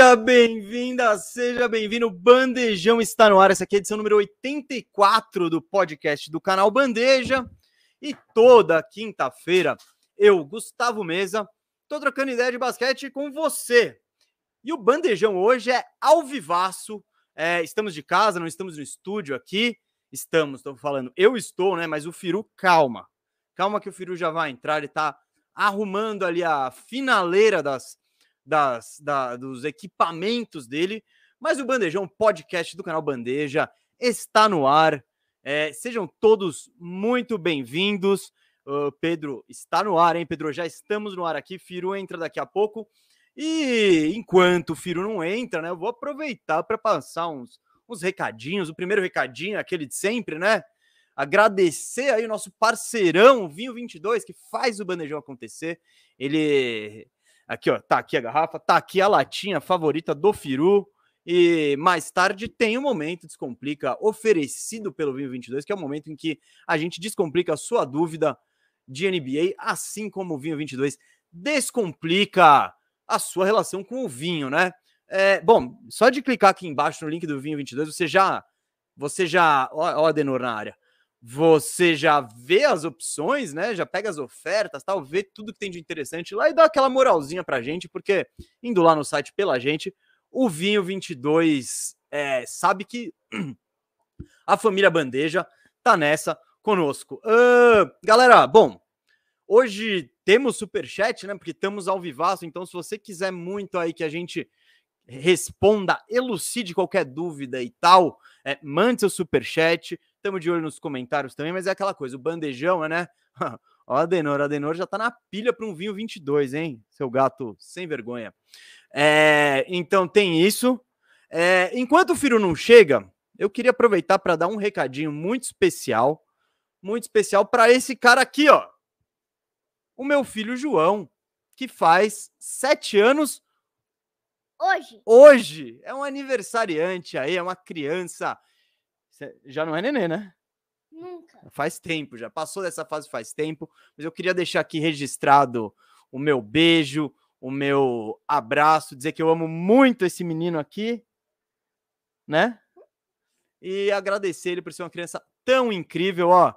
Seja bem-vinda, seja bem-vindo. Bandejão está no ar. Essa aqui é a edição número 84 do podcast do canal Bandeja. E toda quinta-feira, eu, Gustavo Mesa, tô trocando ideia de basquete com você. E o Bandejão hoje é ao vivaço. É, estamos de casa, não estamos no estúdio aqui. Estamos, estou falando, eu estou, né? Mas o Firu, calma. Calma que o Firu já vai entrar, ele tá arrumando ali a finaleira das, das, da, dos equipamentos dele. Mas o Bandejão, podcast do canal Bandeja, está no ar. É, sejam todos muito bem-vindos. Uh, Pedro está no ar, hein, Pedro? Já estamos no ar aqui. Firu entra daqui a pouco. E enquanto o Firo não entra, né, eu vou aproveitar para passar uns, uns recadinhos. O primeiro recadinho é aquele de sempre, né? Agradecer aí o nosso parceirão, Vinho 22, que faz o bandejão acontecer. Ele. Aqui, ó, tá aqui a garrafa, tá aqui a latinha favorita do Firu. E mais tarde tem o um momento Descomplica oferecido pelo Vinho 22, que é o momento em que a gente descomplica a sua dúvida de NBA, assim como o Vinho 22 descomplica a sua relação com o vinho, né? É, bom, só de clicar aqui embaixo no link do Vinho 22, você já. Você já. Ó, ó Adenor na área. Você já vê as opções, né? Já pega as ofertas, tal, vê tudo que tem de interessante lá e dá aquela moralzinha pra gente, porque indo lá no site pela gente, o Vinho 22 é, sabe que a família Bandeja tá nessa conosco. Uh, galera, bom, hoje temos super chat, né? Porque estamos ao vivaço, então se você quiser muito aí que a gente responda, elucide qualquer dúvida e tal, é, mande seu super chat. Estamos de olho nos comentários também, mas é aquela coisa, o bandejão, né? Ó, Adenor, Adenor já tá na pilha para um vinho 22, hein? Seu gato sem vergonha. É, então tem isso. É, enquanto o filho não chega, eu queria aproveitar para dar um recadinho muito especial, muito especial para esse cara aqui, ó o meu filho João, que faz sete anos. Hoje. Hoje. É um aniversariante aí, é uma criança. Já não é nenê, né? Nunca. Faz tempo, já passou dessa fase faz tempo. Mas eu queria deixar aqui registrado o meu beijo, o meu abraço, dizer que eu amo muito esse menino aqui, né? E agradecer ele por ser uma criança tão incrível, ó.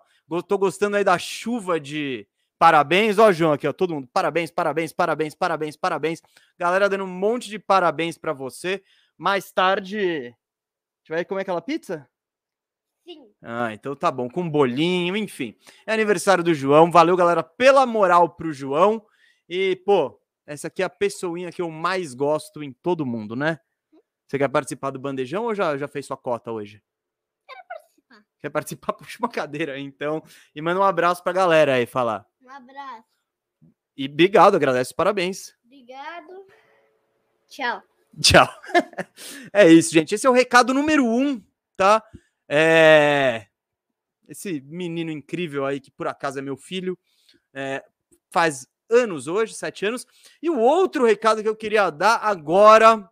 Tô gostando aí da chuva de Parabéns, ó, João, aqui, ó, todo mundo. Parabéns, parabéns, parabéns, parabéns, parabéns. Galera dando um monte de parabéns para você. Mais tarde, a gente vai comer aquela pizza? Sim. Ah, então tá bom, com bolinho, enfim. É aniversário do João. Valeu, galera, pela moral pro João. E, pô, essa aqui é a pessoinha que eu mais gosto em todo mundo, né? Você quer participar do bandejão ou já, já fez sua cota hoje? Quer participar? Puxa uma cadeira aí, então. E manda um abraço pra galera aí falar. Um abraço. E obrigado, agradece, parabéns. Obrigado. Tchau. Tchau. é isso, gente. Esse é o recado número um, tá? É... Esse menino incrível aí, que por acaso é meu filho, é... faz anos hoje, sete anos. E o outro recado que eu queria dar agora,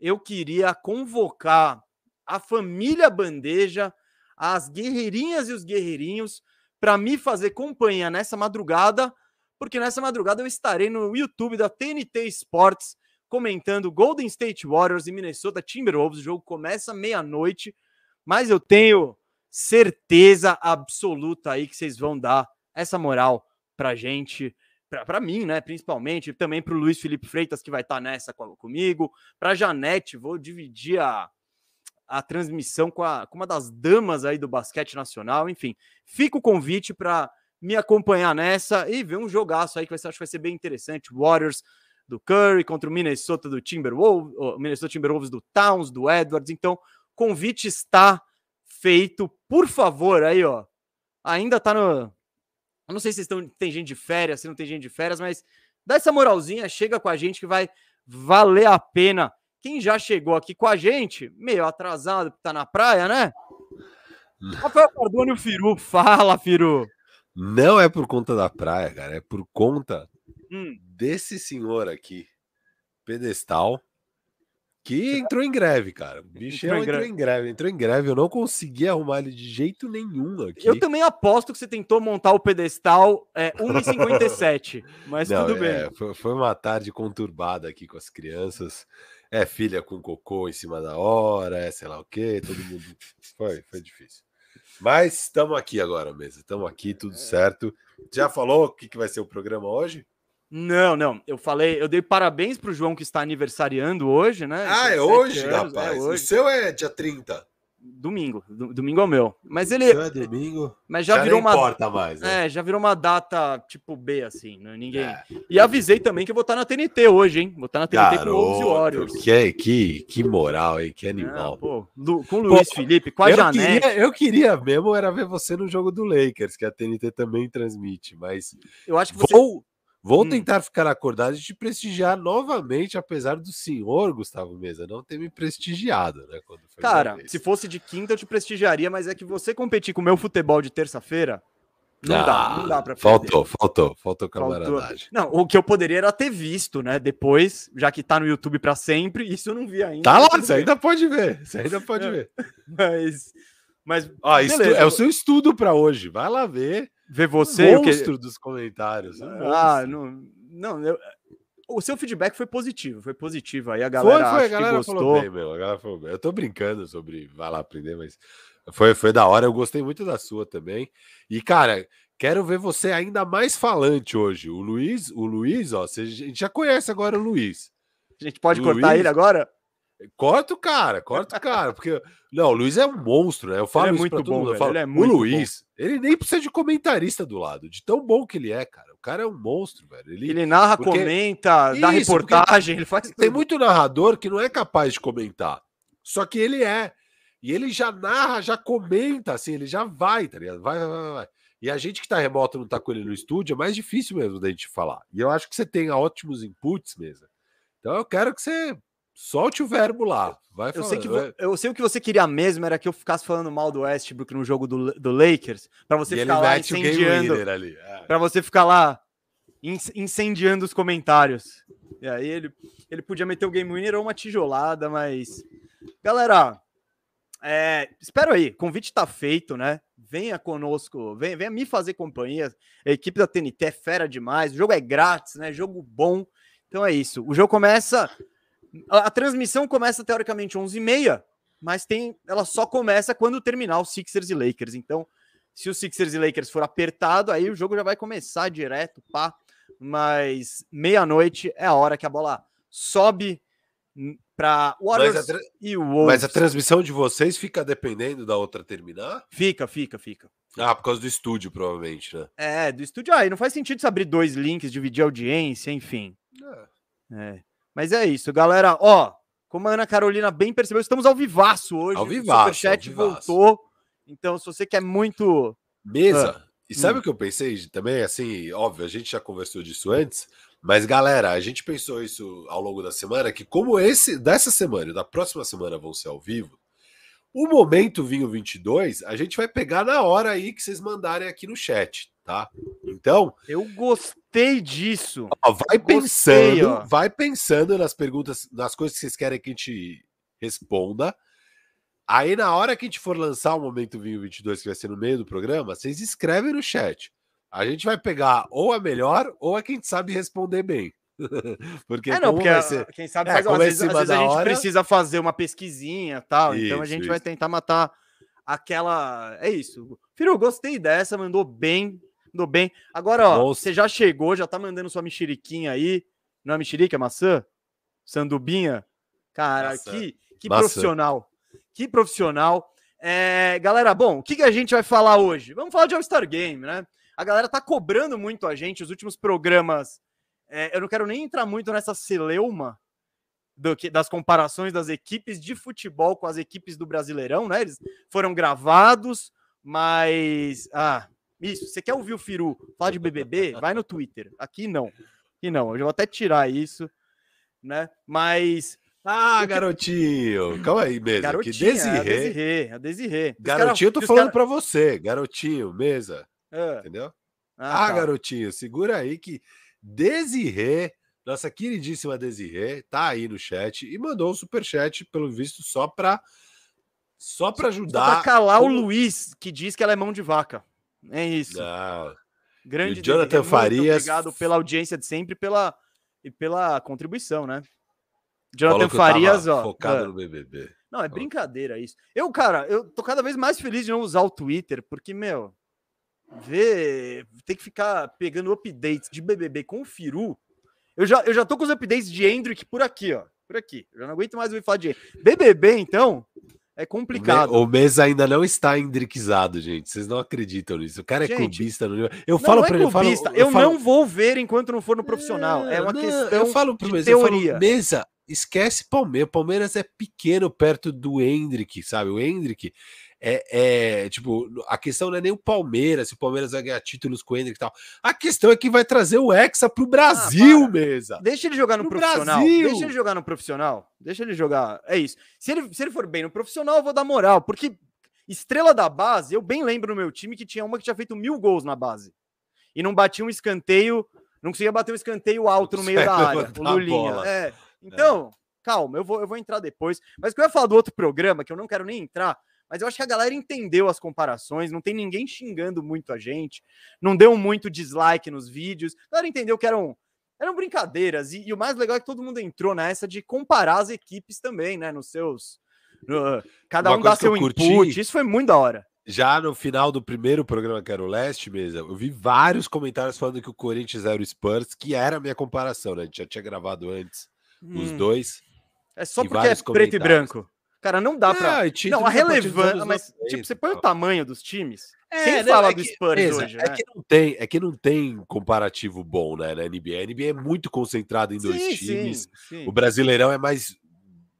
eu queria convocar a família Bandeja, as guerreirinhas e os guerreirinhos, para me fazer companhia nessa madrugada, porque nessa madrugada eu estarei no YouTube da TNT Sports comentando Golden State Warriors e Minnesota Timberwolves. O jogo começa meia-noite, mas eu tenho certeza absoluta aí que vocês vão dar essa moral pra gente, pra, pra mim, né, principalmente, também pro Luiz Felipe Freitas que vai estar tá nessa comigo, pra Janete, vou dividir a a transmissão com, a, com uma das damas aí do basquete nacional. Enfim, fica o convite para me acompanhar nessa e ver um jogaço aí que vai ser, acho que vai ser bem interessante. Warriors do Curry contra o Minnesota do Timberwolves, Minnesota Timberwolves do Towns, do Edwards. Então, convite está feito. Por favor, aí, ó. Ainda tá no. Eu não sei se estão, tem gente de férias, se não tem gente de férias, mas dá essa moralzinha, chega com a gente que vai valer a pena quem já chegou aqui com a gente, meio atrasado, porque tá na praia, né? Rafael Cardone e o Firu. Fala, Firu. Não é por conta da praia, cara. É por conta hum. desse senhor aqui, pedestal, que entrou em greve, cara. O bicho entrou, em, entrou greve. em greve, entrou em greve. Eu não consegui arrumar ele de jeito nenhum aqui. Eu também aposto que você tentou montar o pedestal é, 1,57, mas não, tudo bem. É, foi, foi uma tarde conturbada aqui com as crianças. é filha com cocô em cima da hora, é sei lá o quê, todo mundo. Foi, foi difícil. Mas estamos aqui agora mesmo, estamos aqui, tudo é. certo. Já falou o que, que vai ser o programa hoje? Não, não. Eu falei, eu dei parabéns pro João que está aniversariando hoje, né? Ah, é hoje, anos, é rapaz. É hoje. O seu é dia 30 domingo. Domingo é o meu. Mas ele. é domingo. Mas já, já virou uma. importa mais. Né? É, já virou uma data tipo B, assim. Né? Ninguém. É. E avisei também que eu vou estar na TNT hoje, hein? Vou estar na TNT Garoto, com o Wolves Warriors. Que, que, que moral, hein? Que animal. É, pô, com o Luiz pô, Felipe, com a eu Janete. Queria, eu queria mesmo era ver você no jogo do Lakers, que a TNT também transmite, mas. Eu acho que você. Vou... Vou hum. tentar ficar acordado e te prestigiar novamente, apesar do senhor Gustavo Mesa não ter me prestigiado, né? Cara, se fosse de quinta eu te prestigiaria, mas é que você competir com o meu futebol de terça-feira, não ah, dá, não dá pra Faltou, faltou, faltou camaradagem. Não, o que eu poderia era ter visto, né? Depois, já que tá no YouTube para sempre, isso eu não vi ainda. Tá lá, você ainda pode ver, você ainda pode é, ver. Mas, mas Ó, beleza, é o seu estudo para hoje, vai lá ver ver você. O monstro que... dos comentários. Um ah, não. Não, eu... o seu feedback foi positivo, foi positivo. Aí a galera, foi, foi, a galera gostou. falou bem, meu. A galera falou bem. Eu tô brincando sobre vai lá aprender, mas foi, foi da hora. Eu gostei muito da sua também. E, cara, quero ver você ainda mais falante hoje. O Luiz, o Luiz, ó, você, a gente já conhece agora o Luiz. A gente pode o cortar Luiz, ele agora? Corta o cara, corta o cara, porque não, o Luiz é um monstro, né? Eu falo ele é muito bom, mundo, falo, é o Luiz, bom. ele nem precisa de comentarista do lado, de tão bom que ele é, cara. O cara é um monstro, velho. Ele, ele narra, porque... comenta, Isso, dá reportagem, ele faz Tem muito narrador que não é capaz de comentar. Só que ele é. E ele já narra, já comenta, assim, ele já vai, tá ligado? Vai, vai, vai, vai. E a gente que tá remoto não tá com ele no estúdio, é mais difícil mesmo da gente falar. E eu acho que você tem ótimos inputs mesmo. Então eu quero que você Solte o verbo lá. Vai eu, sei que eu sei o que você queria mesmo era que eu ficasse falando mal do Westbrook no jogo do, do Lakers, para você e ficar lá incendiando. É. Para você ficar lá incendiando os comentários. E aí ele, ele podia meter o game winner ou uma tijolada, mas. Galera, é, espero aí, convite tá feito, né? Venha conosco, venha, venha me fazer companhia. A equipe da TNT é fera demais, o jogo é grátis, né? Jogo bom. Então é isso. O jogo começa a, a transmissão começa teoricamente 11h30, mas tem, ela só começa quando terminar o Sixers e Lakers. Então, se o Sixers e Lakers for apertado, aí o jogo já vai começar direto, pá. Mas meia-noite é a hora que a bola sobe para Warriors tra... e o Wolves. Mas a transmissão de vocês fica dependendo da outra terminar? Fica, fica, fica. Ah, por causa do estúdio, provavelmente, né? É, do estúdio. Aí ah, não faz sentido abrir dois links, dividir audiência, enfim. É. é. Mas é isso, galera. Ó, como a Ana Carolina bem percebeu, estamos ao vivaço hoje. Ao vivaço. O Superchat voltou. Então, se você quer muito. Mesa. Ah, e sabe hum. o que eu pensei também? Assim, óbvio, a gente já conversou disso antes. Mas, galera, a gente pensou isso ao longo da semana, que como esse dessa semana e da próxima semana vão ser ao vivo, o momento vinho 22, a gente vai pegar na hora aí que vocês mandarem aqui no chat, tá? Então, eu gostei disso. Ó, vai gostei, pensando, ó. vai pensando nas perguntas, nas coisas que vocês querem que a gente responda. Aí na hora que a gente for lançar o momento vinho 22, que vai ser no meio do programa, vocês escrevem no chat. A gente vai pegar ou a melhor ou a quem sabe responder bem. porque é, não, porque ser... quem sabe é, faz, às, vezes, às vezes a gente hora... precisa fazer uma pesquisinha tal, isso, então a gente isso. vai tentar matar aquela. É isso. Firu, gostei dessa, mandou bem, mandou bem. Agora, ó, Nossa. você já chegou, já tá mandando sua mexeriquinha aí. Não é mexerica, é maçã? Sandubinha? Cara, maçã. que, que maçã. profissional. Que profissional. É, galera, bom, o que, que a gente vai falar hoje? Vamos falar de All-Star Game, né? A galera tá cobrando muito a gente, os últimos programas é, eu não quero nem entrar muito nessa celeuma do, das comparações das equipes de futebol com as equipes do Brasileirão, né? Eles foram gravados, mas. Ah, isso. Você quer ouvir o Firu falar de BBB? Vai no Twitter. Aqui não. Aqui não. Eu vou até tirar isso, né? Mas. Ah, garotinho. Calma aí. Garotinho, que Desirê. É a Desirê. Desirê. Garotinho, eu tô falando cara... pra você. Garotinho, mesa. É. Entendeu? Ah, ah tá. garotinho, segura aí que Desirê, nossa queridíssima Desirê, tá aí no chat e mandou um super chat, pelo visto, só para só para ajudar. Só pra calar o... o Luiz, que diz que ela é mão de vaca. É isso. Grande e Jonathan Farias. Obrigado pela audiência de sempre pela, e pela contribuição, né? Jonathan Farias, ó. Focado no BBB. Não, é brincadeira isso. Eu, cara, eu tô cada vez mais feliz de não usar o Twitter, porque, meu, ver, tem que ficar pegando updates de BBB com o Firu. Eu já, eu já tô com os updates de Hendrick por aqui, ó. Por aqui. Eu já não aguento mais ouvir falar de BBB, então. É complicado. O mês ainda não está endriquizado, gente. Vocês não acreditam nisso. O cara é gente, clubista. No... Eu falo para é ele, eu, falo, eu, eu falo... não vou ver enquanto não for no profissional. É, é uma não, questão eu falo pro de teoria. Falo, mesa, esquece Palmeiras. Palmeiras é pequeno perto do Hendrick, sabe? O Hendrick é, é, tipo, a questão não é nem o Palmeiras, se o Palmeiras vai ganhar títulos com o Hendrick e tal. A questão é que vai trazer o Hexa pro Brasil, ah, mesa. Deixa ele jogar no pro profissional. Brasil. Deixa ele jogar no profissional. Deixa ele jogar. É isso. Se ele, se ele for bem no profissional, eu vou dar moral, porque estrela da base, eu bem lembro no meu time que tinha uma que tinha feito mil gols na base e não batia um escanteio, não conseguia bater um escanteio alto no meio da área. O Lulinha. É. Então, é. calma, eu vou, eu vou entrar depois. Mas que eu ia falar do outro programa, que eu não quero nem entrar, mas eu acho que a galera entendeu as comparações, não tem ninguém xingando muito a gente, não deu muito dislike nos vídeos, a galera entendeu que eram, eram brincadeiras, e, e o mais legal é que todo mundo entrou nessa de comparar as equipes também, né, nos seus... No, cada Uma um dá seu input, isso foi muito da hora. Já no final do primeiro programa, que era o Leste mesmo, eu vi vários comentários falando que o Corinthians era o Spurs, que era a minha comparação, né? A gente já tinha gravado antes hum. os dois. É só porque é preto e branco. Cara, não dá pra. É, não, a relevância. Mas, tipo, você põe o tamanho dos times. É, Quem não, fala é do Spurs hoje, é né? que não tem, é que não tem comparativo bom, né, na NBA. A NBA é muito concentrado em dois sim, times. Sim, sim. O Brasileirão é mais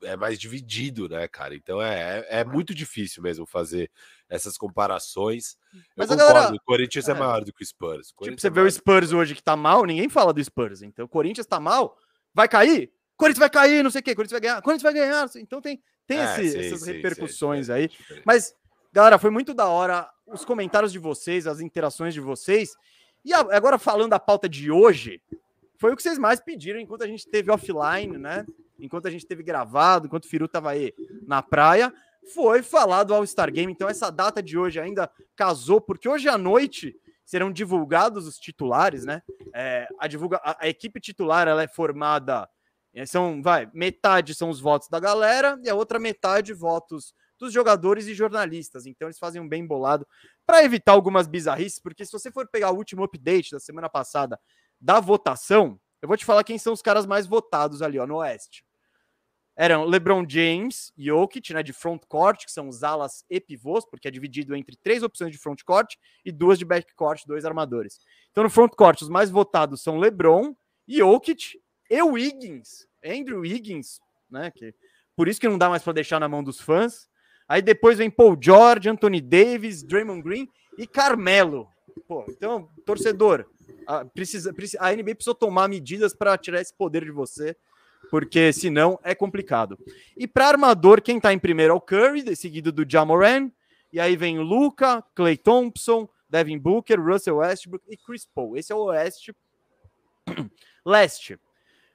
é mais dividido, né, cara? Então é, é, é muito difícil mesmo fazer essas comparações. Mas Eu concordo, galera, o Corinthians é, é, maior do que o Spurs. O tipo, você é vê o Spurs hoje que tá mal, ninguém fala do Spurs. Então o Corinthians tá mal, vai cair? Corinthians vai cair, não sei o quê, Corinthians vai ganhar, Corinthians vai ganhar. Então tem, tem é, esse, sim, essas sim, repercussões sim, aí. Mas, galera, foi muito da hora os comentários de vocês, as interações de vocês. E agora falando da pauta de hoje, foi o que vocês mais pediram enquanto a gente teve offline, né? Enquanto a gente teve gravado, enquanto o Firu tava aí na praia, foi falar do All-Star Game. Então, essa data de hoje ainda casou, porque hoje à noite serão divulgados os titulares, né? É, a, divulga a, a equipe titular ela é formada é, são, vai, metade são os votos da galera e a outra metade votos dos jogadores e jornalistas. Então eles fazem um bem bolado para evitar algumas bizarrices, porque se você for pegar o último update da semana passada da votação, eu vou te falar quem são os caras mais votados ali, ó, no Oeste. Eram LeBron James, Jokic, né, de front court, que são os alas e pivôs, porque é dividido entre três opções de front court e duas de back court, dois armadores. Então no front court os mais votados são LeBron, Jokic e Wiggins, Andrew Wiggins, né? Que, por isso que não dá mais para deixar na mão dos fãs. Aí depois vem Paul George, Anthony Davis, Draymond Green e Carmelo. Pô, então, torcedor, a, precisa, a NBA precisou tomar medidas para tirar esse poder de você, porque senão é complicado. E para armador, quem está em primeiro é o Curry, seguido do Jamoran, e aí vem Luca, Clay Thompson, Devin Booker, Russell Westbrook e Chris Paul. Esse é o Oeste. Leste.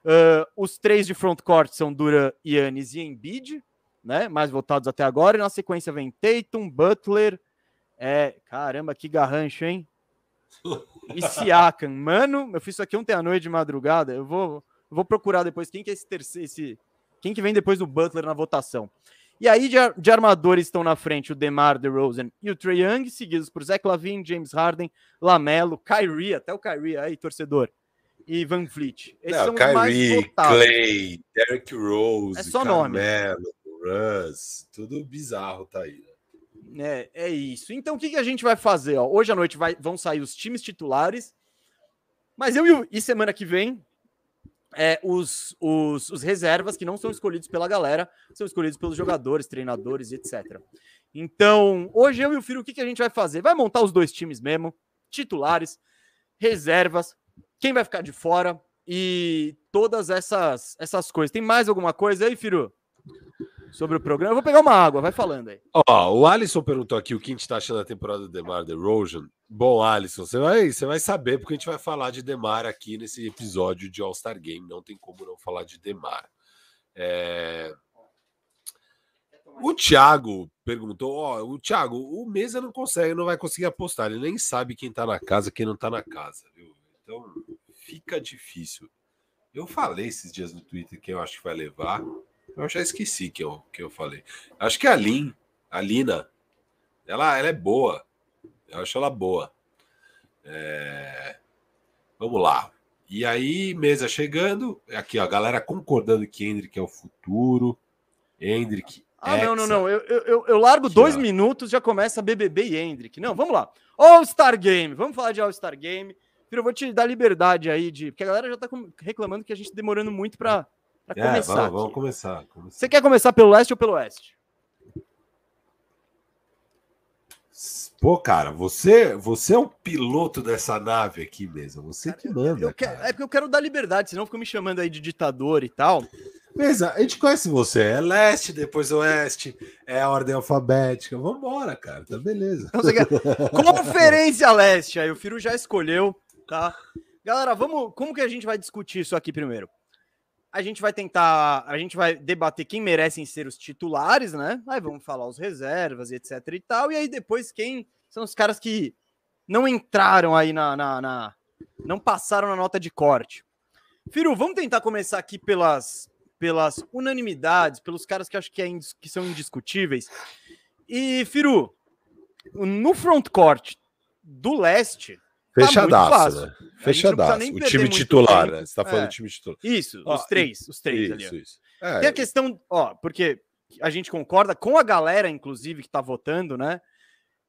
Uh, os três de front court são Duran, Yannis e Embiid, né? Mais votados até agora. E na sequência vem Tatum, Butler. É, caramba, que garrancho, hein? E Siakam. Mano, eu fiz isso aqui ontem à noite de madrugada. Eu vou, eu vou procurar depois quem que é esse terceiro. Esse, quem que vem depois do Butler na votação. E aí, de, de armadores estão na frente o DeMar DeRozan e o Trae Young, seguidos por Zach Lavine, James Harden, Lamelo, Kyrie, até o Kyrie aí, torcedor e Van Vliet. Esses Não, são Kyrie, os mais votados. Clay, Derrick Rose, é só Carmelo, nome. Russ, tudo bizarro tá aí. Né? É, é isso. Então o que, que a gente vai fazer? Ó? Hoje à noite vai, vão sair os times titulares, mas eu e, e semana que vem é, os, os, os, reservas que não são escolhidos pela galera, são escolhidos pelos jogadores, treinadores, etc. Então, hoje eu e o Firo, o que, que a gente vai fazer? Vai montar os dois times mesmo, titulares, reservas, quem vai ficar de fora e todas essas, essas coisas. Tem mais alguma coisa aí, Firu? Sobre o programa? Eu vou pegar uma água, vai falando aí. Ó, o Alisson perguntou aqui o que a gente tá achando da temporada do Demar DeRozan. Bom, Alisson, você vai, você vai saber porque a gente vai falar de Demar aqui nesse episódio de All-Star Game. Não tem como não falar de Demar. É... O Thiago perguntou: Ó, o Thiago, o Mesa não consegue, não vai conseguir apostar. Ele nem sabe quem tá na casa, quem não tá na casa, viu? Então fica difícil. Eu falei esses dias no Twitter quem eu acho que vai levar. Eu já esqueci que eu, que eu falei. Acho que a Lin, a Lina. Ela, ela é boa. Eu acho ela boa. É... Vamos lá. E aí, mesa chegando. Aqui, ó, a galera concordando que Hendrick é o futuro. Hendrick. Ah, não, não, não. Eu, eu, eu largo aqui, dois ó. minutos, já começa BBB e Hendrick. Não, vamos lá. All-Star Game. Vamos falar de All-Star Game. Eu vou te dar liberdade aí de. Porque a galera já tá reclamando que a gente demorando muito para é, começar. Vamos, vamos começar, começar. Você quer começar pelo leste ou pelo oeste? Pô, cara, você, você é o piloto dessa nave aqui mesmo. Você que manda. Eu, eu quero, é porque eu quero dar liberdade, senão ficam me chamando aí de ditador e tal. Mesa, a gente conhece você. É leste, depois oeste, é a ordem alfabética. Vambora, cara. Tá beleza. Então, quer... Conferência Leste. Aí o Firo já escolheu, tá? Galera, vamos. Como que a gente vai discutir isso aqui primeiro? A gente vai tentar, a gente vai debater quem merecem ser os titulares, né? Aí vamos falar os reservas e etc e tal. E aí depois quem são os caras que não entraram aí na, na, na não passaram na nota de corte. Firu, vamos tentar começar aqui pelas, pelas unanimidades, pelos caras que acho que, é, que são indiscutíveis. E, Firu, no frontcourt do leste, Fechadaço, tá né? Fechadaço. O time titular, né? Você tá falando é. do time titular. Isso, ó, os três, os três isso, ali. Isso. É, Tem a questão, ó, porque a gente concorda com a galera, inclusive, que tá votando, né?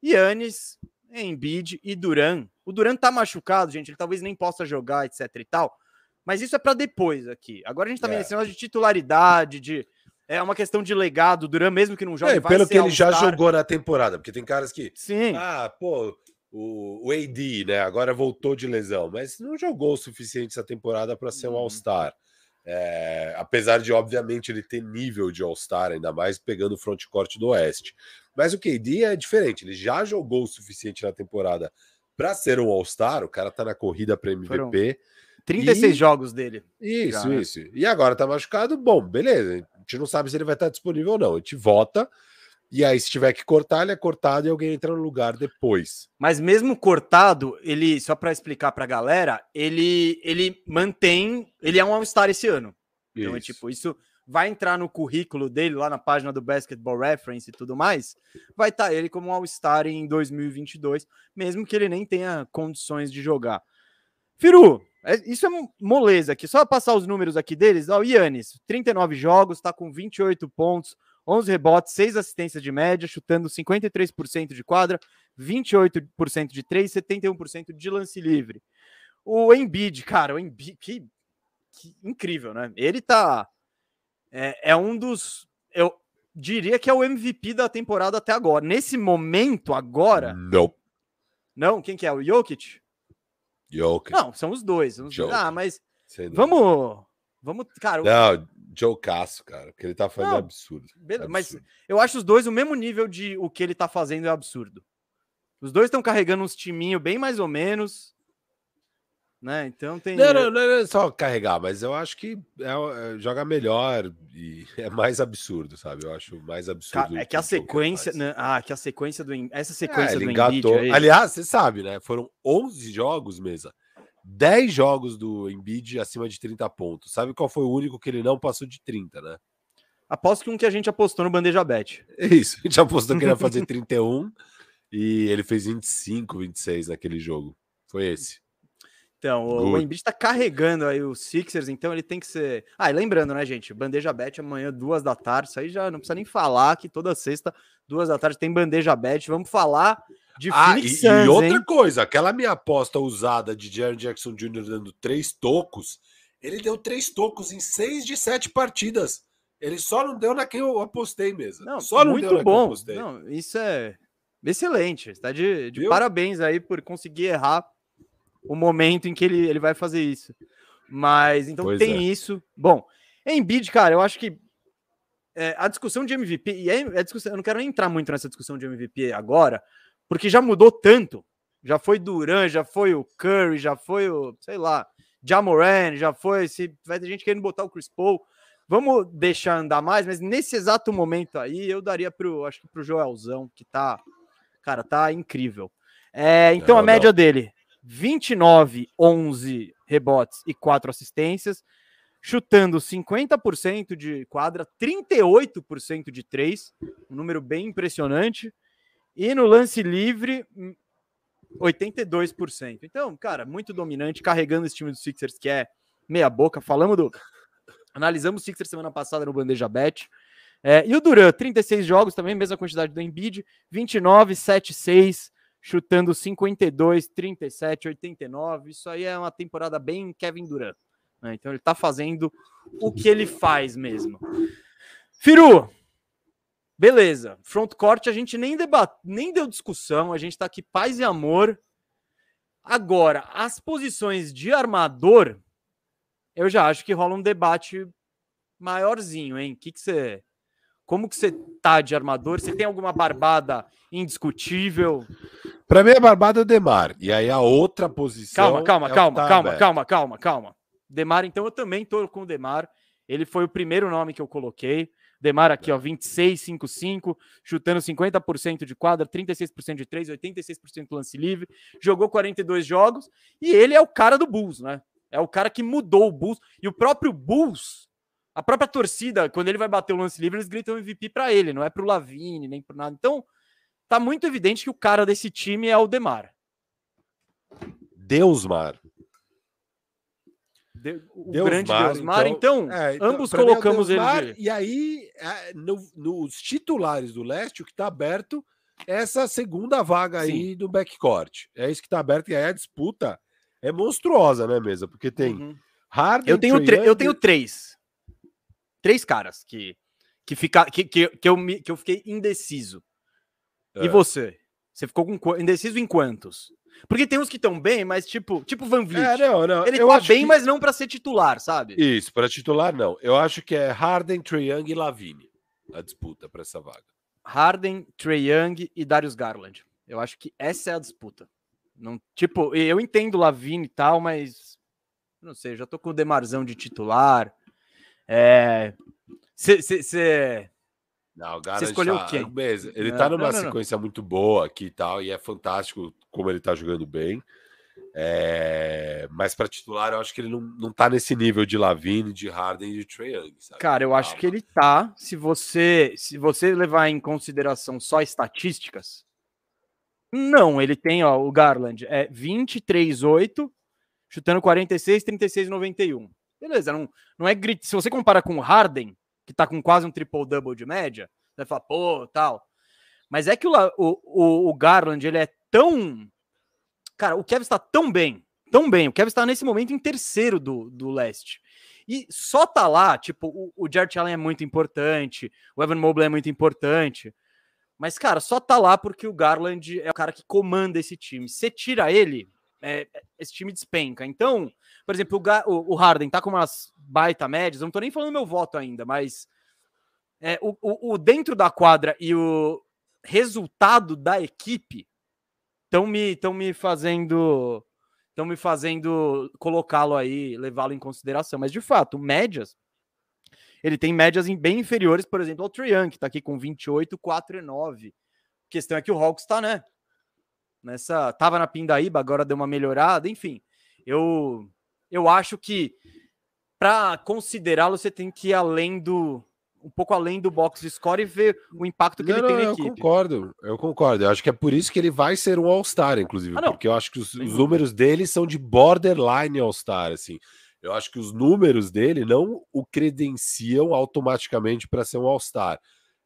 Yannis, Embiid e Duran. O Duran tá machucado, gente, ele talvez nem possa jogar, etc e tal. Mas isso é para depois aqui. Agora a gente tá vendo é. esse negócio de titularidade, de é uma questão de legado. O Duran, mesmo que não jogue, é, pelo que ele já jogou na temporada, porque tem caras que. Sim. Ah, pô, o, o AD, né? Agora voltou de lesão, mas não jogou o suficiente essa temporada para ser um uhum. All-Star. É, apesar de, obviamente, ele ter nível de All-Star, ainda mais pegando o frontcourt do Oeste. Mas o KD é diferente, ele já jogou o suficiente na temporada para ser um All-Star, o cara tá na corrida para MVP. Foram 36 e... jogos dele. Isso, já, né? isso. E agora tá machucado, bom, beleza. A gente não sabe se ele vai estar disponível ou não. A gente vota e aí, se tiver que cortar, ele é cortado e alguém entra no lugar depois. Mas mesmo cortado, ele, só para explicar para a galera, ele, ele mantém. Ele é um All-Star esse ano. Isso. Então, é tipo, isso vai entrar no currículo dele, lá na página do Basketball Reference e tudo mais. Vai estar tá ele como All-Star em 2022, mesmo que ele nem tenha condições de jogar. Firu, é, isso é moleza aqui. Só passar os números aqui deles. Ó, o Yannis, 39 jogos, está com 28 pontos, 11 rebotes, 6 assistências de média, chutando 53% de quadra, 28% de 3, 71% de lance livre. O Embiid, cara, o Embiid, que, que incrível, né? Ele tá. É, é, um dos. Eu diria que é o MVP da temporada até agora. Nesse momento, agora. Não. Não? Quem que é? O Jokic? Jokic. Não, são os dois. São os dois. Ah, mas. Vamos. Vamos. Cara. Não, Joe Casso, cara, que ele tá fazendo é Não, é absurdo. Beleza, Mas eu acho os dois o mesmo nível de o que ele tá fazendo é absurdo. Os dois estão carregando uns timinho bem mais ou menos. Né? Então tem. Não, não, não é só carregar, mas eu acho que é, é, joga melhor e é mais absurdo, sabe? Eu acho mais absurdo. é que a sequência. Né? Ah, que a sequência do. Essa é, sequência é, do engatou. Aí... Aliás, você sabe, né? Foram 11 jogos, mesa 10 jogos do Embiid acima de 30 pontos. Sabe qual foi o único que ele não passou de 30, né? Aposto que um que a gente apostou no Bandeja Bet. Isso, a gente apostou que ele ia fazer 31 e ele fez 25, 26 naquele jogo. Foi esse. Então, o, o Embiid tá carregando aí os Sixers, então ele tem que ser. Ah, e lembrando, né, gente? Bandeja Bet amanhã, duas da tarde. Isso aí já não precisa nem falar que toda sexta, duas da tarde, tem Bandeja Bet. Vamos falar de ah, Phoenix e, Suns, e outra hein? coisa, aquela minha aposta usada de Jaron Jackson Jr. dando três tocos, ele deu três tocos em seis de sete partidas. Ele só não deu na que eu apostei mesmo. Não, só não muito deu bom. Não, isso é excelente. Está de, de parabéns aí por conseguir errar o momento em que ele, ele vai fazer isso. Mas então pois tem é. isso. Bom, Embiid, cara, eu acho que é, a discussão de MVP, e é, é discussão, eu não quero entrar muito nessa discussão de MVP agora, porque já mudou tanto. Já foi Duran, já foi o Curry, já foi o, sei lá, Jamoran, já foi. Se vai ter gente querendo botar o Chris Paul. Vamos deixar andar mais, mas nesse exato momento aí eu daria pro, acho que pro Joelzão, que tá, cara, tá incrível. É, então não, a média não. dele, 29, 11 rebotes e 4 assistências. Chutando 50% de quadra, 38% de três, um número bem impressionante. E no lance livre, 82%. Então, cara, muito dominante, carregando esse time do Sixers, que é meia boca. Falamos do. Analisamos o Sixers semana passada no Bandeja Bet. É, e o Duran, 36 jogos também, mesma quantidade do Embiid, 29, 7, 6, chutando 52, 37, 89. Isso aí é uma temporada bem Kevin Durant. Né? Então ele tá fazendo o que ele faz mesmo. Firu, beleza. Front court a gente nem debate, nem deu discussão, a gente tá aqui paz e amor. Agora, as posições de armador, eu já acho que rola um debate maiorzinho, hein? Que que você como que você tá de armador? Você tem alguma barbada indiscutível? Para mim, a barbada é o Demar. E aí a outra posição. Calma, calma, é calma, tá calma, calma, calma, calma. Demar, então eu também tô com o Demar. Ele foi o primeiro nome que eu coloquei. Demar aqui, ó, 26, 5, 5, chutando 50% de quadra, 36% de 3, 86% lance livre, jogou 42 jogos e ele é o cara do Bulls, né? É o cara que mudou o Bulls e o próprio Bulls a própria torcida, quando ele vai bater o lance livre, eles gritam MVP para ele, não é para o Lavine, nem para nada. Então, tá muito evidente que o cara desse time é o Demar. Deusmar. De, o Deus grande Mar, Deusmar. Então, então, é, então ambos é colocamos é ele. De... E aí, é, no, nos titulares do leste, o que está aberto é essa segunda vaga Sim. aí do backcourt. É isso que está aberto. E aí a disputa é monstruosa, né, mesa? Porque tem uhum. Harden, eu tenho, eu tenho três três caras que que, fica, que, que, que, eu, me, que eu fiquei indeciso. É. E você? Você ficou com indeciso em quantos? Porque tem uns que estão bem, mas tipo, tipo Van Vliet. É, não, não. Ele eu tá bem, que... mas não para ser titular, sabe? Isso, para titular não. Eu acho que é Harden, Trae Young e Lavine a disputa para essa vaga. Harden, Trae Young e Darius Garland. Eu acho que essa é a disputa. Não, tipo, eu entendo Lavine e tal, mas não sei, já tô com o Demarzão de titular. É. Você. Não, o escolheu tá, quem? Ele não, tá numa não, não, sequência muito boa aqui e tal, e é fantástico como ele tá jogando bem. É... Mas para titular, eu acho que ele não, não tá nesse nível de Lavine, de Harden e de Trae Young. Sabe? Cara, eu acho que ele tá. Se você, se você levar em consideração só estatísticas, não, ele tem, ó, o Garland é 23-8, chutando 46, 36, 91. Beleza, não, não é grit. Se você compara com o Harden, que tá com quase um triple-double de média, você vai falar, pô, tal. Mas é que o, o, o Garland, ele é tão. Cara, o Kevin está tão bem, tão bem. O Kevin está nesse momento em terceiro do, do leste. E só tá lá, tipo, o, o Jared Allen é muito importante, o Evan Mobley é muito importante. Mas, cara, só tá lá porque o Garland é o cara que comanda esse time. Você tira ele, é, esse time despenca. Então, por exemplo, o, o, Harden tá com umas baita médias, não tô nem falando meu voto ainda, mas é, o, o, o dentro da quadra e o resultado da equipe estão me, me fazendo estão me fazendo colocá-lo aí, levá-lo em consideração. Mas de fato, médias, ele tem médias bem inferiores, por exemplo, ao Trian, que está aqui com 28, 4 e 9. A questão é que o Hawks está, né? Nessa. Tava na Pindaíba, agora deu uma melhorada, enfim. Eu eu acho que para considerá-lo você tem que ir além do um pouco além do box score e ver o impacto que não, ele tem na eu equipe. Eu concordo, eu concordo. Eu acho que é por isso que ele vai ser um All-Star, inclusive, ah, porque eu acho que os, os números dele são de borderline All-Star, assim. Eu acho que os números dele não o credenciam automaticamente para ser um All-Star.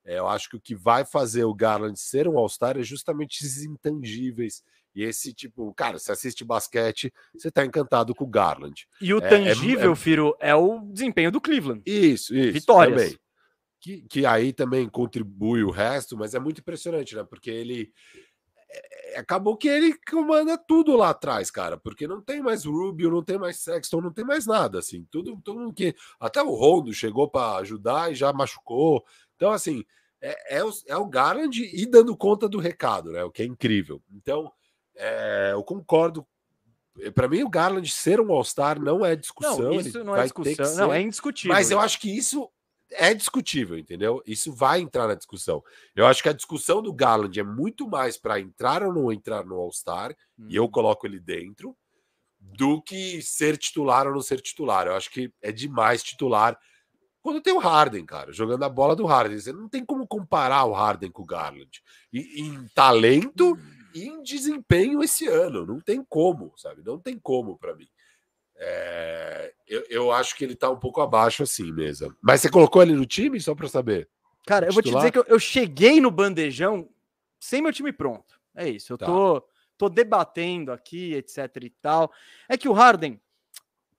É, eu acho que o que vai fazer o Garland ser um All-Star é justamente esses intangíveis e esse tipo, cara, você assiste basquete, você tá encantado com o Garland. E o é, é tangível, é, é, Firo, é o desempenho do Cleveland. Isso, isso. Vitórias. Também. Que, que aí também contribui o resto, mas é muito impressionante, né? Porque ele. É, acabou que ele comanda tudo lá atrás, cara, porque não tem mais Rubio, não tem mais Sexton, não tem mais nada, assim, tudo, tudo que até o Rondo chegou para ajudar e já machucou, então assim é, é, o, é o Garland e dando conta do recado, né? O que é incrível. Então é, eu concordo. Para mim, o Garland ser um All-Star não é discussão. Não, isso não é discussão. Ser, não, é indiscutível. Mas eu acho que isso é discutível, entendeu? Isso vai entrar na discussão. Eu acho que a discussão do Garland é muito mais para entrar ou não entrar no All-Star, hum. e eu uhum. coloco ele dentro, do que ser titular ou não ser titular. Eu acho que é demais titular quando tem o Harden, cara, jogando a bola do Harden. Você não tem como comparar o Harden com o Garland. E, em talento e em desempenho esse ano. Não tem como, sabe? Não tem como para mim. É, eu, eu, acho que ele tá um pouco abaixo assim mesmo. Mas você colocou ele no time, só para saber? Cara, eu vou te dizer que eu, eu, cheguei no bandejão sem meu time pronto. É isso. Eu tá. tô, tô debatendo aqui, etc e tal. É que o Harden,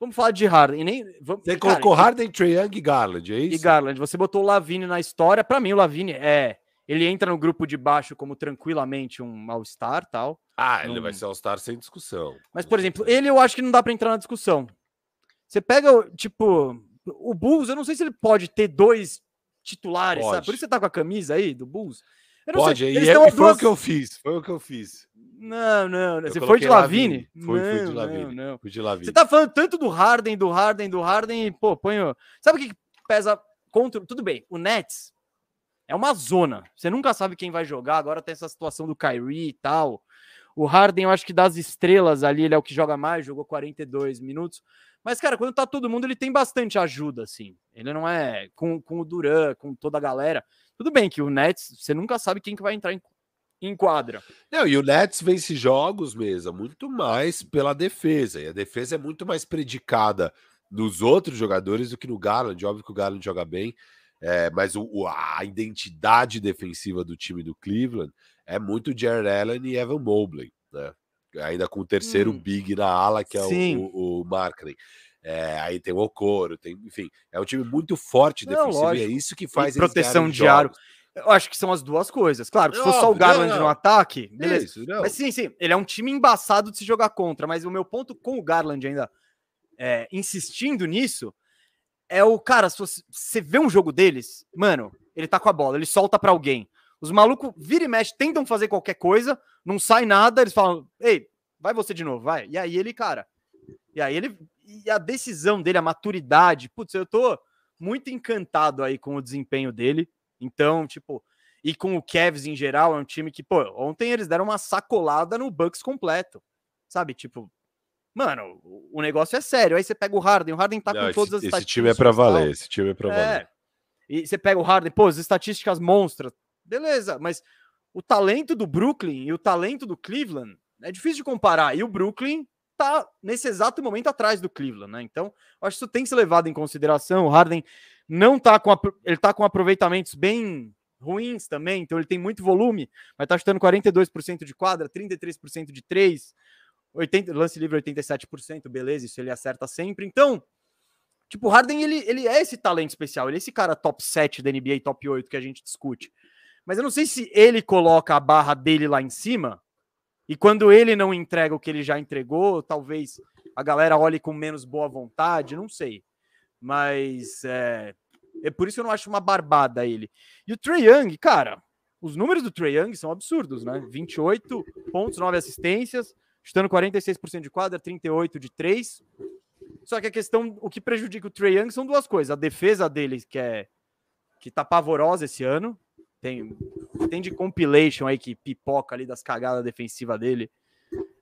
Vamos falar de Harden. Nem, vamos, você cara, colocou Harden, Trae Young e Garland, é isso? E Garland. Você botou o Lavine na história. Para mim, o Lavine é. Ele entra no grupo de baixo como tranquilamente um All-Star tal. Ah, ele vai ser All-Star sem discussão. Mas, por exemplo, ele eu acho que não dá para entrar na discussão. Você pega, tipo, o Bulls, eu não sei se ele pode ter dois titulares, pode. sabe? Por isso você tá com a camisa aí do Bulls. Pode, sei. e, é, e foi o que eu fiz. Foi o que eu fiz. Não, não, Você foi de Lavine? Foi, não, de Lavine. Não, não. Fui de Lavine. Você tá falando tanto do Harden, do Harden, do Harden, e, pô, põe. Sabe o que pesa contra. Tudo bem, o Nets é uma zona. Você nunca sabe quem vai jogar. Agora tem essa situação do Kyrie e tal. O Harden, eu acho que das estrelas ali, ele é o que joga mais, jogou 42 minutos. Mas, cara, quando tá todo mundo, ele tem bastante ajuda, assim. Ele não é com, com o Duran, com toda a galera. Tudo bem que o Nets, você nunca sabe quem que vai entrar em em quadra. Não, e o Nets vence jogos mesmo, muito mais pela defesa. E a defesa é muito mais predicada nos outros jogadores do que no Garland. Óbvio que o Garland joga bem, é, mas o, a identidade defensiva do time do Cleveland é muito Jared Allen e Evan Mobley, né? Ainda com o terceiro hum, big na ala, que é sim. o, o, Markkinen. É, aí tem o Okoro, tem, enfim, é um time muito forte defensivo e é isso que faz e proteção de aro. Eu acho que são as duas coisas. Claro, se for só o Garland no ataque, beleza. Isso, mas sim, sim, ele é um time embaçado de se jogar contra. Mas o meu ponto com o Garland ainda é, insistindo nisso é o cara, se você vê um jogo deles, mano, ele tá com a bola, ele solta para alguém. Os malucos vira e mexe, tentam fazer qualquer coisa, não sai nada, eles falam, ei, vai você de novo, vai. E aí ele, cara, e aí ele, e a decisão dele, a maturidade, putz, eu tô muito encantado aí com o desempenho dele. Então, tipo, e com o Cavs em geral, é um time que, pô, ontem eles deram uma sacolada no Bucks completo. Sabe, tipo, mano, o negócio é sério. Aí você pega o Harden, o Harden tá Não, com esse, todas as esse time é para valer, esse time é para é. valer. E você pega o Harden, pô, as estatísticas monstras. Beleza, mas o talento do Brooklyn e o talento do Cleveland é difícil de comparar. E o Brooklyn tá nesse exato momento atrás do Cleveland, né? Então, acho que isso tem que ser levado em consideração. O Harden não tá com ele tá com aproveitamentos bem ruins também, então ele tem muito volume, mas tá chutando 42% de quadra, 33% de 3, 80, lance livre 87%, beleza, isso ele acerta sempre. Então, tipo, o Harden ele, ele é esse talento especial, ele é esse cara top 7 da NBA, top 8 que a gente discute. Mas eu não sei se ele coloca a barra dele lá em cima, e quando ele não entrega o que ele já entregou, talvez a galera olhe com menos boa vontade, não sei. Mas é, é por isso que eu não acho uma barbada ele. E o Trey Young, cara, os números do Trey Young são absurdos, né? 28 pontos, 9 assistências, chutando 46% de quadra, 38 de 3. Só que a questão, o que prejudica o Trey Young são duas coisas. A defesa dele, que é que tá pavorosa esse ano. Tem, tem de compilation aí que pipoca ali das cagadas defensivas dele.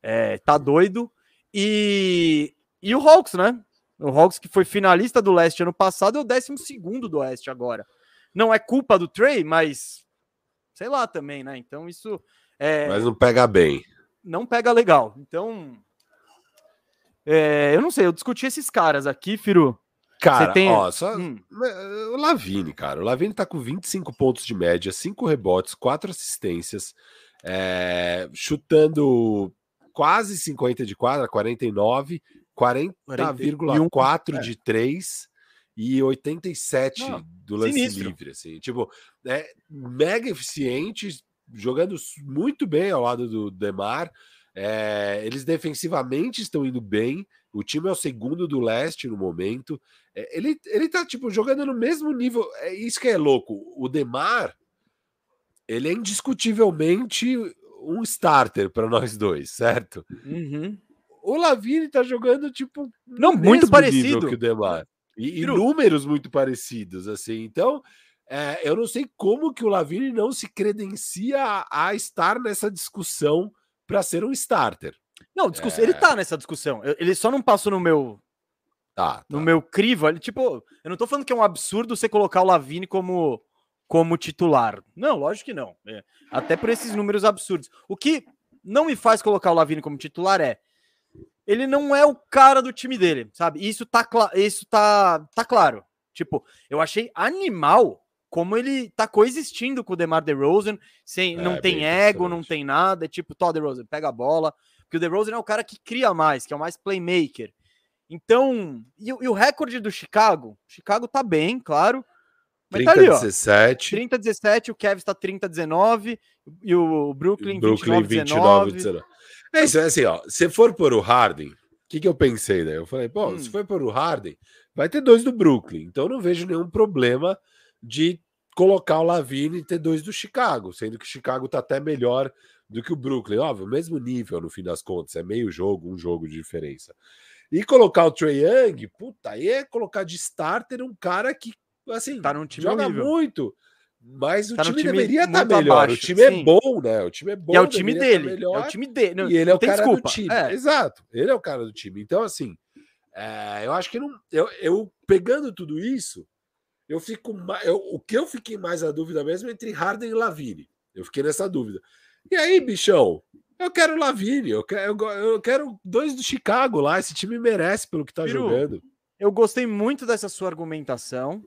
É, tá doido. E, e o Hawks, né? O Hawks, que foi finalista do leste ano passado, é o 12 do oeste agora. Não é culpa do Trey, mas sei lá também, né? Então isso. É... Mas não pega bem. Não pega legal. Então. É, eu não sei, eu discuti esses caras aqui, Firu. Cara, tem... ó, só... Hum. o Lavine, cara. O Lavine tá com 25 pontos de média, 5 rebotes, 4 assistências, é... chutando quase 50 de quadra, 49, 40,4 de 3 e 87 Não, do lance sinistro. livre, assim. Tipo, é mega eficiente, jogando muito bem ao lado do Demar. É, eles defensivamente estão indo bem. O time é o segundo do leste no momento. É, ele, ele tá, tipo, jogando no mesmo nível. É isso que é louco. O Demar, ele é indiscutivelmente um starter para nós dois, certo? Uhum o Lavini tá jogando, tipo, não muito parecido que o Demar. E, e números muito parecidos, assim. Então, é, eu não sei como que o Lavini não se credencia a, a estar nessa discussão para ser um starter. Não, discuss... é... ele tá nessa discussão. Ele só não passou no meu. Tá, tá. No meu crivo. Ele, tipo, eu não tô falando que é um absurdo você colocar o Lavine como, como titular. Não, lógico que não. É. Até por esses números absurdos. O que não me faz colocar o Lavine como titular é. Ele não é o cara do time dele, sabe? Isso tá, isso tá, tá claro. Tipo, eu achei animal como ele tá coexistindo com o DeMar DeRozan, sem, é, não tem ego, não tem nada, é tipo, Todd DeRozan, pega a bola, porque o DeRozan é o cara que cria mais, que é o mais playmaker. Então, e, e o recorde do Chicago? Chicago tá bem, claro, mas 30 tá ali, ó. 17. 30 17, o Kevin está 30 19 e o Brooklyn, Brooklyn 29 19. É isso, é assim, ó. Se for por o Harden, o que, que eu pensei, né? Eu falei, pô, hum. se for por o Harden, vai ter dois do Brooklyn. Então não vejo nenhum problema de colocar o Lavine e ter dois do Chicago, sendo que o Chicago tá até melhor do que o Brooklyn. Óbvio, mesmo nível no fim das contas, é meio jogo, um jogo de diferença. E colocar o Trae Young, puta, aí é colocar de starter um cara que, assim, tá num time joga nível. muito. Mas o tá time, time, deveria estar tá melhor. Abaixo, o time é sim. é bom, né? O time é bom. E é o time tá dele. Tá melhor, é o time dele. Não, e ele é o cara desculpa. do time. É. Exato. Ele é o cara do time. Então, assim, é, eu acho que não. Eu, eu pegando tudo isso, eu fico eu, o que eu fiquei mais a dúvida mesmo é entre Harden e Lavine. Eu fiquei nessa dúvida. E aí, bichão? Eu quero Lavine, eu quero, eu quero dois do Chicago lá. Esse time merece pelo que tá Piru, jogando. Eu gostei muito dessa sua argumentação.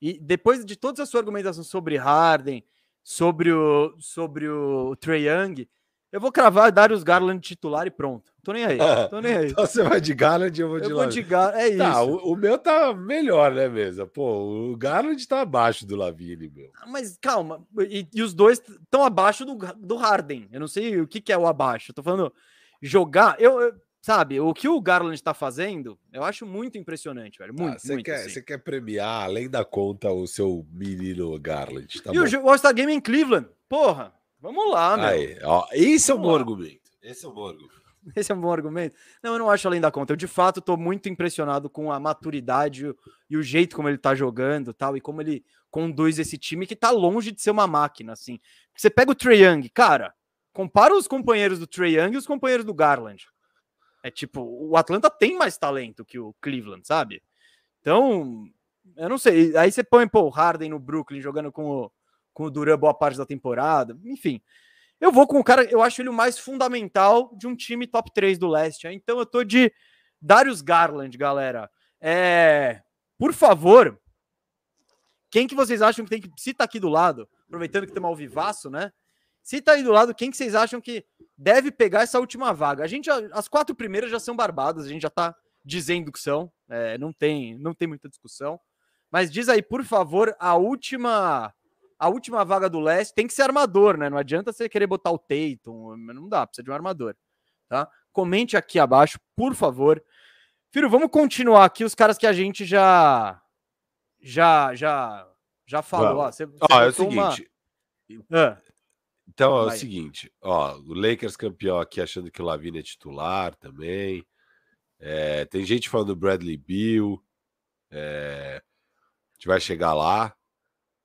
E depois de toda a sua argumentação sobre Harden, sobre o, sobre o Trey Young, eu vou cravar Darius Garland titular e pronto. Tô nem aí. Tô nem aí. então você vai de Garland e eu vou de Eu vou de Garland. É tá, isso. O, o, meu tá melhor, né, mesa? Pô, o Garland tá abaixo do Lavine, meu. Ah, mas calma. E, e os dois estão abaixo do, do Harden. Eu não sei o que, que é o abaixo. Eu tô falando jogar. Eu, eu, sabe, o que o Garland tá fazendo, eu acho muito impressionante, velho. Muito, ah, você muito. Quer, assim. Você quer premiar, além da conta, o seu menino Garland. Tá e bom. o All-Star Game em Cleveland. Porra. Vamos lá, meu. Aí, ó, esse é um bom argumento. Esse é um bom argumento. Esse é um bom argumento. Não, eu não acho além da conta. Eu, de fato, estou muito impressionado com a maturidade e o jeito como ele está jogando tal, e como ele conduz esse time que está longe de ser uma máquina, assim. Você pega o Trae Young, cara, compara os companheiros do Trae Young e os companheiros do Garland. É tipo, o Atlanta tem mais talento que o Cleveland, sabe? Então, eu não sei. Aí você põe, pô, o Harden no Brooklyn jogando com o, com o Duran boa parte da temporada. Enfim, eu vou com o cara, eu acho ele o mais fundamental de um time top 3 do leste. Então eu tô de Darius Garland, galera. É, por favor, quem que vocês acham que tem que. Se tá aqui do lado, aproveitando que tem um alvivaço, né? Se tá aí do lado, quem que vocês acham que deve pegar essa última vaga? A gente, as quatro primeiras já são barbadas, a gente já tá dizendo que são, é, não tem, não tem muita discussão. Mas diz aí, por favor, a última a última vaga do leste tem que ser armador, né? Não adianta você querer botar o Tatum, não dá, precisa de um armador, tá? Comente aqui abaixo, por favor. Filho, vamos continuar aqui os caras que a gente já já já já falou. Ó, você, você ó é o seguinte. Uma... Então é o seguinte, ó, o Lakers campeão aqui achando que o Lavine é titular também. É, tem gente falando do Bradley Bill. É, a gente vai chegar lá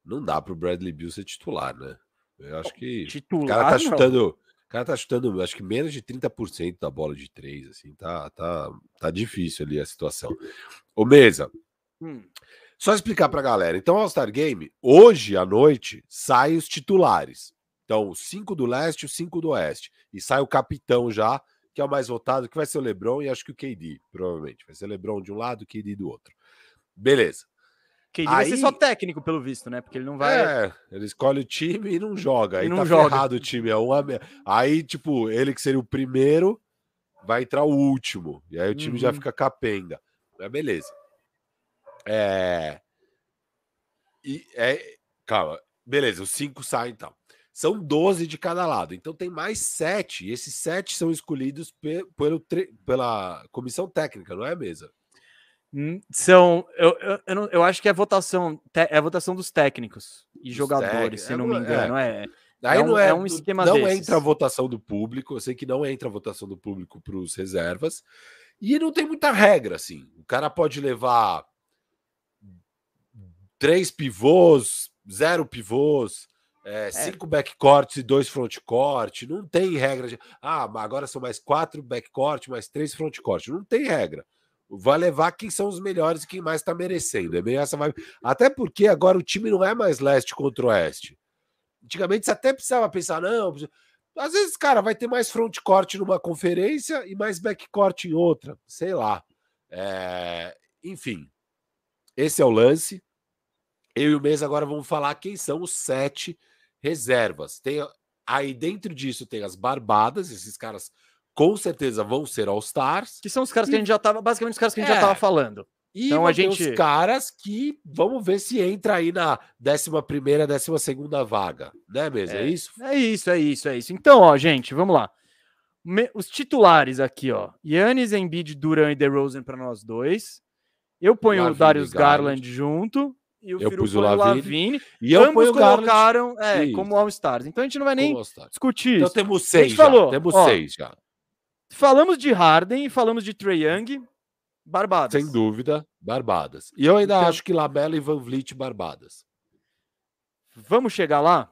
não dá para o Bradley Bill ser titular, né? Eu acho que titular, o cara tá chutando, o cara tá chutando, acho que menos de 30% da bola de três, assim, tá, tá, tá difícil ali a situação. Ô Mesa, hum. só explicar para a galera. Então, All-Star Game, hoje à noite, sai os titulares. Então, cinco do leste e cinco do oeste. E sai o capitão já, que é o mais votado, que vai ser o LeBron e acho que o KD, provavelmente. Vai ser o LeBron de um lado o KD do outro. Beleza. Ele aí... vai ser só técnico, pelo visto, né? Porque ele não vai. É, ele escolhe o time e não joga. Aí e não tá joga. ferrado o time. É uma... Aí, tipo, ele que seria o primeiro, vai entrar o último. E aí o time uhum. já fica capenga. Mas beleza. É. E é. Calma. Beleza, os cinco saem então. São 12 de cada lado. Então tem mais sete. E esses sete são escolhidos pe pelo, pela comissão técnica, não é mesa? Hum, são. Eu, eu, eu, não, eu, acho que é votação, é a votação dos técnicos e dos jogadores, se é, não me engano. É. é. Aí é um, não é, é um esquema Não desses. entra a votação do público. Eu sei que não entra a votação do público para os reservas. E não tem muita regra, assim. O cara pode levar três pivôs, zero pivôs. É, é. cinco backcourts e dois frontcourt. Não tem regra de. Ah, agora são mais quatro backcourt, mais três frontcourt. Não tem regra. Vai levar quem são os melhores e quem mais está merecendo. É meio essa vibe. Até porque agora o time não é mais leste contra oeste. Antigamente você até precisava pensar, não. Às vezes, cara, vai ter mais frontcourt numa conferência e mais backcourt em outra. Sei lá. É... Enfim, esse é o lance. Eu e o Mês agora vamos falar quem são os sete reservas. Tem aí dentro disso tem as barbadas, esses caras com certeza vão ser All-Stars. Que são os caras e... que a gente já tava, basicamente os caras que a gente é. já tava falando. E então a gente os caras que vamos ver se entra aí na 11 primeira, 12 segunda vaga, né mesmo? É, é, isso? É isso, é isso, é isso. Então, ó, gente, vamos lá. Me... os titulares aqui, ó. Yannis, Embiid, Duran e DeRozan para nós dois. Eu ponho Lavine, o Darius Garland, Garland junto e o eu Firu pus o Lavine, e eu Ambos colocaram é, como All-Stars. Então a gente não vai nem discutir então, isso. Então temos seis já. Falou, temos ó, seis já. Falamos de Harden, falamos de Trae Young, Barbadas. Sem dúvida, Barbadas. E eu ainda então, acho que Lamela e Van Vliet Barbadas. Vamos chegar lá?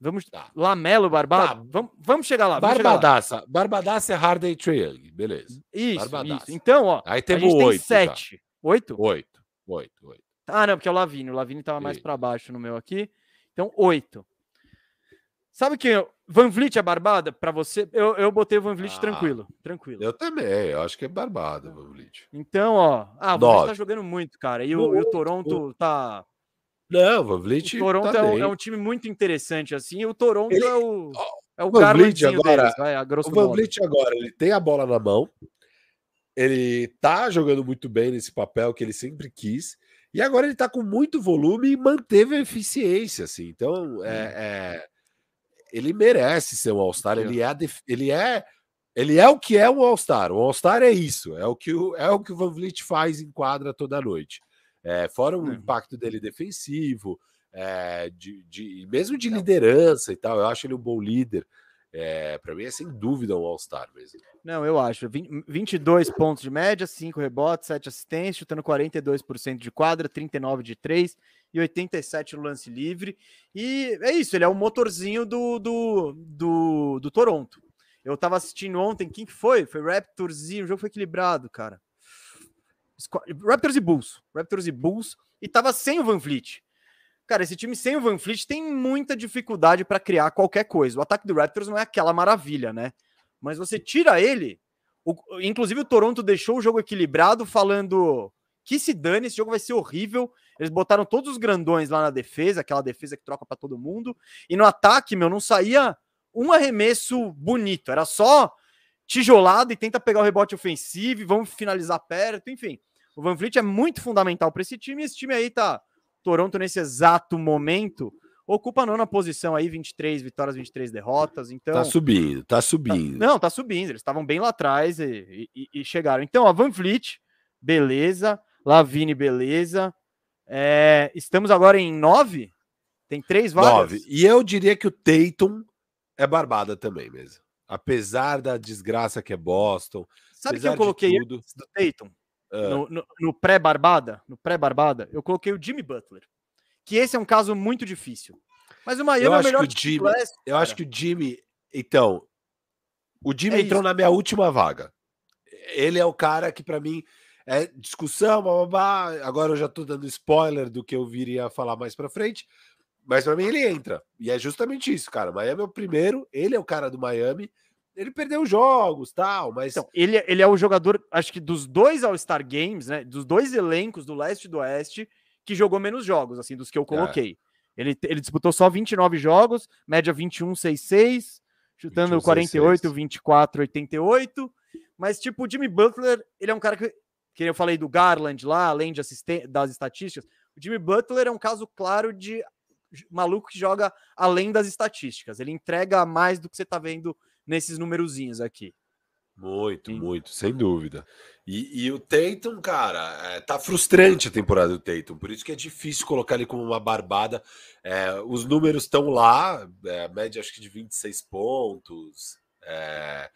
Vamos tá. Lamelo Barbada? Tá. Vamos, vamos chegar lá. Barbadaça. Lá. Barbadaça é Harden e Trae Young. Beleza. Isso, isso. Então, ó. Aí temos oito. sete. Oito? Oito. Oito, oito. Ah, não, porque é o Lavini. O Lavini estava mais para baixo no meu aqui. Então, oito. Sabe que Van Vliet é barbada para você? Eu, eu botei o Van Vliet ah, tranquilo, tranquilo. Eu também, eu acho que é barbada Van Vliet. Então, ó, ah, o Van Vliet tá jogando muito, cara. E o, e o Toronto tá Não, o Van Vliet O Toronto tá é, um, é, um, time muito interessante assim, e o Toronto ele... é o é o, o Van Vliet agora, deles, vai, a grosso o Van Vliet agora, ele tem a bola na mão. Ele tá jogando muito bem nesse papel que ele sempre quis. E agora ele tá com muito volume e manteve a eficiência, assim. Então, é, é ele merece ser um All-Star. Ele é, ele é ele é o que é um All-Star. O All-Star é isso, é o que o, é o que o Van Vliet faz em quadra toda noite. É, fora o impacto dele defensivo, é, de, de, mesmo de liderança e tal, eu acho ele um bom líder. É, para mim é sem dúvida um All-Star mesmo. Não, eu acho. 22 pontos de média, 5 rebotes, 7 assistências, chutando 42% de quadra, 39 de 3 e 87 no lance livre. E é isso, ele é o motorzinho do, do, do, do Toronto. Eu tava assistindo ontem, quem que foi? Foi Raptors e o jogo foi equilibrado, cara. Raptors e Bulls. Raptors e Bulls. E tava sem o Van Vliet. Cara, esse time sem o Van Fleet tem muita dificuldade para criar qualquer coisa. O ataque do Raptors não é aquela maravilha, né? Mas você tira ele. O, inclusive, o Toronto deixou o jogo equilibrado, falando que se dane, esse jogo vai ser horrível. Eles botaram todos os grandões lá na defesa, aquela defesa que troca para todo mundo. E no ataque, meu, não saía um arremesso bonito. Era só tijolado e tenta pegar o rebote ofensivo e vamos finalizar perto. Enfim, o Van Fleet é muito fundamental para esse time. Esse time aí tá Toronto, nesse exato momento, ocupa a nona posição aí, 23 vitórias, 23 derrotas. Então. Tá subindo, tá subindo. Tá, não, tá subindo. Eles estavam bem lá atrás e, e, e, chegaram. Então, a Van Fleet, beleza. Lavine, beleza. É, estamos agora em nove? Tem três vagas? Nove. E eu diria que o Tatum é barbada também mesmo. Apesar da desgraça que é Boston. Sabe que eu coloquei tudo... do Tatum? Ah. no, no, no pré-Barbada, no pré-Barbada, eu coloquei o Jimmy Butler. Que esse é um caso muito difícil. Mas o Miami eu é o melhor que o Jimmy, West, Eu acho que o Jimmy. Então, o Jimmy é entrou isso. na minha última vaga. Ele é o cara que, para mim, é discussão, blá, blá, blá. agora eu já tô dando spoiler do que eu viria a falar mais para frente, mas para mim ele entra. E é justamente isso, cara. Miami é o primeiro, ele é o cara do Miami, ele perdeu jogos, tal, mas. Então, ele, ele é o jogador, acho que dos dois All-Star Games, né? Dos dois elencos do leste e do oeste, que jogou menos jogos, assim, dos que eu é. coloquei. É. Ele, ele disputou só 29 jogos, média 21, 6, 6, chutando 21, 48, 6, 24, 88. Mas, tipo, o Jimmy Butler, ele é um cara que, que eu falei do Garland lá, além de assisten das estatísticas. O Jimmy Butler é um caso claro de maluco que joga além das estatísticas. Ele entrega mais do que você tá vendo nesses numerozinhos aqui. Muito, Sim. muito, sem dúvida. E, e, o Tatum, cara, é, tá frustrante a temporada do Tatum, por isso que é difícil colocar ele como uma barbada. É, os números estão lá, é, média acho que de 26 pontos. É,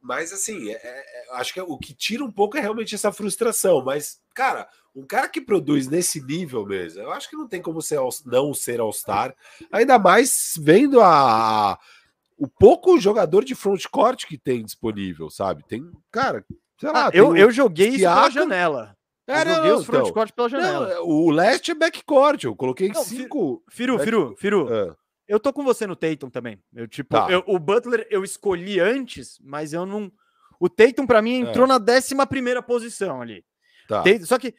mas assim, é, é, acho que é, o que tira um pouco é realmente essa frustração. Mas, cara, um cara que produz nesse nível mesmo, eu acho que não tem como ser não ser All-Star, ainda mais vendo a, o pouco jogador de frontcourt que tem disponível, sabe? Tem, cara, sei lá. Ah, eu, eu joguei isso pela janela. É, eu joguei não, os então, frontcourt pela janela. Não, o leste é backcourt, eu coloquei não, cinco. Firu, Firu, Firu. É. Eu tô com você no Tatum também. Eu, tipo, tá. eu, o Butler eu escolhi antes, mas eu não. O Tatum, para mim, entrou é. na 11 posição ali. Tá. Tatum, só que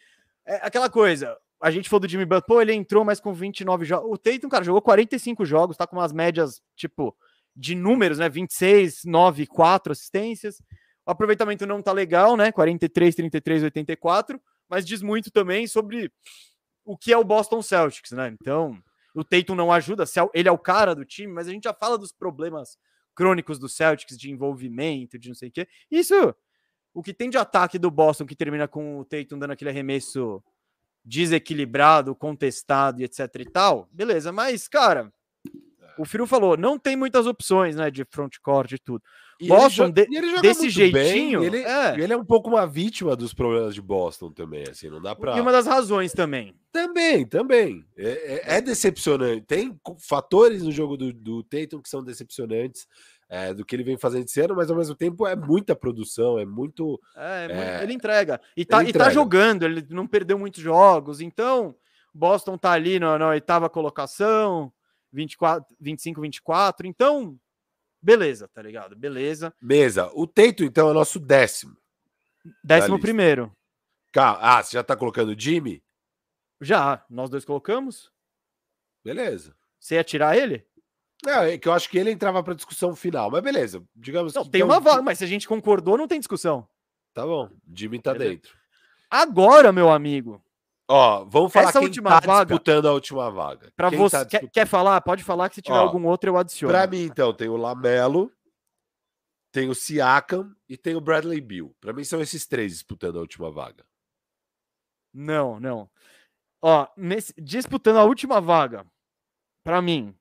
é aquela coisa. A gente falou do Jimmy Butler, pô, ele entrou mais com 29 jogos. O Tatum, cara, jogou 45 jogos, tá com umas médias, tipo, de números, né? 26, 9, 4 assistências. O aproveitamento não tá legal, né? 43, 33, 84, mas diz muito também sobre o que é o Boston Celtics, né? Então, o Tatum não ajuda, é ele é o cara do time, mas a gente já fala dos problemas crônicos do Celtics de envolvimento, de não sei o quê. Isso, o que tem de ataque do Boston que termina com o Tatum dando aquele arremesso desequilibrado, contestado e etc e tal, beleza, mas cara, o Firu falou, não tem muitas opções, né, de frontcourt e tudo. E Boston, ele, de, ele desse jeitinho, bem, ele, é. ele é um pouco uma vítima dos problemas de Boston também, assim, não dá para. E uma das razões também. Também, também. É, é, é decepcionante. Tem fatores no jogo do, do Tatum que são decepcionantes. É, do que ele vem fazendo esse ano, mas ao mesmo tempo é muita produção, é muito. É, é ele entrega. E tá, entrega. e tá jogando, ele não perdeu muitos jogos, então Boston tá ali na, na oitava colocação, 24, 25, 24. Então, beleza, tá ligado? Beleza. Mesa. O Teito, então, é nosso décimo. Décimo primeiro. Ah, você já tá colocando Jimmy? Já, nós dois colocamos. Beleza. Você ia tirar ele? Não, é que eu acho que ele entrava para discussão final, mas beleza. Digamos não, que tem então, uma vaga, mas se a gente concordou, não tem discussão. Tá bom, Jimmy tá beleza. dentro. Agora, meu amigo, Ó, vamos falar Essa quem última tá vaga, disputando a última vaga. Para você, tá quer, quer, falar? Pode falar que se tiver Ó, algum outro eu adiciono. Para mim, então, tem o Lamelo, tem o Siakam e tem o Bradley Bill. Para mim são esses três disputando a última vaga. Não, não. Ó, nesse, disputando a última vaga, para mim,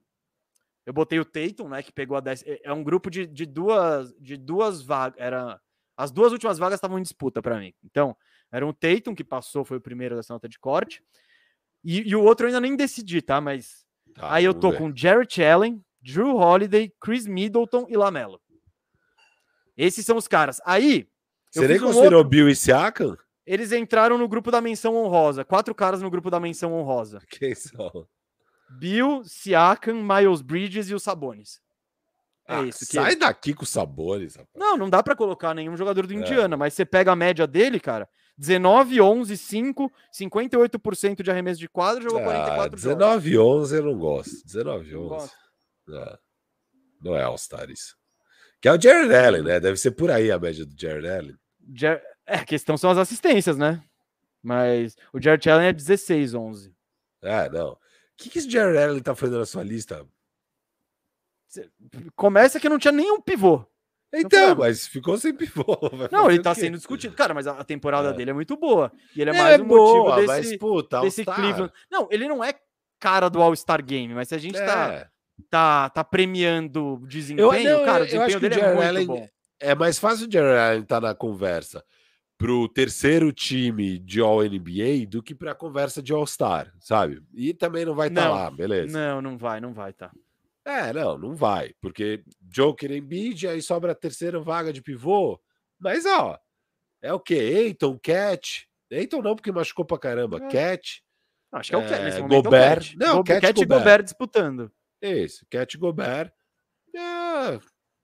eu botei o Tatum, né, que pegou a 10. É, é um grupo de, de duas de duas vagas, era as duas últimas vagas estavam em disputa para mim. Então, era um Tatum que passou, foi o primeiro dessa nota de corte. E, e o outro eu ainda nem decidi, tá? Mas tá, aí eu tô ver. com Jarrett Allen, Drew Holiday, Chris Middleton e Lamelo. Esses são os caras. Aí. Você nem um considerou outro... Bill e Siakam? Eles entraram no grupo da menção honrosa. Quatro caras no grupo da menção honrosa. Quem são? Bill, Siakam, Miles Bridges e os Sabonis. É ah, isso. sai daqui com os Sabonis. Rapaz. Não, não dá para colocar nenhum jogador do é. Indiana, mas você pega a média dele, cara. 19, 11, 5, 58% de arremesso de quadro, jogou ah, 44 19, jogos. 11 eu não gosto. 19, 11. Não, não é All-Star isso. Que é o Jared Allen, né? Deve ser por aí a média do Jared Allen. Jer... É, a questão são as assistências, né? Mas o Jared Allen é 16, 11. É, não. O que, que esse Jared Allen tá fazendo na sua lista? Começa que não tinha nenhum pivô. Então, mas ficou sem pivô. Não, ele tá sendo discutido. Cara, mas a temporada é. dele é muito boa. E ele é, é mais um boa, motivo desse, mas, puta, desse Cleveland. Não, ele não é cara do All-Star Game, mas se a gente tá, é. tá, tá, tá premiando desempenho, eu, não, cara, o desempenho dele é muito Allen, bom. É mais fácil o Jerry Allen estar tá na conversa pro terceiro time de All-NBA do que pra conversa de All-Star, sabe? E também não vai estar tá lá, beleza? Não, não vai, não vai, tá. É, não, não vai, porque Joker Embiid, aí sobra a terceira vaga de pivô. Mas, ó, é o quê? Eiton, Cat. Eiton não, porque machucou pra caramba. É. Cat. Acho que é o Cat. É, Gobert. É Não, Go Cat, Cat e Gobert. Gobert disputando. Isso, Cat e Gobert. É,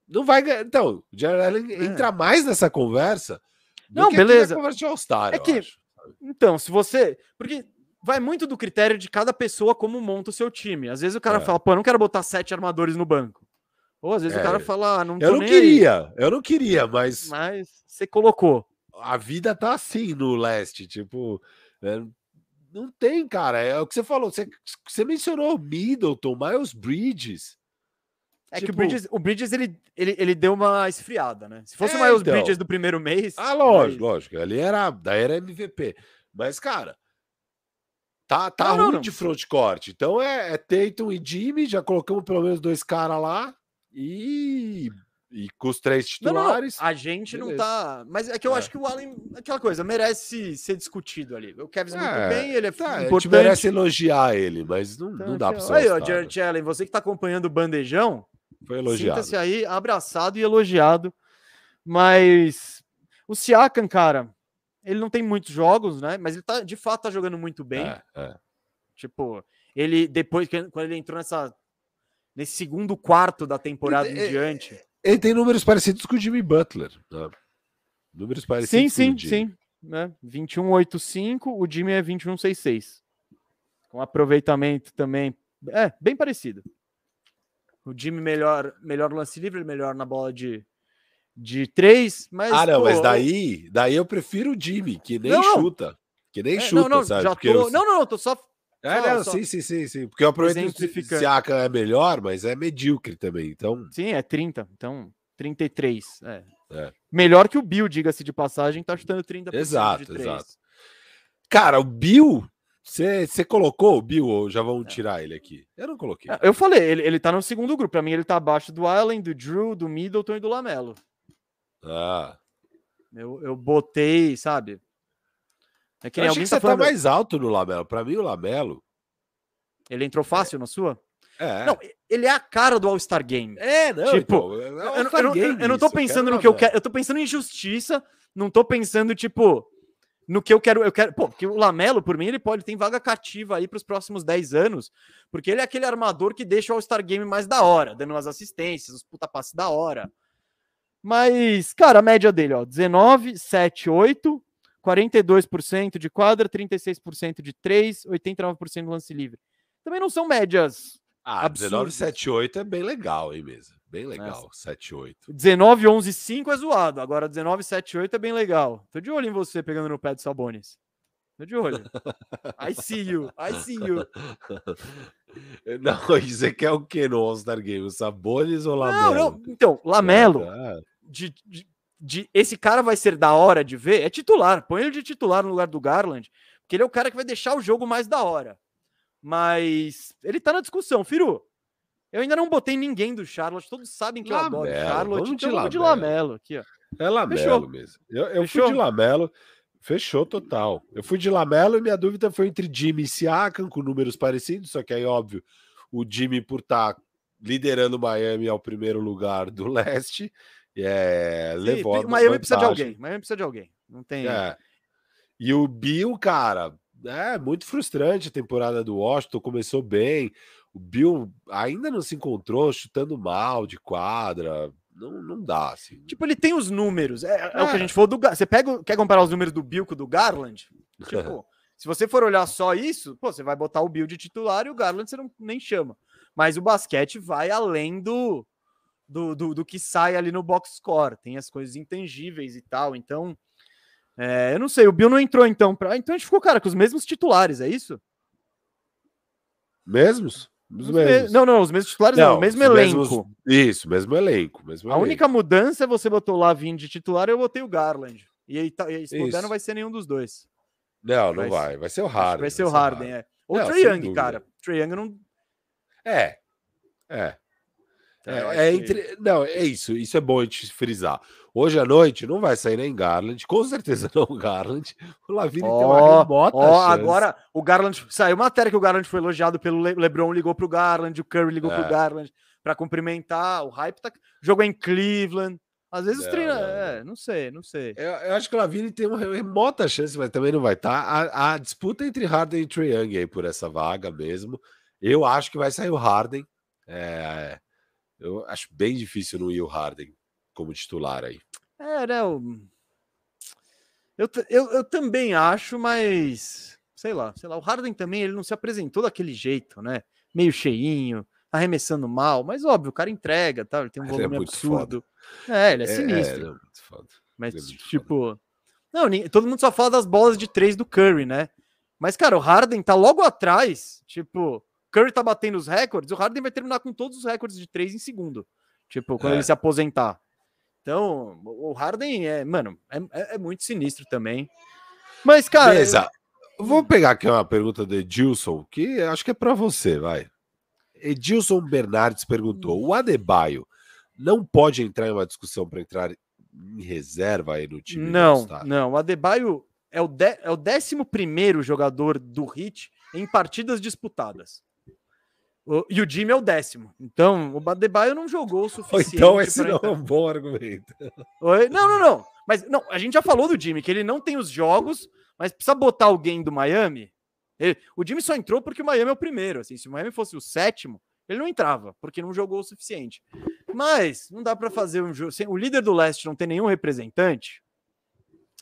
não vai ganhar. Então, o Jared Allen é. entra mais nessa conversa. Não, beleza. Conversa de All-Star, é que, acho. Então, se você. Porque vai muito do critério de cada pessoa como monta o seu time. Às vezes o cara é. fala, pô, eu não quero botar sete armadores no banco. Ou às vezes é. o cara fala, ah, não Eu não queria, aí. eu não queria, mas. Mas você colocou. A vida tá assim no leste, tipo. É, não tem, cara. É o que você falou. Você, você mencionou Middleton, Miles Bridges. É tipo... que o tipo Bridges, o Bridges ele, ele, ele deu uma esfriada, né? Se fosse é, o Miles então... Bridges do primeiro mês. Ah, lógico, mas... lógico. Ali era, daí era MVP. Mas, cara, Tá, tá não, ruim não, não. de frontcourt. Então é, é Tatum e Jimmy, já colocamos pelo menos dois caras lá. E e com os três titulares. A gente beleza. não tá. Mas é que eu é. acho que o Allen, aquela coisa, merece ser discutido ali. O Kevin é, muito bem, ele é tá, importante. A gente merece elogiar ele, mas não, então, não dá pra ser. Aí, ó, Jared Allen, você que tá acompanhando o bandejão, foi elogiado. Sinta-se aí abraçado e elogiado. Mas o Siakam, cara, ele não tem muitos jogos, né? Mas ele tá, de fato tá jogando muito bem. É, é. Tipo, ele depois quando ele entrou nessa nesse segundo quarto da temporada ele, em é, diante. Ele tem números parecidos com o Jimmy Butler. Né? Números parecidos. Sim, sim, sim. Né? 21,85, o Jimmy é 21,66. Com aproveitamento também. É, bem parecido. O Jimmy melhor, melhor lance livre, melhor na bola de, de três, mas. Ah, não, pô, mas daí, daí eu prefiro o Jimmy, que nem não, chuta. Que nem é, chuta, não, não, sabe? Já tô, eu... Não, não, tô só. É, só, não, só... sim, sim, sim, sim. Porque eu aproveito que o Siaka é melhor, mas é medíocre também. Então... Sim, é 30. Então, 33. É. é. Melhor que o Bill, diga-se de passagem, tá chutando 30%. Exato, exato. Cara, o Bill você colocou o Bill ou já vão é. tirar ele aqui? Eu não coloquei. Eu falei, ele, ele tá no segundo grupo. Pra mim, ele tá abaixo do Allen, do Drew, do Middleton e do Lamelo. Ah. Eu, eu botei, sabe? É que nem alguém que tá você tá tá mais alto no Lamelo. Pra mim, o Lamelo. Ele entrou fácil é. na sua? É. Não, ele é a cara do All-Star Game. É, não. Tipo, então, é eu, eu, eu, eu, não tô pensando no que eu quero. Eu tô pensando em justiça. Não tô pensando, tipo no que eu quero. Eu quero, pô, porque o Lamelo, por mim, ele pode tem vaga cativa aí para os próximos 10 anos, porque ele é aquele armador que deixa o All-Star Game mais da hora, dando umas assistências, os puta passes da hora. Mas, cara, a média dele, ó, 19, 7, 8, 42% de quadra, 36% de 3, 89% do lance livre. Também não são médias. Ah, absurdas. 19, 7, 8 é bem legal aí mesmo. Bem legal, Essa. 7, 8. 19, 11, 5 é zoado. Agora 19, 7, 8 é bem legal. Tô de olho em você pegando no pé de Sabonis. Tô de olho. I see you. I see you. Não, você quer o que no All-Star Game? O Sabonis ou Lamelo? Não, não. Então, Lamelo. Ah, de, de, de, esse cara vai ser da hora de ver. É titular. Põe ele de titular no lugar do Garland. Porque ele é o cara que vai deixar o jogo mais da hora. Mas ele tá na discussão, Firu. Eu ainda não botei ninguém do Charlotte. Todos sabem que Lamelo, eu adoro Charlotte. Vamos de, então Lamelo. de Lamelo aqui, ó. É Lamelo Fechou. mesmo. Eu, eu fui de Lamelo. Fechou total. Eu fui de Lamelo e minha dúvida foi entre Jimmy e Siakam, com números parecidos, só que aí, óbvio, o Jimmy, por estar tá liderando Miami ao primeiro lugar do leste, é, Sim, levou Miami vantagem. precisa de alguém. Miami precisa de alguém. Não tem. É. E o Bill, cara, é muito frustrante a temporada do Washington. Começou bem, o Bill ainda não se encontrou chutando mal de quadra. Não, não dá, assim. Tipo, ele tem os números. É, é. o que a é. gente falou do Você pega, quer comparar os números do Bill com do Garland? Tipo, se você for olhar só isso, pô, você vai botar o Bill de titular e o Garland você não, nem chama. Mas o basquete vai além do, do, do, do que sai ali no box score. Tem as coisas intangíveis e tal. Então, é, eu não sei. O Bill não entrou então. Pra... Então a gente ficou, cara, com os mesmos titulares, é isso? Mesmos? Os os mesmos. Me... Não, não, os mesmos titulares não, não o mesmo elenco. Mesmos... Isso, mesmo elenco. Mesmo a elenco. única mudança é você botou o Lavin de titular e eu botei o Garland. E aí, tá, e não vai ser nenhum dos dois. Não, não vai. Vai, vai ser o Harden. Vai ser o Harden, é. Ou o Trae Young, cara. Trae Young não. É. É. É, é entre... que... Não, é isso. Isso é bom a gente frisar. Hoje à noite não vai sair nem Garland, com certeza não Garland. O Lavini oh, tem uma remota oh, Agora, o Garland saiu matéria que o Garland foi elogiado pelo Le LeBron, ligou pro Garland, o Curry ligou é. pro Garland para cumprimentar. O hype tá. Jogou em Cleveland. Às vezes não, treina. É, não sei, não sei. Eu, eu, acho que o Lavini tem uma remota chance, mas também não vai estar. Tá. A, a, disputa entre Harden e Trae Young aí por essa vaga mesmo. Eu acho que vai sair o Harden. É, eu acho bem difícil não ir o Harden como titular aí. É, né? Eu, eu, eu, eu também acho, mas sei lá, sei lá. O Harden também ele não se apresentou daquele jeito, né? Meio cheinho, arremessando mal, mas óbvio, o cara entrega, tá? Ele tem um é volume é absurdo. Foda. É, ele é, é sinistro. É, é foda. Mas, é tipo, foda. não, todo mundo só fala das bolas de três do Curry, né? Mas, cara, o Harden tá logo atrás, tipo, Curry tá batendo os recordes, o Harden vai terminar com todos os recordes de três em segundo. Tipo, quando é. ele se aposentar. Então, o Harden é, mano, é, é, é muito sinistro também. Mas, cara. Beleza. Eu... Vou pegar aqui uma pergunta do Edilson, que acho que é para você, vai. Edilson Bernardes perguntou: o Adebayo não pode entrar em uma discussão para entrar em reserva aí no time? Não, não. O Adebayo é o, de, é o décimo primeiro jogador do Hit em partidas disputadas. O, e o Jimmy é o décimo. Então, o Adebayo não jogou o suficiente. Então, esse não entrar. é um bom argumento. Oi? Não, não, não. Mas não, a gente já falou do Jimmy, que ele não tem os jogos, mas precisa botar alguém do Miami. Ele, o Jimmy só entrou porque o Miami é o primeiro. Assim, se o Miami fosse o sétimo, ele não entrava, porque não jogou o suficiente. Mas não dá para fazer um jogo. O líder do leste não tem nenhum representante.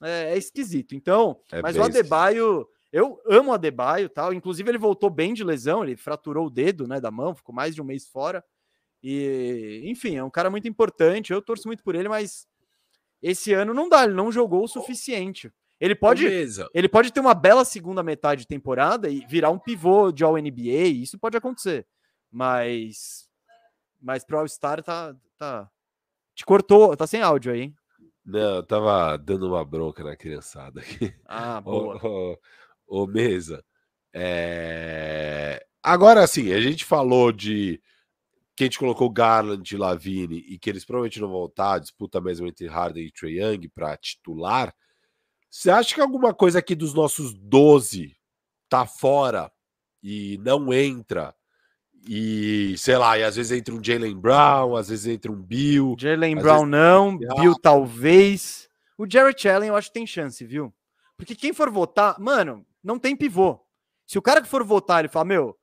É, é esquisito. Então, é mas o Adebayo, eu amo o Adebayo, tal. Inclusive, ele voltou bem de lesão, ele fraturou o dedo né, da mão, ficou mais de um mês fora. E, enfim, é um cara muito importante. Eu torço muito por ele, mas esse ano não dá, ele não jogou o suficiente. Ele pode, ele pode ter uma bela segunda metade de temporada e virar um pivô de All NBA, isso pode acontecer. Mas mas pro All-Star tá, tá te cortou, tá sem áudio aí, hein? Não, eu tava dando uma bronca na criançada aqui. Ah, boa. Ô Mesa, é... agora sim, a gente falou de que a gente colocou Garland e Lavine e que eles provavelmente não vão voltar, disputa mesmo entre Harden e Trae Young para titular. Você acha que alguma coisa aqui dos nossos 12 tá fora e não entra? E sei lá, e às vezes entra um Jalen Brown, às vezes entra um Bill. Jalen Brown vezes... não, Bill talvez. O Jarrett Allen eu acho que tem chance, viu? Porque quem for votar, mano, não tem pivô. Se o cara que for votar, ele fala, meu,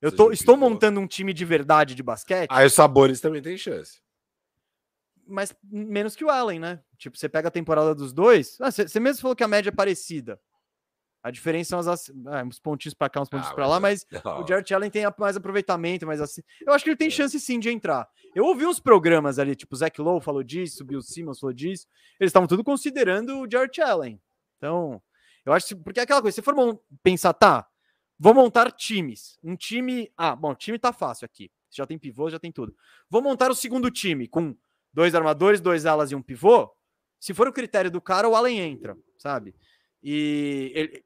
eu tô, estou montando um time de verdade de basquete. Aí os sabores também tem chance. Mas menos que o Allen, né? Tipo, você pega a temporada dos dois. Ah, você, mesmo falou que a média é parecida. A diferença são as, ah, uns pontinhos para cá, uns pontinhos ah, para lá, mas não. o Jared Allen tem mais aproveitamento, mas assim. Eu acho que ele tem é. chance sim de entrar. Eu ouvi uns programas ali, tipo, o Zach Lowe falou disso, o Bill Simmons falou disso. Eles estavam tudo considerando o Jared Allen. Então, eu acho que. Porque é aquela coisa, se for pensar, tá, Vou montar times. Um time. Ah, bom, time tá fácil aqui. Já tem pivô, já tem tudo. Vou montar o segundo time com dois armadores, dois alas e um pivô. Se for o critério do cara, o Allen entra, sabe? E ele,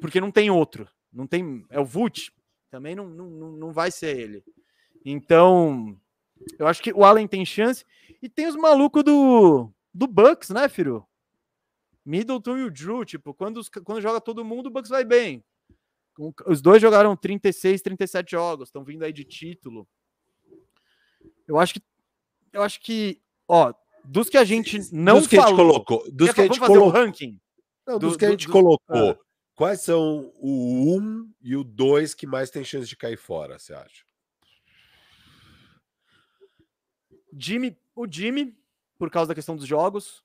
porque não tem outro. Não tem. É o Vult. Também não, não, não vai ser ele. Então, eu acho que o Allen tem chance. E tem os malucos do, do Bucks, né, Firo? Middleton e o Drew. Tipo, quando, quando joga todo mundo, o Bucks vai bem. Os dois jogaram 36, 37 jogos, estão vindo aí de título. Eu acho que eu acho que, ó, dos que a gente não dos que falou, a gente colocou, dos que a gente colocou, ranking. Não, dos do, que a gente do, colocou, ah. quais são o 1 um e o 2 que mais tem chance de cair fora, você acha? Jimmy, o Jimmy, por causa da questão dos jogos,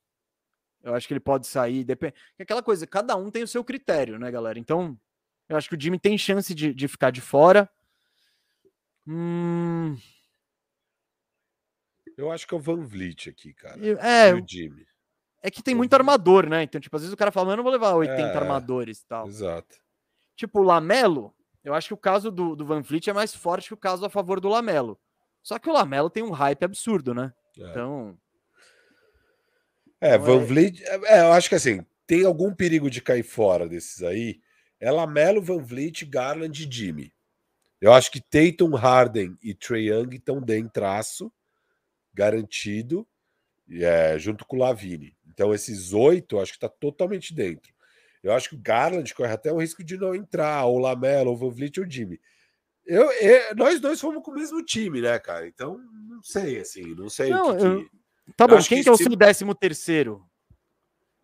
eu acho que ele pode sair, depende. Aquela coisa, cada um tem o seu critério, né, galera? Então, eu acho que o Jimmy tem chance de, de ficar de fora. Hum... Eu acho que é o Van Vliet aqui, cara. É, o Jimmy. É que tem muito armador, né? Então, tipo, às vezes o cara fala, eu não vou levar 80 é, armadores e tal. Exato. Tipo, o Lamelo, eu acho que o caso do, do Van Vliet é mais forte que o caso a favor do Lamelo. Só que o Lamelo tem um hype absurdo, né? É. Então. É, então Van é... Vliet. É, eu acho que assim, tem algum perigo de cair fora desses aí, é Lamelo, Van Vliet, Garland e Jimmy. Eu acho que Tatum, Harden e Trey Young estão dentraço, garantido, é, junto com o Lavine. Então, esses oito, eu acho que está totalmente dentro. Eu acho que o Garland corre até o risco de não entrar, ou Lamelo, ou Van Vliet ou Jimmy. Eu, eu, nós dois fomos com o mesmo time, né, cara? Então, não sei, assim, não sei não, que, eu... Tá bom, quem que, que é o seu décimo terceiro?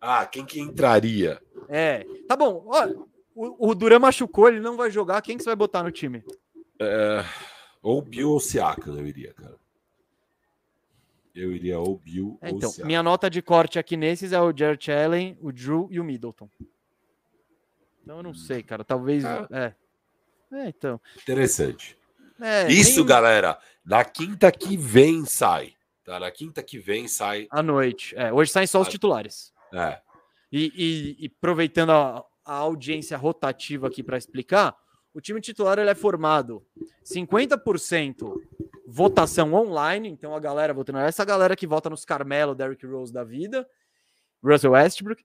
Ah, quem que entraria? É, tá bom. Olha, o, o Duran machucou, ele não vai jogar. Quem que você vai botar no time? É, ou Bill ou Siakam, eu iria, cara. Eu iria ou Bill é, ou então, Siakam. Minha nota de corte aqui nesses é o Jared Allen, o Drew e o Middleton. Então eu não sei, cara. Talvez. Ah. É. é. então. Interessante. É, Isso, galera. Na quinta que vem sai. Tá? Na quinta que vem sai. À noite. É, hoje saem só os titulares. É. E, e, e aproveitando a, a audiência rotativa aqui para explicar, o time titular ele é formado 50% votação online, então a galera votando, essa galera que vota nos Carmelo, Derrick Rose da vida, Russell Westbrook,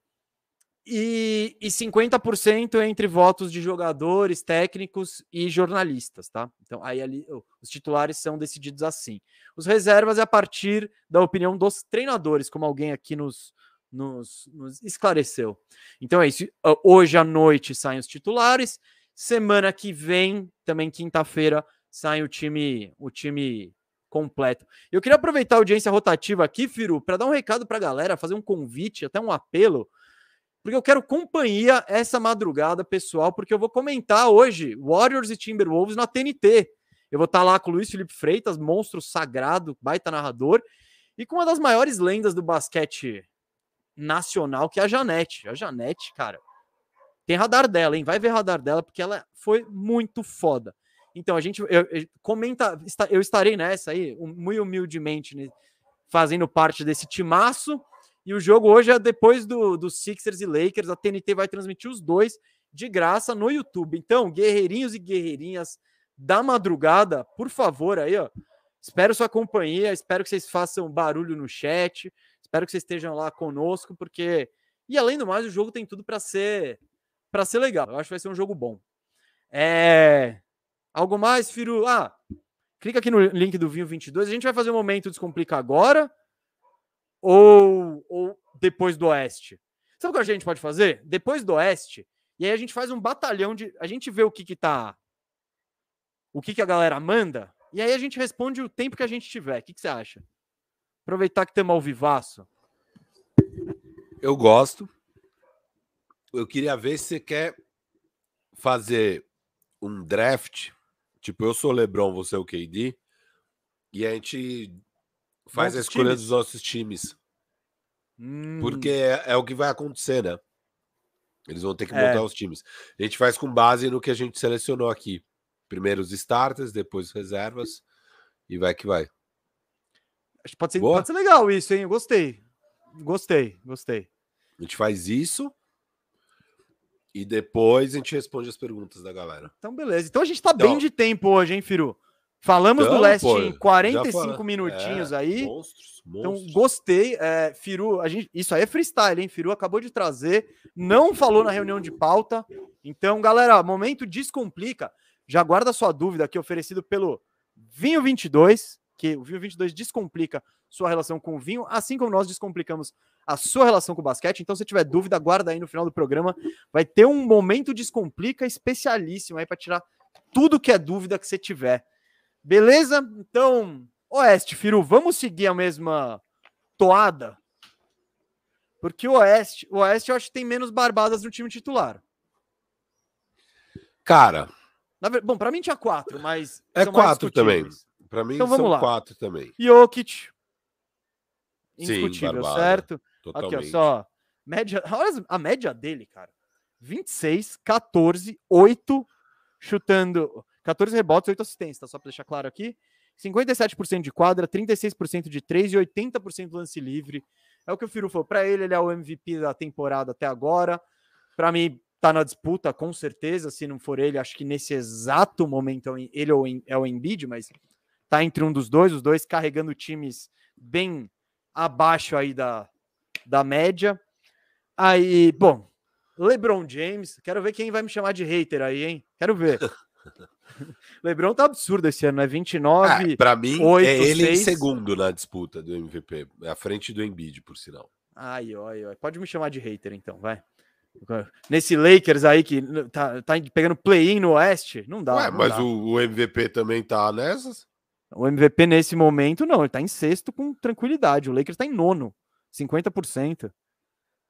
e, e 50% entre votos de jogadores, técnicos e jornalistas, tá? Então, aí ali os titulares são decididos assim. Os reservas é a partir da opinião dos treinadores, como alguém aqui nos, nos, nos esclareceu. Então é isso. Hoje à noite saem os titulares. Semana que vem, também quinta-feira, sai o time, o time completo. Eu queria aproveitar a audiência rotativa aqui, Firu, para dar um recado para a galera, fazer um convite, até um apelo porque eu quero companhia essa madrugada, pessoal, porque eu vou comentar hoje Warriors e Timberwolves na TNT. Eu vou estar lá com o Luiz Felipe Freitas, monstro sagrado, baita narrador, e com uma das maiores lendas do basquete nacional, que é a Janete. A Janete, cara, tem radar dela, hein? Vai ver radar dela, porque ela foi muito foda. Então, a gente eu, eu, comenta, eu estarei nessa aí, muito humildemente, né, fazendo parte desse timaço e o jogo hoje é depois do, do Sixers e Lakers. A TNT vai transmitir os dois de graça no YouTube. Então, guerreirinhos e guerreirinhas da madrugada, por favor, aí, ó. Espero sua companhia, espero que vocês façam barulho no chat, espero que vocês estejam lá conosco, porque e além do mais, o jogo tem tudo para ser para ser legal. Eu acho que vai ser um jogo bom. É algo mais, Firu? Ah, clica aqui no link do Vinho 22. A gente vai fazer um momento descomplica agora ou, ou depois do Oeste? Sabe o que a gente pode fazer? Depois do Oeste, e aí a gente faz um batalhão de. A gente vê o que que tá. O que que a galera manda, e aí a gente responde o tempo que a gente tiver. O que, que você acha? Aproveitar que temos ao vivaço. Eu gosto. Eu queria ver se você quer fazer um draft. Tipo, eu sou o Lebron, você é o KD. E a gente Faz a escolha times. dos nossos times. Hum. Porque é, é, o que vai acontecer, né? Eles vão ter que montar é. os times. A gente faz com base no que a gente selecionou aqui. Primeiro os starters, depois reservas. E vai que vai. Acho que pode ser, pode ser legal isso, hein? Eu gostei. Gostei, gostei. A gente faz isso. E depois a gente responde as perguntas da galera. Então, beleza. Então a gente tá então, bem de tempo hoje, hein, Firu? Falamos então, do leste pô, em 45 minutinhos é, aí. Monstros, monstros. Então, gostei. É, Firu, a gente, isso aí é freestyle, hein? Firu acabou de trazer, não falou na reunião de pauta. Então, galera, momento descomplica. Já guarda sua dúvida aqui, oferecido pelo Vinho 22, que o Vinho 22 descomplica sua relação com o vinho, assim como nós descomplicamos a sua relação com o basquete. Então, se tiver dúvida, guarda aí no final do programa. Vai ter um momento descomplica especialíssimo aí para tirar tudo que é dúvida que você tiver. Beleza? Então, Oeste, Firu, vamos seguir a mesma toada? Porque o Oeste, o Oeste eu acho que tem menos barbadas no time titular. Cara. Na, bom, para mim tinha quatro, mas. É quatro também. Para mim então, vamos são lá. quatro também. Jokic. Indiscutível, Sim, certo? Totalmente. Aqui, ó, só. Média, olha a média dele, cara. 26, 14, 8, chutando. 14 rebotes, 8 assistências, tá? Só para deixar claro aqui. 57% de quadra, 36% de 3 e 80% lance livre. É o que o Firu falou. Para ele, ele é o MVP da temporada até agora. Para mim, tá na disputa, com certeza. Se não for ele, acho que nesse exato momento é ele é o Embiid, mas tá entre um dos dois, os dois carregando times bem abaixo aí da, da média. Aí, bom, LeBron James, quero ver quem vai me chamar de hater aí, hein? Quero ver. Lebron tá absurdo esse ano, é 29. Ah, para mim, 8, é ele 6. em segundo na disputa do MVP, é à frente do Embiid, por sinal. Ai, ai, ai. Pode me chamar de hater, então, vai. Nesse Lakers aí que tá, tá pegando play-in no Oeste, não dá. Ué, não mas dá. O, o, MVP também tá nessas? O MVP nesse momento, não, ele tá em sexto com tranquilidade. O Lakers tá em nono, 50%.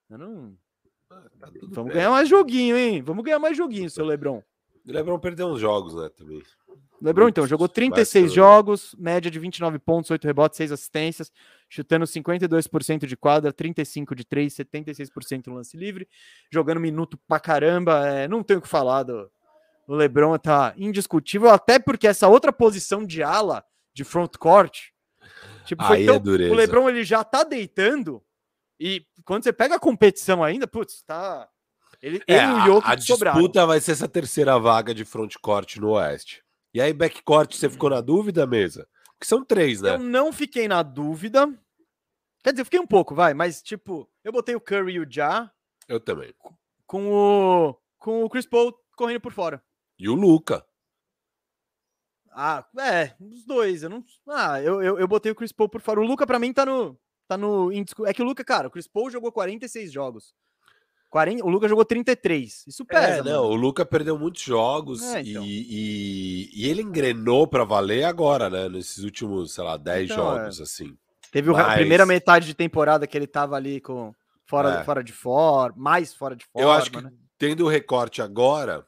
Eu não. Ah, tá Vamos bem. ganhar mais joguinho, hein? Vamos ganhar mais joguinho, seu Lebron. O Lebron perdeu uns jogos, né, também. Lebron, então, jogou 36 jogos, média de 29 pontos, 8 rebotes, 6 assistências, chutando 52% de quadra, 35% de 3, 76% no lance livre, jogando minuto pra caramba. É, não tenho o que falar do, do Lebron, tá indiscutível, até porque essa outra posição de ala, de front court, tipo, foi tão, é o Lebron ele já tá deitando, e quando você pega a competição ainda, putz, tá ele, é, ele e o Jokic A, a disputa vai ser essa terceira vaga de frontcourt no Oeste. E aí, backcourt, você ficou na dúvida, mesa? Porque são três, né? Eu não fiquei na dúvida. Quer dizer, eu fiquei um pouco, vai, mas tipo, eu botei o Curry e o Ja. Eu também. Com o, com o Chris Paul correndo por fora. E o Luca. Ah, é, os dois. Eu não. Ah, eu, eu, eu botei o Chris Paul por fora. O Luca, pra mim, tá no. Tá no. É que o Luca, cara, o Chris Paul jogou 46 jogos. 40, o Luca jogou 33. Isso pesa. É, não, o Luca perdeu muitos jogos é, então. e, e, e, ele engrenou para valer agora, né? Nesses últimos, sei lá, 10 então, jogos, é. assim. Teve Mas... a primeira metade de temporada que ele tava ali com fora, é. fora de forma, mais fora de forma. Eu acho que né? tendo o recorte agora,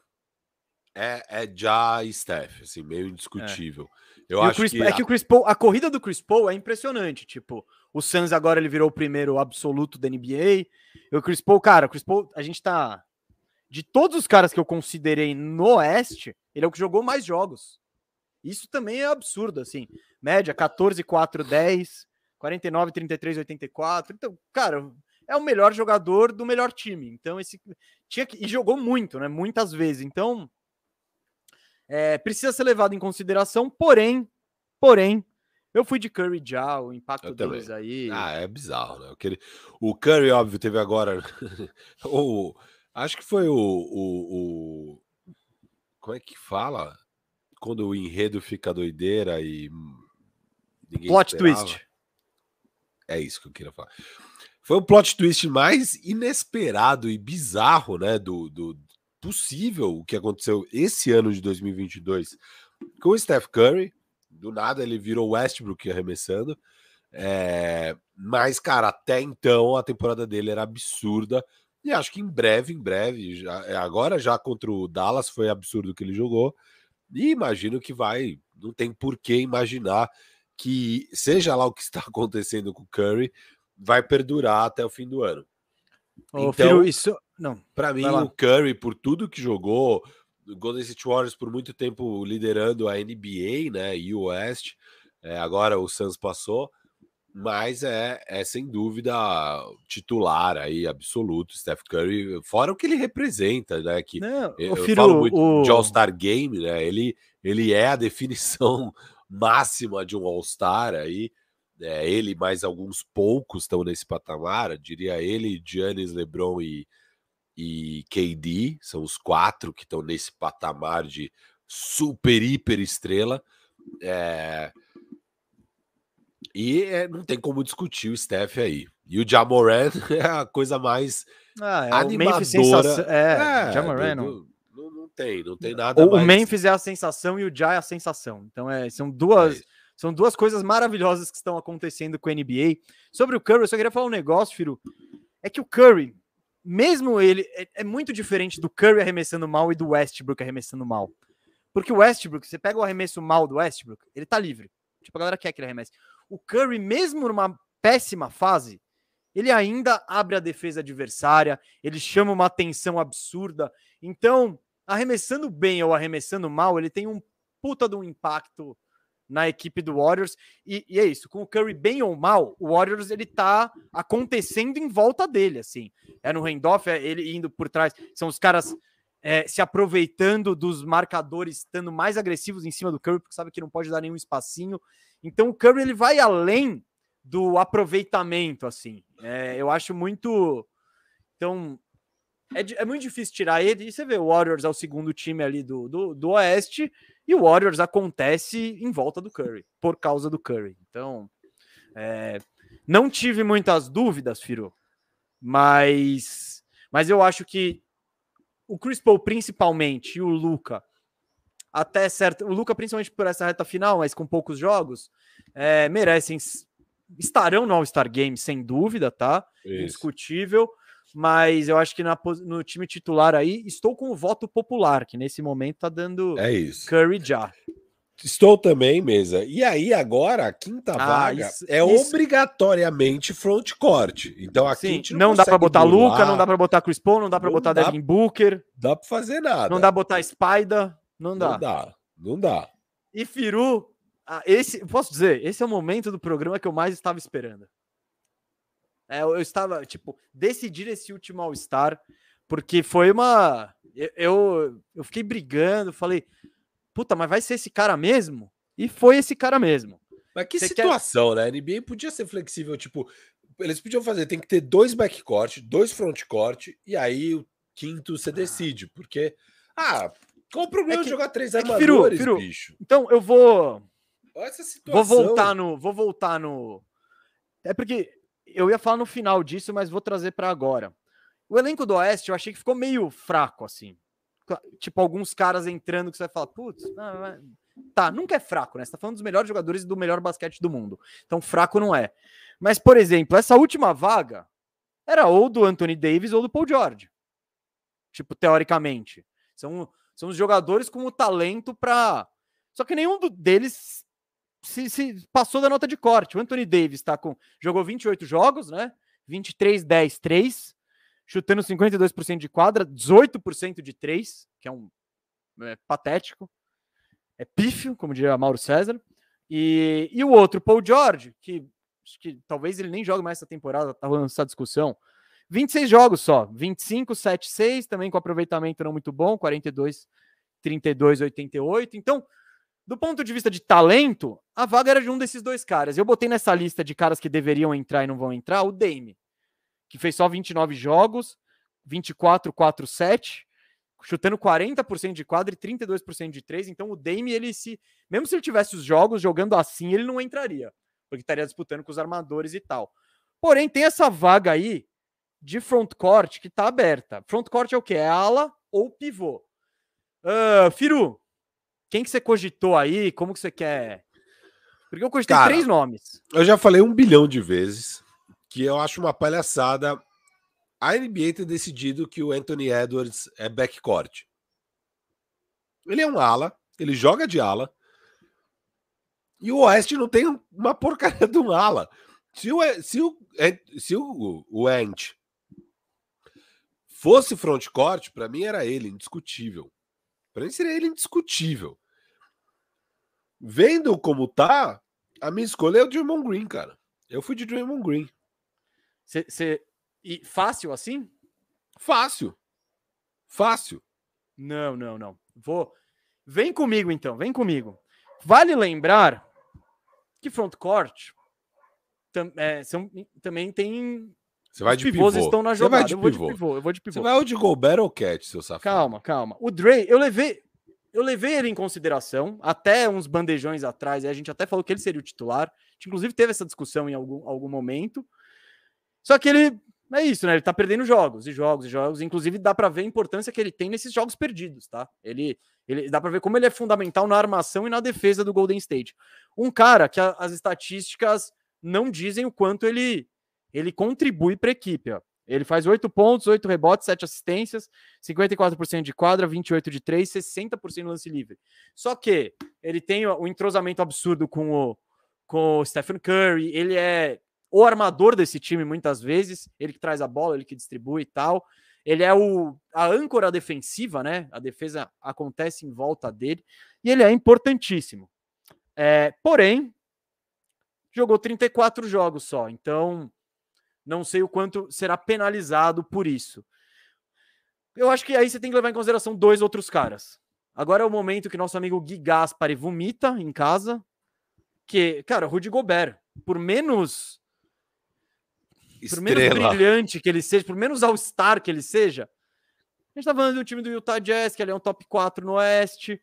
é, é já Steph, assim, meio indiscutível. Eu acho Chris, que é que o Chris Paul, a corrida do Chris Paul é impressionante, tipo, o Suns agora ele virou o primeiro absoluto da NBA. E o Chris Paul, cara, o Chris Paul, a gente tá de todos os caras que eu considerei no Oeste, ele é o que jogou mais jogos. Isso também é absurdo, assim. Média 14, 4, 10, 49, 33, 84. Então, cara, é o melhor jogador do melhor time. Então, esse tinha que, e jogou muito, né? Muitas vezes. Então, é, precisa ser levado em consideração, porém, porém, eu fui de Curry já, o impacto eu deles também. aí. Ah, é bizarro, né? Aquele, o Curry, óbvio, teve agora. o, acho que foi o, o, o, Como é que fala? Quando o enredo fica doideira e. Plot esperava. twist. É isso que eu queria falar. Foi o plot twist mais inesperado e bizarro, né? Do, do, possível o que aconteceu esse ano de 2022 com o Steph Curry. Do nada ele virou Westbrook arremessando. É, mas, cara, até então a temporada dele era absurda. E acho que em breve, em breve, já, é, agora já contra o Dallas foi absurdo que ele jogou. E imagino que vai, não tem por que imaginar que, seja lá o que está acontecendo com o Curry, vai perdurar até o fim do ano. Ô, então, filho, isso não. Para mim, o Curry, por tudo que jogou, o Golden State Warriors por muito tempo liderando a NBA, né? E o West. É, agora o Suns passou, mas é, é sem dúvida titular aí, absoluto, Steph Curry, fora o que ele representa, né? Que Não, eu, filho, falo muito o... de All-Star Game, né? Ele, ele é a definição máxima de um All-Star aí. É, ele mais alguns poucos estão nesse patamar, diria ele, Giannis, LeBron e, e KD, são os quatro que estão nesse patamar de super, hiper estrela. É... E é, não tem como discutir o Steph aí. E o Jamoran é a coisa mais ah, é animadora. É, é Jamoran não... não... não... tem, não tem nada o, mais... Memphis é a sensação e o Ja é a sensação. Então é, são duas... É são duas coisas maravilhosas que estão acontecendo com a NBA. Sobre o Curry, eu só queria falar um negócio, filho. É que o Curry, mesmo ele, é, é, muito diferente do Curry arremessando mal e do Westbrook arremessando mal. Porque o Westbrook, você pega o arremesso mal do Westbrook, ele tá livre. Tipo, a galera quer que ele arremesse. O Curry, mesmo numa péssima fase, ele ainda abre a defesa adversária, ele chama uma atenção absurda. Então, arremessando bem ou arremessando mal, ele tem um puta de um impacto na equipe do Warriors. E, e, é isso, com o Curry bem ou mal, o Warriors ele tá acontecendo em volta dele, assim. É no handoff, é ele indo por trás, são os caras é, se aproveitando dos marcadores, estando mais agressivos em cima do Curry, porque sabe que não pode dar nenhum espacinho. Então o Curry ele vai além do aproveitamento, assim. É, eu acho muito. Então, é, é, muito difícil tirar ele. E você vê, o Warriors é o segundo time ali do, do, do Oeste, e o Warriors acontece em volta do Curry, por causa do Curry. Então, é, não tive muitas dúvidas, Firo, mas, mas eu acho que o Chris Paul, principalmente, e o Luca, até certo. O Luca, principalmente por essa reta final, mas com poucos jogos, é, merecem. Estarão no All-Star Game, sem dúvida, tá? Isso. Indiscutível mas eu acho que na, no time titular aí estou com o voto popular, que nesse momento tá dando é isso. Curry já. Estou também, mesa. E aí, agora, a quinta ah, vaga isso, é isso. obrigatoriamente front court. Então aqui Sim, não, não dá para botar burlar, Luca, não dá para botar Chris Paul, não dá para botar dá, Devin Booker. Dá para fazer nada. Não dá botar Spider, não dá. Não dá, não dá. E Firu, ah, esse, posso dizer, esse é o momento do programa que eu mais estava esperando. É, eu estava, tipo, decidir esse último All-Star, porque foi uma. Eu, eu fiquei brigando, falei, puta, mas vai ser esse cara mesmo? E foi esse cara mesmo. Mas que Você situação, quer... né? A NBA podia ser flexível, tipo, eles podiam fazer, tem que ter dois backcourt, dois frontcourt, e aí o quinto você decide, porque. Ah, qual o problema é que, de jogar três é armadores, Firu, Firu, bicho? Então eu vou. Vou voltar no. Vou voltar no. É porque eu ia falar no final disso, mas vou trazer para agora. O elenco do Oeste eu achei que ficou meio fraco, assim. Tipo, alguns caras entrando que você vai falar, putz, tá, nunca é fraco, né? Você tá falando dos melhores jogadores do melhor basquete do mundo. Então, fraco não é. Mas, por exemplo, essa última vaga era ou do Anthony Davis ou do Paul George. Tipo, teoricamente. São, são os jogadores com o talento para. Só que nenhum deles se, se, passou da nota de corte. O Anthony Davis tá com. Jogou 28 jogos, né? 23, 10, 3. Chutando 52% de quadra, 18% de 3, que é um. É, patético. É pífio, como diria Mauro César. E, e o outro, Paul George, que que talvez ele nem jogue mais essa temporada, tá rolando essa discussão. 26 jogos só, 25, 7, 6, também com aproveitamento não muito bom, 42, 32, 88. Então, do ponto de vista de talento, a vaga era de um desses dois caras. Eu botei nessa lista de caras que deveriam entrar e não vão entrar o Dame, que fez só 29 jogos, 24, 4, 7, chutando 40% de quadra e 32% de 3. Então o Dame, ele se. Mesmo se ele tivesse os jogos jogando assim, ele não entraria porque estaria disputando com os armadores e tal. Porém, tem essa vaga aí de frontcourt que está aberta. Frontcourt é o quê? É ala ou pivô. Uh, Firu, quem que você cogitou aí? Como que você quer? Porque eu cogitei Cara, três nomes. Eu já falei um bilhão de vezes que eu acho uma palhaçada a NBA ter decidido que o Anthony Edwards é backcourt. Ele é um ala, ele joga de ala, e o Oeste não tem uma porcaria de um ala. Se o, se o, se o, o Ant fosse frontcourt, para mim era ele, indiscutível. Para mim seria ele indiscutível. Vendo como tá, a minha escolha é o Draymond Green, cara. Eu fui de Draymond Green. Cê, cê... E fácil assim? Fácil. Fácil. Não, não, não. Vou. Vem comigo então, vem comigo. Vale lembrar que frontcourt tam, é, são, também tem. Você vai de pivô. estão na jogada. Vai de eu vou de pivô. Eu vou de pivô. Você vai o de Gobert ou Cat, seu safado? Calma, calma. O Dre, eu levei, eu levei ele em consideração até uns bandejões atrás. a gente até falou que ele seria o titular. inclusive teve essa discussão em algum, algum momento. Só que ele é isso, né? Ele tá perdendo jogos e jogos e jogos. Inclusive, dá para ver a importância que ele tem nesses jogos perdidos, tá? Ele, ele dá para ver como ele é fundamental na armação e na defesa do Golden State. Um cara que a, as estatísticas não dizem o quanto ele, ele contribui para a equipe. Ó. Ele faz 8 pontos, 8 rebotes, 7 assistências, 54% de quadra, 28 de 3, 60% no lance livre. Só que ele tem o entrosamento absurdo com o, com o Stephen Curry, ele é o armador desse time muitas vezes, ele que traz a bola, ele que distribui e tal. Ele é o, a âncora defensiva, né? A defesa acontece em volta dele e ele é importantíssimo. É, porém, jogou 34 jogos só, então não sei o quanto será penalizado por isso. Eu acho que aí você tem que levar em consideração dois outros caras. Agora é o momento que nosso amigo Gui Gaspari vomita em casa. Que, cara, Rudy Gobert, por menos por menos brilhante que ele seja, por menos all-star que ele seja, a gente tá falando do time do Utah Jazz, que ele é um top 4 no Oeste.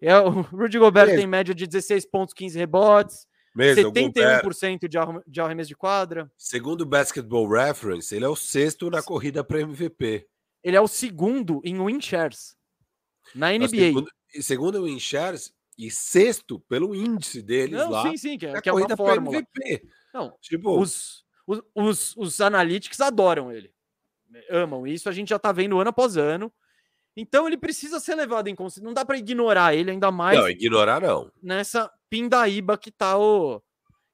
É, o Rudy Gobert Mesmo. tem média de 16 pontos, 15 rebotes. Mesmo, 71% de, de arremesso de quadra. Segundo o Basketball Reference, ele é o sexto na corrida para MVP. Ele é o segundo em win shares na NBA. Segundo, segundo o win shares e sexto pelo índice deles Não, lá. Sim, sim, que, é, que é uma fórmula. MVP. Não, tipo, os, os, os, os analytics adoram ele. Amam isso, a gente já tá vendo ano após ano. Então ele precisa ser levado em consideração. Não dá para ignorar ele, ainda mais. Não, ignorar não. Nessa pindaíba que tá o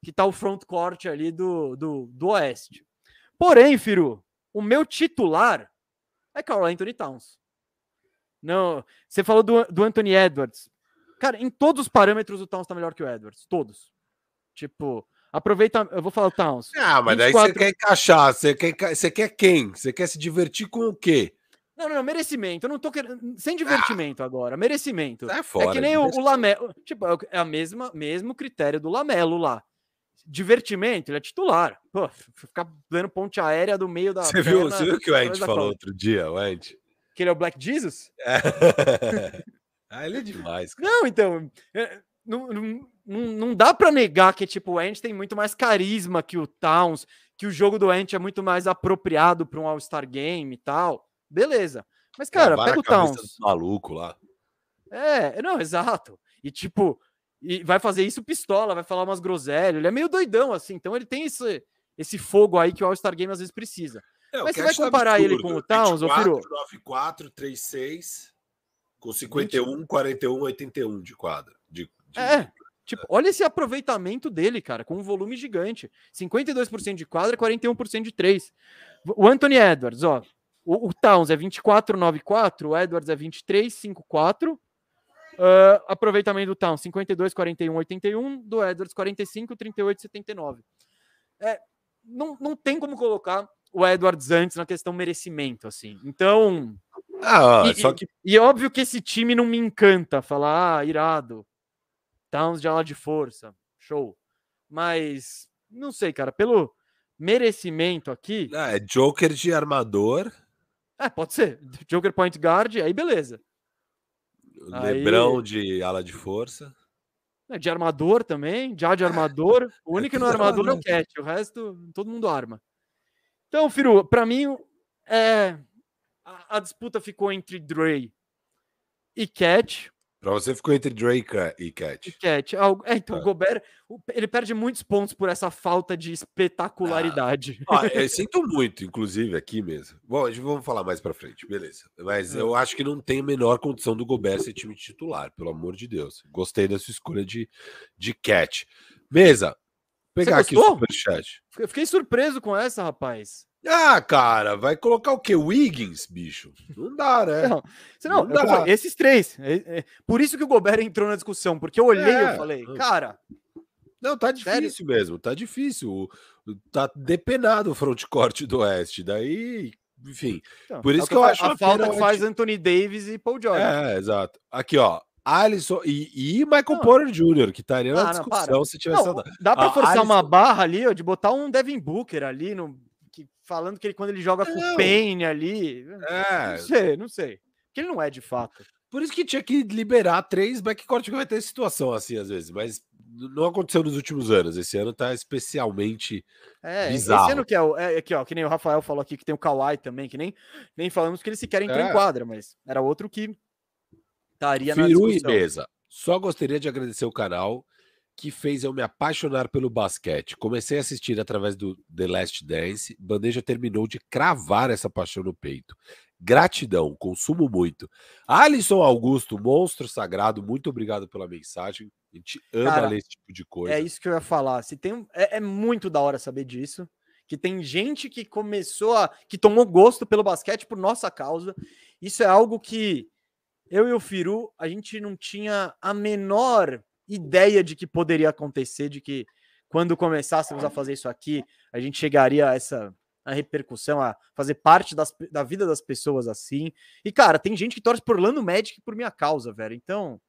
que tá o front court ali do, do, do Oeste. Porém, Firu, o meu titular é Carl Anthony Towns. Não, você falou do, do Anthony Edwards. Cara, em todos os parâmetros o Towns tá melhor que o Edwards, todos. Tipo, Aproveita, eu vou falar o Towns. Ah, mas 24... daí você quer encaixar, você quer, você quer quem? Você quer se divertir com o quê? Não, não, merecimento. Eu não tô querendo. Sem divertimento ah, agora. Merecimento. É, fora, é que nem o, o Lamelo. Tipo, é a mesma mesmo critério do Lamelo lá. divertimento, ele é titular. Pô, ficar dando ponte aérea do meio da. Você viu, você viu que o Ant falou outro dia, o Ant? Que ele é o Black Jesus? É. ah, ele é demais. Cara. Não, então. É, não, não, não dá para negar que tipo, o Ant tem muito mais carisma que o Towns, que o jogo do Ant é muito mais apropriado para um All-Star Game e tal. Beleza. Mas, cara, pega o Towns. Maluco lá. É, não, exato. E tipo, e vai fazer isso pistola, vai falar umas groselhas. Ele é meio doidão, assim. Então ele tem esse, esse fogo aí que o All-Star Game às vezes precisa. É, Mas você vai comparar tá ele com o Towns, 24, ou 94, 36, com 51, 20. 41, 81 de quadra. De, de... É, tipo, é. olha esse aproveitamento dele, cara, com um volume gigante. 52% de quadra, 41% de 3. O Anthony Edwards, ó. O, o Towns é 24,94, o Edwards é 23,54. Uh, aproveitamento do Town 52, 41, 81, do Edwards 45, 38, 79. É, não, não tem como colocar o Edwards antes na questão merecimento, assim. Então. Ah, e, só que. E, e, óbvio que esse time não me encanta falar, ah, irado. Towns de ala de força, show. Mas, não sei, cara, pelo merecimento aqui. Ah, é Joker de armador. É, pode ser. Joker point guard, aí beleza. Lebrão de ala de força. É, de armador também, já de armador. O único que não é armador é o Cat, o resto todo mundo arma. Então, Firu, para mim, é, a, a, disputa ficou entre Dre e Cat. Para você ficou entre Drake e Cat. E Cat. É, então, o é. Gobert, ele perde muitos pontos por essa falta de espetacularidade. Ah, ah, eu sinto muito, inclusive, aqui mesmo. Bom, a gente vamos falar mais para frente, beleza. Mas é. eu acho que não tem a menor condição do Gobert ser time titular, pelo amor de Deus. Gostei da sua escolha de, de Cat. Mesa, pegar aqui o superchat. Eu fiquei surpreso com essa, rapaz. Ah, cara, vai colocar o quê? Wiggins, bicho? Não dá, né? Não, não, não dá. Falei, esses três. É, é, por isso que o Gobert entrou na discussão, porque eu olhei e é. falei, cara. Não, tá difícil sério? mesmo, tá difícil. Tá depenado o frontcourt do Oeste. Daí, enfim. Então, por é isso que eu acho a falta que faz Anthony Davis e Paul George. É, exato. Aqui, ó. Alisson e, e Michael não. Porter Jr., que estaria na ah, discussão se tivesse. Não, dá para forçar Alisson... uma barra ali, ó, de botar um Devin Booker ali no, que, falando que ele, quando ele joga não. com o Payne ali. É. Não sei, não sei. Porque ele não é de fato. Por isso que tinha que liberar três backcourt que vai ter situação assim às vezes, mas não aconteceu nos últimos anos. Esse ano tá especialmente é, bizarro. Esse ano que é, o, é aqui, ó, que nem o Rafael falou aqui que tem o Kawhi também, que nem, nem falamos que eles sequer entram é. em quadra, mas era outro que estaria na discussão. e mesa. Só gostaria de agradecer o canal que fez eu me apaixonar pelo basquete. Comecei a assistir através do The Last Dance. Bandeja terminou de cravar essa paixão no peito. Gratidão, consumo muito. Alisson Augusto, monstro sagrado, muito obrigado pela mensagem. A gente ama Cara, ler esse tipo de coisa. É isso que eu ia falar. Se tem, é, é muito da hora saber disso. Que tem gente que começou a. que tomou gosto pelo basquete por nossa causa. Isso é algo que eu e o Firu, a gente não tinha a menor ideia de que poderia acontecer, de que quando começássemos a fazer isso aqui, a gente chegaria a essa a repercussão, a fazer parte das, da vida das pessoas assim. E, cara, tem gente que torce por Orlando Magic por minha causa, velho. Então,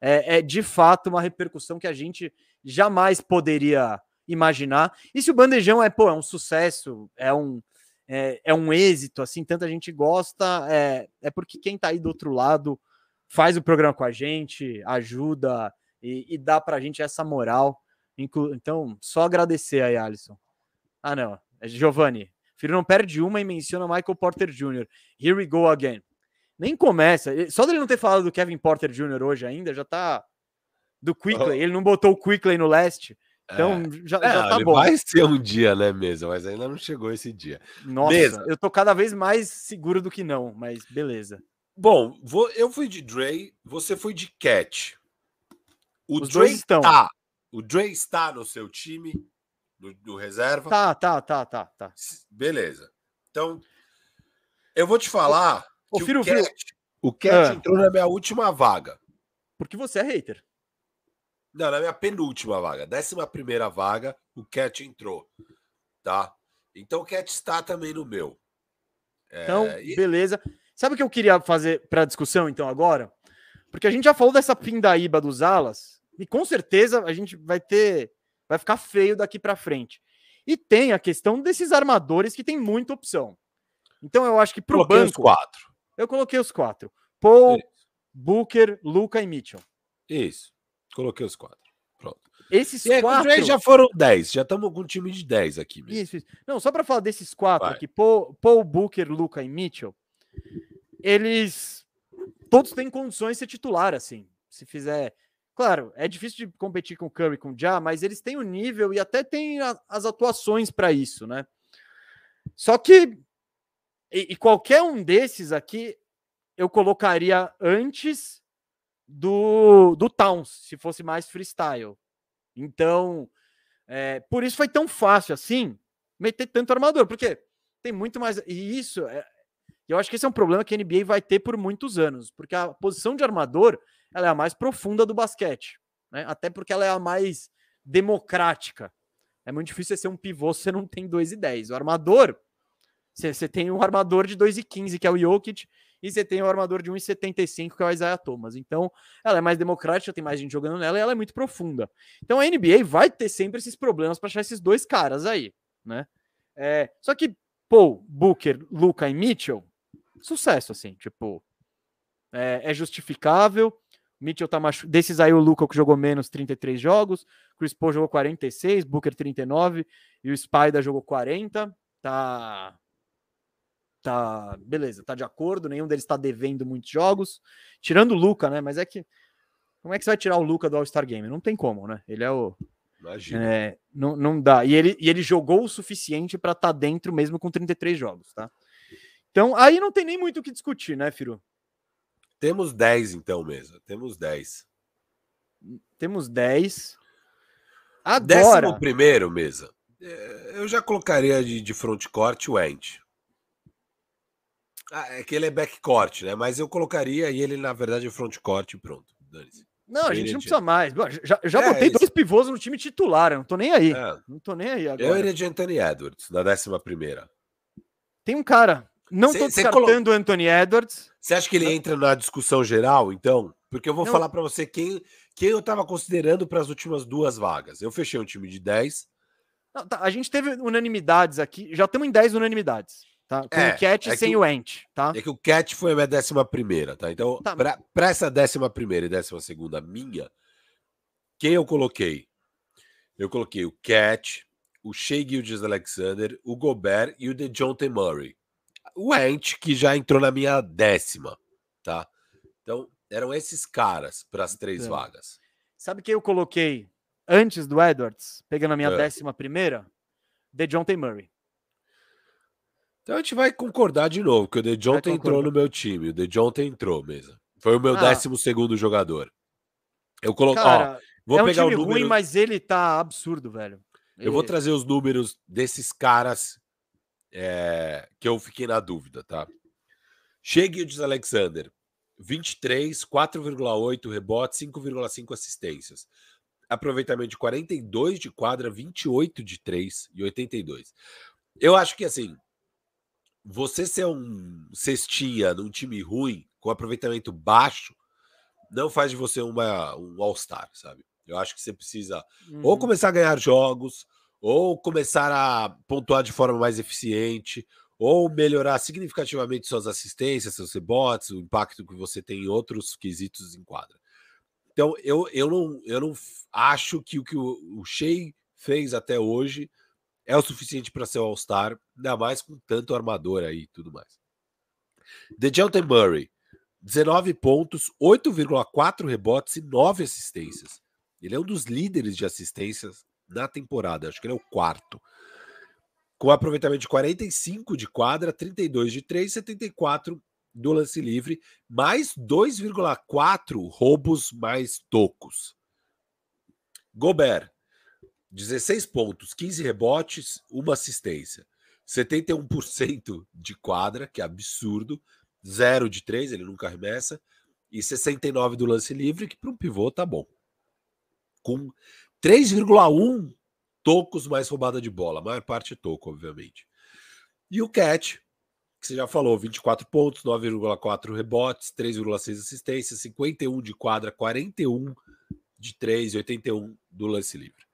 é, é de fato uma repercussão que a gente jamais poderia imaginar. E se o Bandejão é, pô, é um sucesso, é um, é, é um êxito, assim, tanta gente gosta, é, é porque quem tá aí do outro lado faz o programa com a gente, ajuda, e, e dá pra gente essa moral. Então, só agradecer aí, Alisson. Ah, não. É Giovanni. Filho não perde uma e menciona Michael Porter Jr. Here we go again. Nem começa. Só dele não ter falado do Kevin Porter Jr. hoje ainda, já tá. Do Quickley. Oh. Ele não botou o Quickley no leste. Então é. já, é, já tá bom. Vai ser um dia, né, mesmo? Mas ainda não chegou esse dia. Nossa, Mesa. eu tô cada vez mais seguro do que não, mas beleza. Bom, vou, eu fui de Dre, você foi de Cat. O Os Dre estão. Tá, o Dre está no seu time, do, do, reserva? Tá, tá, tá, tá, tá. Beleza. Então, eu vou te falar. Ô, Firo, o Cat, o Cat ah. entrou na minha última vaga. Porque você é hater. Não, na minha penúltima vaga. Décima primeira vaga, o Cat entrou. Tá? Então o Cat está também no meu. É, então, e... beleza. Sabe o que eu queria fazer para discussão, então, agora? Porque a gente já falou dessa pindaíba dos alas, e com certeza a gente vai ter Vai ficar feio daqui para frente. E tem a questão desses armadores que tem muita opção. Então eu acho que pro Coloquei banco. os quatro. Eu coloquei os quatro: Paul, Booker, Luca e Mitchell. Isso. Coloquei os quatro. Pronto. Esses E aí, quatro. Dre já foram 10. Já estamos com um time de 10 aqui. mesmo. Isso, isso. Não, só para falar desses quatro Vai. aqui: Paul, Paul, Booker, Luca e Mitchell. Eles. Todos têm condições de ser titular, assim. Se fizer. Claro, é difícil de competir com o Curry, com o Ja, mas eles têm o nível e até têm a- as atuações para isso, né? Só que. E, e qualquer um desses aqui eu colocaria antes do, do Towns, se fosse mais freestyle. Então, é, por isso foi tão fácil assim meter tanto armador, porque tem muito mais. E isso, é, eu acho que esse é um problema que a NBA vai ter por muitos anos, porque a posição de armador ela é a mais profunda do basquete, né? até porque ela é a mais democrática. É muito difícil você ser um pivô se você não tem 2 e 10. O armador, você, tem um armador de 2 e 15, que é o Jokic, e você tem um armador de 1,75, que é o Isaiah Thomas. Então, ela é mais democrática, tem mais gente jogando nela e ela é muito profunda. Então, a NBA vai ter sempre esses problemas para achar esses dois caras aí, né? É, só que Paul, Booker, Luca e Mitchell, sucesso, assim, tipo, é, é justificável. Mitchell tá machu... Desses aí, o Luca que jogou menos 33 jogos, Chris Paul jogou 46, Booker 39 e o Spider jogou 40. Tá. Tá. Beleza, tá de acordo. Nenhum deles tá devendo muitos jogos. Tirando o Luca, né? Mas é que. Como é que você vai tirar o Luca do All-Star Game? Não tem como, né? Ele é o. Imagina. É, não, não dá. E ele, e ele jogou o suficiente para estar dentro mesmo com 33 jogos, tá? Então, aí não tem nem muito o que discutir, né, Firu? Temos 10 então, mesa. Temos 10. Temos 10. Décimo Agora, primeiro, mesa. É, Eu já colocaria de, de frontcourt o Ent. Ah, é que ele é backcourt, né? Mas eu colocaria e ele, na verdade, é frontcourt e pronto. Não, a gente não de- precisa mais. Já, já É, botei isso. dois pivôs no time titular, eu não tô nem aí. É, Não tô nem aí agora. eu iria de Anthony Edwards, na décima primeira. Tem um cara, não cê descartando o Anthony Edwards. Você acha que ele entra na discussão geral, então? Porque eu vou Não. falar para você quem, quem eu estava considerando para as últimas duas vagas. Eu fechei um time de 10. Não, tá, a gente teve unanimidades aqui, já estamos em 10 unanimidades, tá? Com É, o Cat é sem o- o Ent, tá? É que o Cat foi a minha décima primeira, tá? Então, Tá. para essa décima primeira e décima segunda minha, quem eu coloquei? Eu coloquei o Cat, o Shea Gildas Alexander, o Gobert e o DeJounte Murray. O Ant, que já entrou na minha décima, tá? Então, eram esses caras para as três É. vagas. Sabe quem eu coloquei antes do Edwards, pegando a minha É. décima primeira? The John T. Murray. Então a gente vai concordar de novo, que o DeJounte entrou concordar. no meu time. O DeJounte entrou mesmo. Foi o meu Ah. décimo segundo jogador. Eu coloquei. Cara, Vou é um pegar time o número. ruim, mas ele tá absurdo, velho. Eu vou trazer os números desses caras é, que eu fiquei na dúvida, tá? Shea Alexander, 23, 4,8 rebotes, 5,5 assistências. Aproveitamento de 42 de quadra, 28 de 3 e 82. Eu acho que assim, você ser um cestinha num time ruim, com aproveitamento baixo, não faz de você uma, um All-Star, sabe? Eu acho que você precisa ou Uhum. começar a ganhar jogos, ou começar a pontuar de forma mais eficiente, ou melhorar significativamente suas assistências, seus rebotes, o impacto que você tem em outros quesitos em quadra. Então, eu, eu, não, eu não acho que o que o, o Shea fez até hoje é o suficiente para ser All-Star, ainda mais com tanto armador aí e tudo mais. DeJounte Murray, 19 pontos, 8,4 rebotes e 9 assistências. Ele é um dos líderes de assistências na temporada, acho que ele é o quarto. Com aproveitamento de 45 de quadra, 32 de 3, 74 do lance livre, mais 2,4 roubos mais tocos. Gobert, 16 pontos, 15 rebotes, uma assistência. 71% de quadra, que é absurdo. 0 de 3, ele nunca arremessa. E 69 do lance livre, que para um pivô tá bom. Com 3,1 tocos mais roubada de bola. A maior parte é toco, obviamente. E o Cat, que você já falou, 24 pontos, 9,4 rebotes, 3,6 assistências, 51 de quadra, 41 de 3 e 81 do lance livre.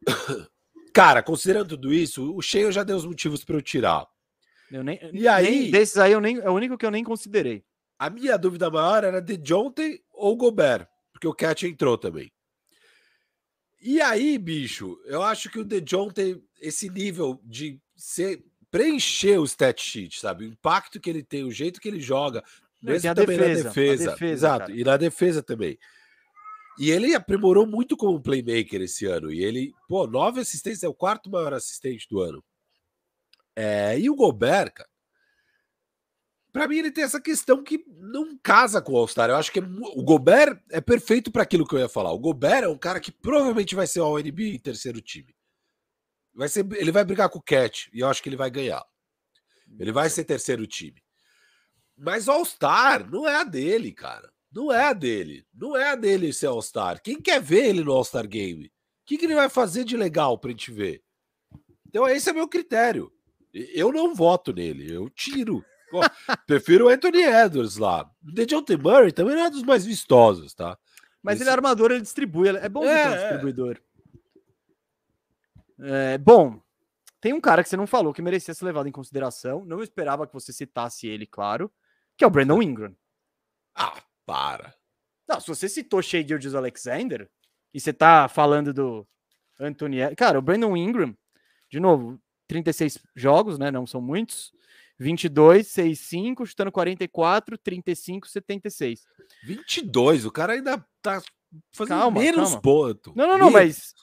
Cara, considerando tudo isso, o Shea já deu os motivos para eu tirar. Eu nem, e aí, nem, desses aí eu nem, é o único que eu nem considerei. A minha dúvida maior era de Jonte ou Gobert, porque o Cat entrou também. E aí, bicho, eu acho que o De Jonte, esse nível de ser, preencher o stat sheet, sabe? O impacto que ele tem, o jeito que ele joga, mesmo também defesa, na defesa. defesa exato, cara. e na defesa também. E ele aprimorou muito como playmaker esse ano. E ele, pô, nove assistências, é o quarto maior assistente do ano. É, e o Gobert, cara, para mim ele tem essa questão que não casa com o All-Star. Eu acho que é, o Gobert é perfeito para aquilo que eu ia falar. O Gobert é um cara que provavelmente vai ser NBA em terceiro time. Vai ser, ele vai brigar com o Cat e eu acho que ele vai ganhar. Ele vai ser terceiro time. Mas All-Star não é a dele, cara. Não é a dele. Não é a dele ser All-Star. Quem quer ver ele no All-Star Game? O que, que ele vai fazer de legal pra gente ver? Então, esse é meu critério. Eu não voto nele, eu tiro. Prefiro o Anthony Edwards lá. O DeJounte Murray também não é dos mais vistosos, tá? Mas Esse... ele é armador, ele distribui. É bom é, ter um é. distribuidor. É, bom, tem um cara que você não falou que merecia ser levado em consideração. Não esperava que você citasse ele, claro, que é o Brandon Ingram. Ah, para. Não, se você citou Shea Gildes Alexander e você tá falando do Anthony... Cara, o Brandon Ingram, de novo, 36 jogos, né? Não são muitos. 22, 6, 5, chutando 44, 35, 76. 22, o cara ainda tá fazendo calma, menos calma. ponto. Não, não, não, mas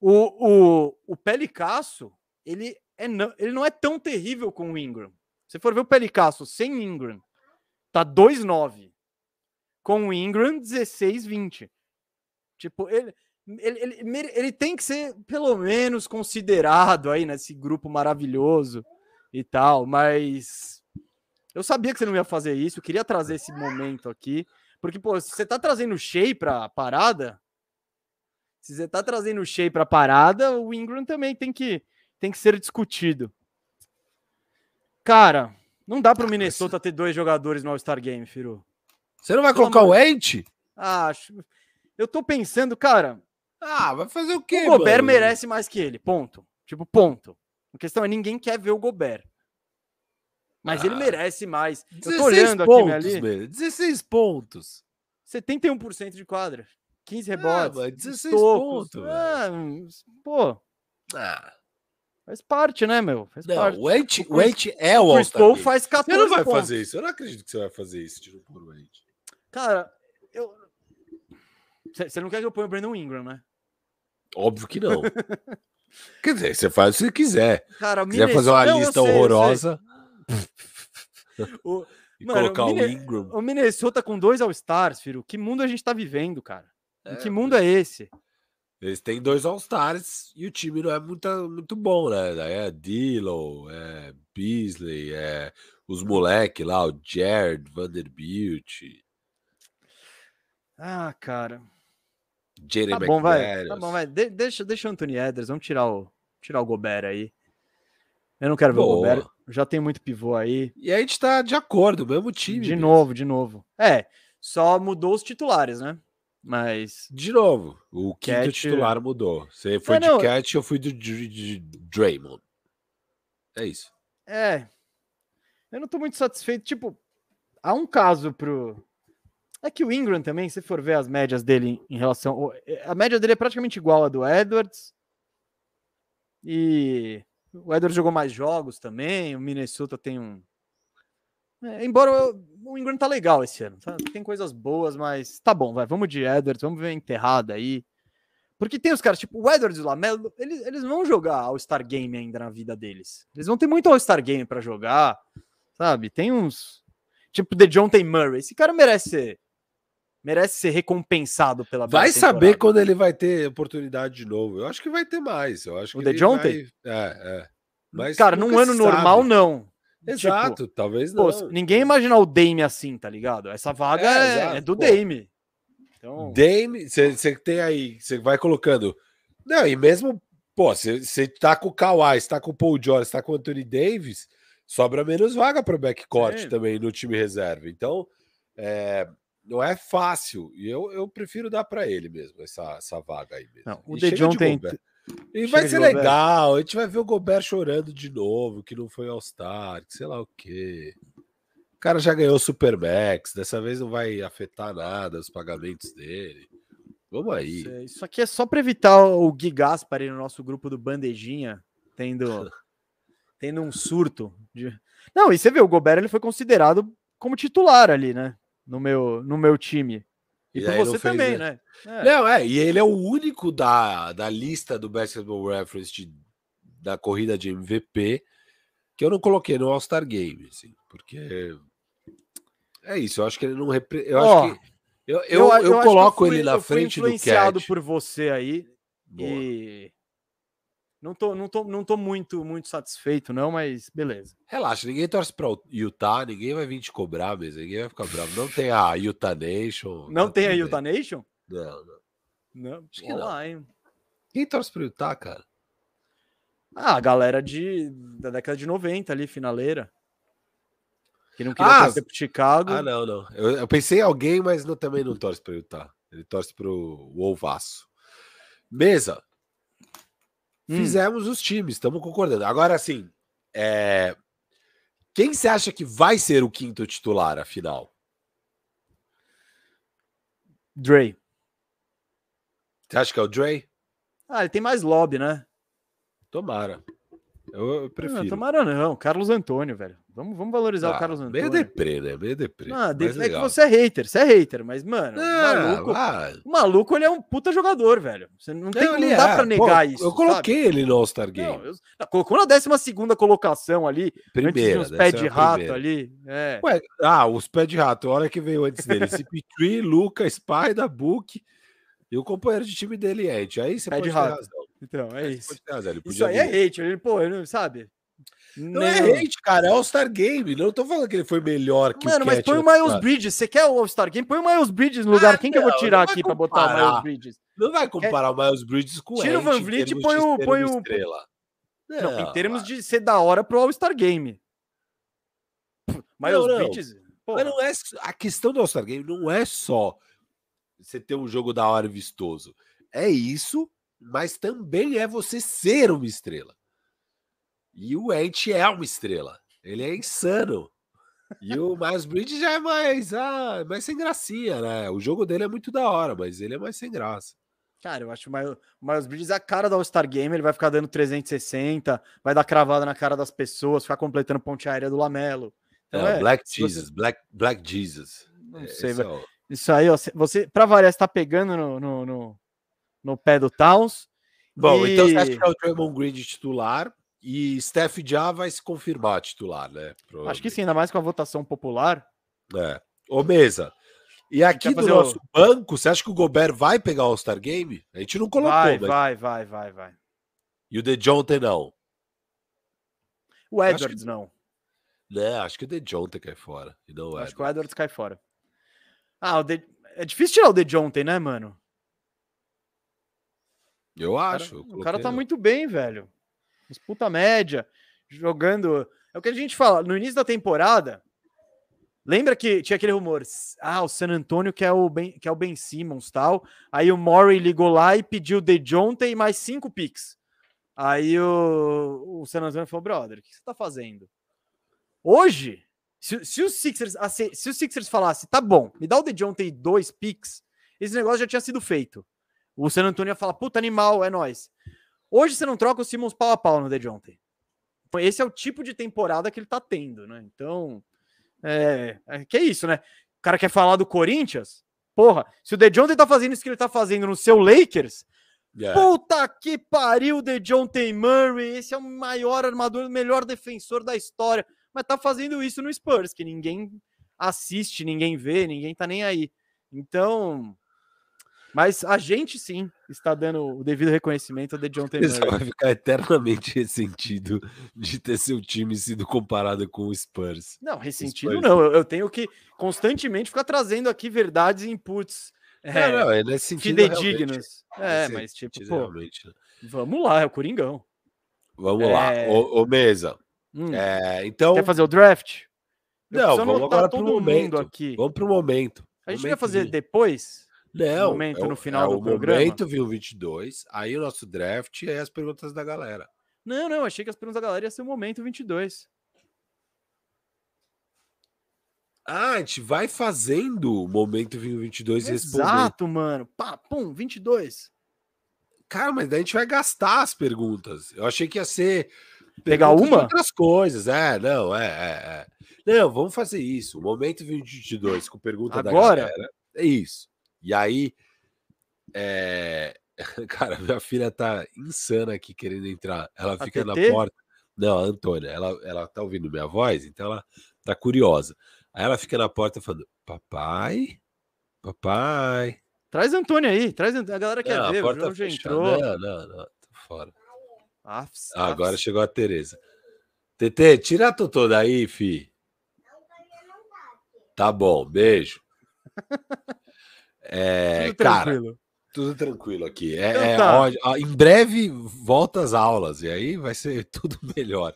o, o, o Pelicasso, ele, é, ele não é tão terrível com o Ingram. Se for ver o Pelicasso sem Ingram, tá 2-9. Com o Ingram, 16-20. Tipo, ele, ele, ele, ele tem que ser pelo menos considerado aí nesse grupo maravilhoso e tal, mas eu sabia que você não ia fazer isso, eu queria trazer esse momento aqui, porque, pô, se você tá trazendo o Shea pra parada, se você tá trazendo o Shea pra parada, o Ingram também tem que, tem que ser discutido. Cara, não dá pro Minnesota ter dois jogadores no All-Star Game, Firu. Você não vai colocar o Ent? Acho. Eu tô pensando, cara, ah, vai fazer o quê? O Gobert mano? merece mais que ele. Ponto. Tipo, ponto. A questão é ninguém quer ver o Gobert. Mas ah, ele merece mais. Eu tô olhando pontos, aqui ali. Velho, 16 pontos. 71% de quadra. 15 ah, rebotes. Ah, 16 pontos. Ah, pô. Ah. Faz parte, né, meu? Faz não, parte. O Ent, o Ent é o Chris Paul faz 14 Você não vai pontos. fazer isso. Eu não acredito que você vai fazer isso de pôr o Ent. Cara, eu... Você não quer que eu ponha o Brandon Ingram, né? Óbvio que não. Quer dizer, você faz se quiser. Cara, Se quiser fazer uma não, lista sei, horrorosa. o... e Mano, colocar o, Mine... o Ingram. O Minnesota com dois All-Stars, filho. Que mundo a gente tá vivendo, cara? É, que mundo é esse? Eles têm dois All-Stars e o time não é muito, muito bom, né? É Dillon, é Beasley, é os moleque lá, o Jared Vanderbilt. Ah, cara. Jaden tá bom, vai. Tá bom, vai. De deixa, deixa o Anthony Edwards, vamos tirar o, tirar o Gobert aí. Eu não quero ver Boa. o Gobert. Já tem muito pivô aí. E a gente tá de acordo, mesmo time. De mesmo. novo, de novo. É, só mudou os titulares, né? Mas. De novo, o quinto Cat... titular mudou. Você foi é, de não... Cat, eu fui do de, de Draymond. É isso. É. Eu não tô muito satisfeito. Tipo, há um caso pro, é que o Ingram também, se for ver as médias dele em relação. A média dele é praticamente igual à do Edwards. E o Edwards jogou mais jogos também. O Minnesota tem um. É, embora o Ingram tá legal esse ano, sabe? tem coisas boas, mas tá bom, vai. Vamos de Edwards, vamos ver a enterrada aí. Porque tem os caras, tipo, o Edwards e o Lamelo, eles, eles vão jogar All-Star Game ainda na vida deles. Eles vão ter muito All-Star Game para jogar, sabe? Tem uns. Tipo, The John. Murray. Esse cara merece ser merece ser recompensado pela Vai saber quando ele vai ter oportunidade de novo. Eu acho que vai ter mais. Eu acho o que The Jonte? Vai... É, é. Mas Cara, num ano normal, não. Exato, tipo, talvez não. Pô, ninguém imagina o Dame assim, tá ligado? Essa vaga é, é, é do pô. Dame. Então... Dame, você tem aí, você vai colocando. Não, e mesmo, pô, você tá com o Kawhi, você tá com o Paul George, você tá com o Anthony Davis, sobra menos vaga para o backcourt também no time reserva. Então, é, não é fácil. E eu, eu prefiro dar para ele mesmo, essa, essa vaga aí mesmo. Não, o De John tem, E Chega vai ser legal. A gente vai ver o Gobert chorando de novo, que não foi All-Star, sei lá o quê. O cara já ganhou o Supermax, dessa vez não vai afetar nada os pagamentos dele. Vamos aí. Isso aqui é só para evitar o Gui Gaspar no nosso grupo do Bandejinha, tendo, tendo um surto. De... Não, e você vê, o Gobert ele foi considerado como titular ali, né? No meu, no meu time. E, e você também, né? É. Não, é, e ele é o único da, da lista do Basketball Reference de, da corrida de MVP que eu não coloquei no All-Star Game, assim, porque é isso, eu acho que ele não repre... eu oh, acho que eu, eu, eu, eu coloco fui, ele na frente do influenciado por você aí Boa. e não tô, não tô, não tô muito, muito satisfeito, não, mas beleza. Relaxa, ninguém torce para Utah, ninguém vai vir te cobrar mesmo, ninguém vai ficar bravo. Não tem a Utah Nation. Não tá tem a Utah bem. Nation? Não, não. Não, acho que não. Hein? Quem torce para Utah, cara? Ah, a galera de, da década de 90 ali, finaleira. Que não queria ah, pro Chicago. Ah, não, não. Eu, eu, pensei em alguém, mas não, também não torce para Utah. Ele torce para o Olvaço. Mesa. Hum. Fizemos os times, estamos concordando. Agora, sim, é... quem você acha que vai ser o quinto titular, afinal? Dre. Você acha que é o Dre? Ah, ele tem mais lobby, né? Tomara. Eu, eu prefiro. Não, tomara não. Carlos Antônio, velho. Vamos, vamos valorizar ah, o Carlos Antônio. Meio deprê, né? Meio deprê. Não, de... é que você é hater. Você é hater, mas, mano, é, o, maluco, ah, o maluco, ele é um puta jogador, velho. Você não, tem, não, não dá é. pra negar Pô, isso. Eu coloquei sabe? ele no All-Star Game. Não, eu... colocou na 12 colocação ali. Primeira. Os pés de rato primeira. ali. É. Ué, ah, os pés de rato. Olha que veio antes dele. CP3, Luca, Spider, Book. E o companheiro de time dele, Ed. Aí você Pé pode de rato. Então, é isso. Isso aí é hate. Ele, pô, ele, sabe? Não, não é hate, cara, é All-Star Game. Não tô falando que ele foi melhor que Mano, o mas põe o Miles cara. Bridges. Você quer o All-Star Game? Põe o Miles Bridges no lugar. Ah, Quem não, que eu vou tirar aqui para botar o Miles Bridges? Não vai comparar é... o Miles Bridges com Tira o Van Vliet e põe o. Põe o... Estrela. Não, não, em termos de ser da hora pro All-Star Game. Miles Bridges. Mas não é, a questão do All-Star Game não é só você ter um jogo da hora e vistoso. É isso, mas também é você ser uma estrela. E o Ent é uma estrela. Ele é insano. E o Miles Bridges já é mais, ah, mais sem gracinha, né? O jogo dele é muito da hora, mas ele é mais sem graça. Cara, eu acho que o Miles Bridges é a cara do All-Star Game, ele vai ficar dando 360, vai dar cravada na cara das pessoas, ficar completando ponte aérea do Lamelo. Então, é, é, Black Jesus, você... Black, Black Jesus. Não é, sei, é o... Isso aí, ó, você, pra variar, você tá pegando no, no, no, no pé do Towns. Bom, e... então você acha que é o Draymond Green titular? E Steph já vai se confirmar titular, né? Acho que sim, ainda mais com a votação popular. É. Ô, Mesa. E aqui do nosso o... banco, você acha que o Gobert vai pegar o All-Star Game? A gente não colocou. Vai, mas... vai, vai, vai, vai. E o The Jonte não? O Edwards que... não. Né, acho que o The Jonte cai fora. E não o acho que o Edwards cai fora. Ah, o The... é difícil tirar o The Jonte, né, mano? Eu acho. O cara, o cara tá muito bem, velho puta média, jogando. É o que a gente fala, no início da temporada. Lembra que tinha aquele rumor? Ah, o San Antonio quer o Ben, quer o ben Simmons tal. Aí o Murray ligou lá e pediu de Jonte e mais cinco picks. Aí o, o San Antonio falou: brother, o que você tá fazendo? Hoje, se, se os Sixers se os Sixers falasse, tá bom, me dá o DeJounte e dois picks, esse negócio já tinha sido feito. O San Antonio ia falar, puta animal, é nós. Hoje você não troca o Simmons pau a pau no DeJounte. Esse é o tipo de temporada que ele tá tendo, né? Então, é, é que é isso, né? O cara quer falar do Corinthians? Porra, se o DeJounte tá fazendo isso que ele tá fazendo no seu Lakers, yeah. puta que pariu, DeJounte Murray, esse é o maior armador, o melhor defensor da história, mas tá fazendo isso no Spurs, que ninguém assiste, ninguém vê, ninguém tá nem aí. Então, mas a gente sim está dando o devido reconhecimento a The John Taylor. Você vai ficar eternamente ressentido de ter seu time sido comparado com o Spurs. Não, ressentido Spurs. não. Eu, tenho que constantemente ficar trazendo aqui verdades e inputs. É, não, não, é sentido. Fidedignos. É, mas tipo, pô, vamos lá, é o Coringão. Vamos é... lá. Ô, ô Mesa. Hum. É, então... Quer fazer o draft? Eu não, vamos agora para o momento. Aqui. Vamos para o momento. A gente vai fazer de... depois? Não, momento é no final é do o programa? momento viu 22, aí o nosso draft e aí as perguntas da galera. Não, não, achei que as perguntas da galera ia ser o momento 22. Ah, a gente vai fazendo o momento viu 22 e respondendo. Exato, mano. Pá, pum, 22. Cara, mas daí a gente vai gastar as perguntas. Eu achei que ia ser Pegar uma? outras coisas. É, não, é, é, é. Não, vamos fazer isso. O momento 22 com pergunta Agora? da galera. É isso. E aí, é... cara, minha filha tá insana aqui querendo entrar. Ela A fica na porta. Não, a Antônia, ela, ela tá ouvindo minha voz, então ela tá curiosa. Aí ela fica na porta falando: Papai, papai. Traz a Antônia aí, traz a a galera quer Não, a ver, o porta João já entrou. Não, não, não, tô fora. Afs, Ah, agora afs. chegou a Tereza. TT, tira a Totô daí, fi. Tá bom, beijo. É, Tudo cara, tranquilo. tudo tranquilo aqui. É, Então é, tá. ó, ó, em breve volta às aulas e aí vai ser tudo melhor.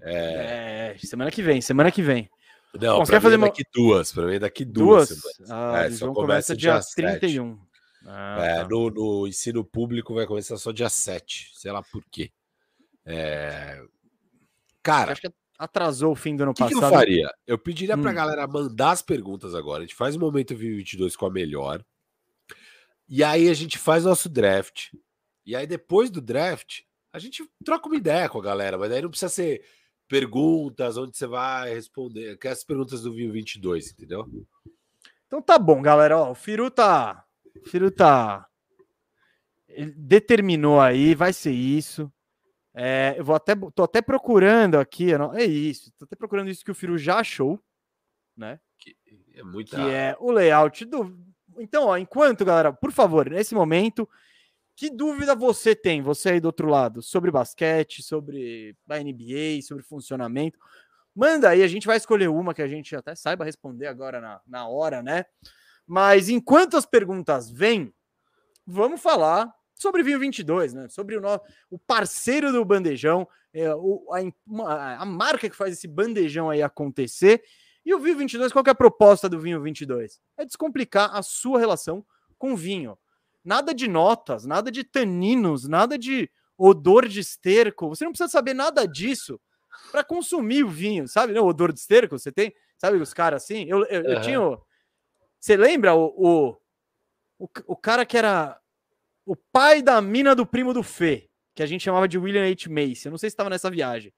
É, semana que vem, semana que vem. Não, Bom, pra quer fazer mim é uma- daqui duas, para mim é daqui duas. Duas? Ah, É, só começa começa dia dia sete. 31. Ah, É, tá. no, no ensino público vai começar só dia 7, sei lá por quê. É, Cara, Acho que atrasou o fim do ano O que, que passado. eu faria? Eu pediria pra Hum. galera mandar as perguntas agora. A gente faz o momento 2022 com a melhor. E aí a gente faz nosso draft. E aí depois do draft, a gente troca uma ideia com a galera. Mas aí não precisa ser perguntas, onde você vai responder. Que é as perguntas do 2022, entendeu? Então tá bom, galera. Ó, o Firu tá. O Firu tá. Ele determinou aí, vai ser isso. É, eu vou até. Tô até procurando aqui. não- É isso. Tô até procurando isso que o Firu já achou, né? Que é muita. Que é o layout do. Então, ó, enquanto, galera, por favor, nesse momento, que dúvida você tem, você aí do outro lado, sobre basquete, sobre a NBA, sobre funcionamento? Manda aí, a gente vai escolher uma que a gente até saiba responder agora na, na hora, né? Mas enquanto as perguntas vêm, vamos falar sobre vinho 22, né? Sobre o, no... o parceiro do bandejão, é, o, a, a marca que faz esse bandejão aí acontecer. E o vinho 22, qual que é a proposta do vinho 22? É descomplicar a sua relação com o vinho. Nada de notas, nada de taninos, nada de odor de esterco. Você não precisa saber nada disso para consumir o vinho, sabe? Não, odor de esterco, você tem, sabe os caras assim? Eu, eu, eu Aham. tinha. o- Você lembra o, o, o, o cara que era o pai da mina do primo do Fê, que a gente chamava de William H. Macy. Eu não sei se estava nessa viagem.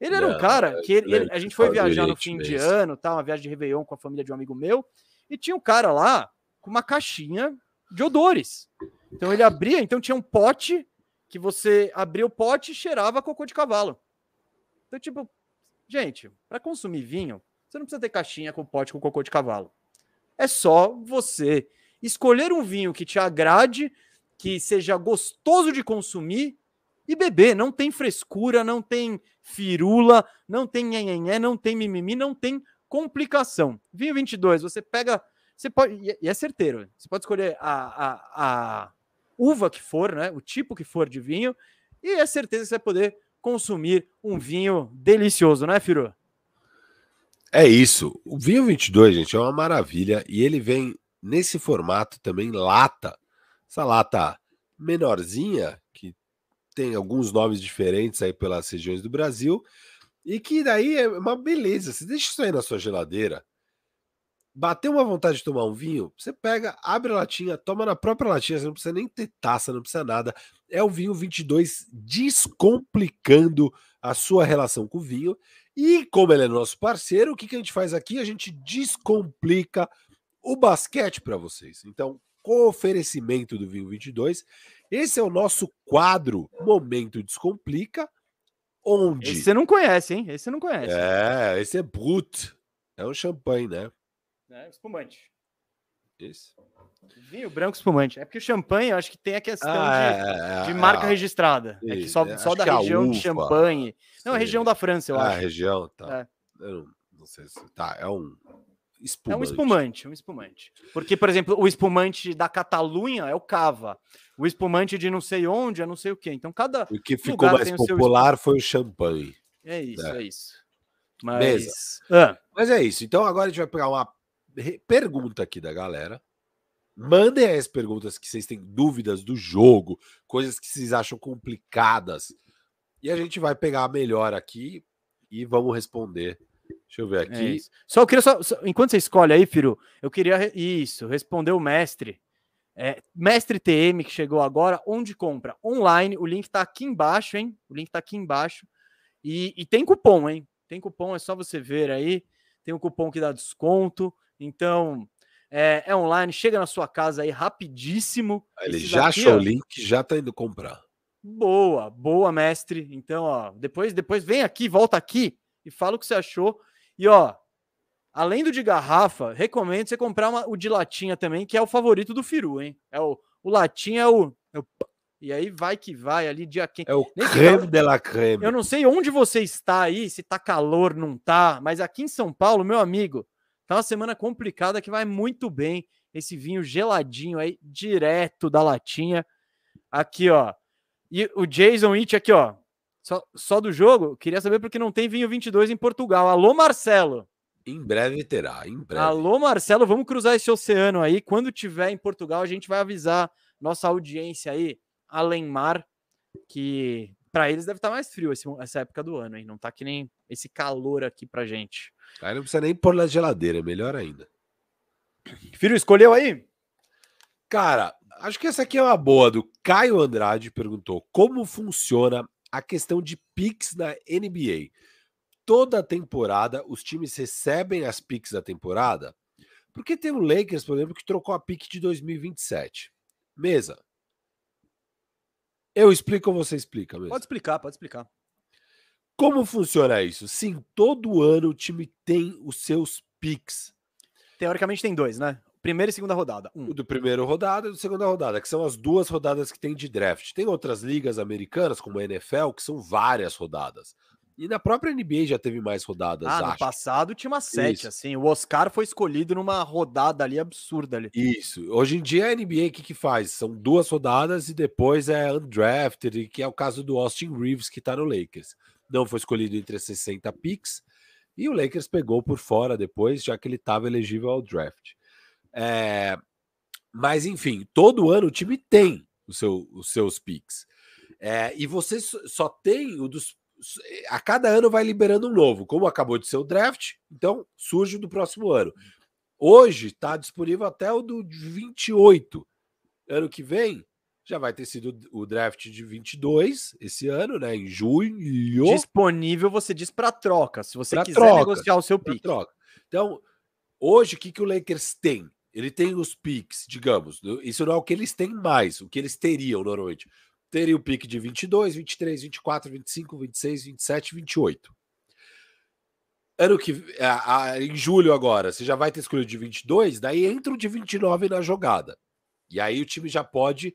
Ele era um Não, cara que ele- ele- a gente foi viajar no fim de ano, tá, uma viagem de Réveillon com a família de um amigo meu, e tinha um cara lá com uma caixinha de odores. Então ele abria, então tinha um pote que você abria o pote e cheirava cocô de cavalo. Então, tipo, gente, para consumir vinho, você não precisa ter caixinha com pote com cocô de cavalo. É só você escolher um vinho que te agrade, que seja gostoso de consumir e beber. Não tem frescura, não tem firula, não tem nhenhenhé, não tem mimimi, não tem complicação. Vinho 22, você pega, você pode, e é- e é certeiro, você pode escolher a, a, a uva que for, né, o tipo que for de vinho, e é certeza que você vai poder consumir um vinho delicioso, né, Firu? É isso. O vinho 22, gente, é uma maravilha. E ele vem nesse formato também lata. Essa lata menorzinha, que tem alguns nomes diferentes aí pelas regiões do Brasil. E que daí é uma beleza. Você deixa isso aí na sua geladeira. Bateu uma vontade de tomar um vinho, você pega, abre a latinha, toma na própria latinha, você não precisa nem ter taça, não precisa nada. É o vinho 22 descomplicando a sua relação com o vinho. E como ele é nosso parceiro, o que, que a gente faz aqui? A gente descomplica o basquete para vocês. Então, com oferecimento do Vinho 22, esse é o nosso quadro Momento Descomplica, onde... Esse você não conhece, hein? Esse você não conhece. É, esse é Brut. É um champanhe, né? É, espumante. Esse. Vinho branco espumante. É porque o champanhe, eu acho que tem a questão Ah, de, é, é, de marca é, registrada. É que só, é, só da região de champanhe. Não, é região da França, eu Ah, acho. região, tá. É. Eu não, não sei se. Tá, é um É espumante. um espumante, um espumante. Porque, por exemplo, o espumante da Catalunha é o cava. O espumante de não sei onde é não sei o quê. Então, cada. O que ficou lugar mais popular foi o champanhe. É isso, É. é, isso. Mas. Ah, Mas é isso. Então agora a gente vai pegar uma pergunta aqui da galera. Mandem as perguntas que vocês têm dúvidas do jogo, coisas que vocês acham complicadas. E a gente vai pegar a melhor aqui e vamos responder. Deixa eu ver é aqui. É só eu queria só, só, Enquanto você escolhe aí, Firu, eu queria isso, responder o mestre. É, mestre TM que chegou agora, onde compra? Online, o link tá aqui embaixo, hein? O link tá aqui embaixo. E, e tem cupom, hein? Tem cupom, é só você ver aí. Tem um cupom que dá desconto. Então, é, é online, chega na sua casa aí rapidíssimo. Ele já aqui, achou ó, o link, já tá indo comprar. Boa, boa, mestre. Então, ó, depois, depois vem aqui, volta aqui e fala o que você achou. E ó, além do de garrafa, recomendo você comprar uma, o de latinha também, que é o favorito do Firu, hein? É o, o latinha é o, é o e aí vai que vai ali dia quente. É o Nesse creme calor, de la creme. Eu não sei onde você está aí, se tá calor, não tá, mas aqui em São Paulo, meu amigo, tá uma semana complicada que vai muito bem. Esse vinho geladinho aí, direto da latinha. Aqui, ó. E o Jason It aqui, ó. Só, só do jogo, queria saber porque não tem vinho 22 em Portugal. Alô, Marcelo. Em breve terá, em breve. Alô, Marcelo, vamos cruzar esse oceano aí. Quando tiver em Portugal, a gente vai avisar nossa audiência aí além mar, que para eles deve estar tá mais frio esse, essa época do ano, hein? Não tá que nem esse calor aqui pra gente. Aí não precisa nem pôr na geladeira, é melhor ainda. Filho, escolheu aí? Cara, acho que essa aqui é uma boa do Caio Andrade perguntou como funciona a questão de picks na NBA. Toda temporada os times recebem as picks da temporada? Porque tem o Lakers, por exemplo, que trocou a pick de 2027. Mesa, eu explico ou você explica mesmo? Pode explicar, pode explicar. Como funciona isso? Sim, todo ano o time tem os seus picks. Teoricamente tem dois, né? Primeira e segunda rodada. Um. O do primeiro rodada e do segunda rodada, que são as duas rodadas que tem de draft. Tem outras ligas americanas, como a NFL, que são várias rodadas. E na própria NBA já teve mais rodadas. Ah, acho. no passado tinha uma sete, assim. O Oscar foi escolhido numa rodada ali absurda ali. Isso. Hoje em dia a NBA o que, que faz? São duas rodadas e depois é undrafted, que é o caso do Austin Reeves, que tá no Lakers. Não foi escolhido entre 60 picks e o Lakers pegou por fora depois, já que ele estava elegível ao draft. É... Mas enfim, todo ano o time tem o seu, os seus picks. É, e você só tem o dos a cada ano vai liberando um novo. Como acabou de ser o draft, então surge o do próximo ano. Hoje está disponível até o do 28. Ano que vem já vai ter sido o draft de 22 esse ano, né? Em junho. Disponível, você diz para troca, se você pra quiser troca, negociar o seu pick. Troca. Então, hoje o que, que o Lakers tem? Ele tem os picks, digamos. Isso não é o que eles têm mais, o que eles teriam normalmente teria o pique de 22, 23, 24, 25, 26, 27, 28. Ano que a, a, em julho agora, você já vai ter escolhido de 22, daí entra o de 29 na jogada. E aí o time já pode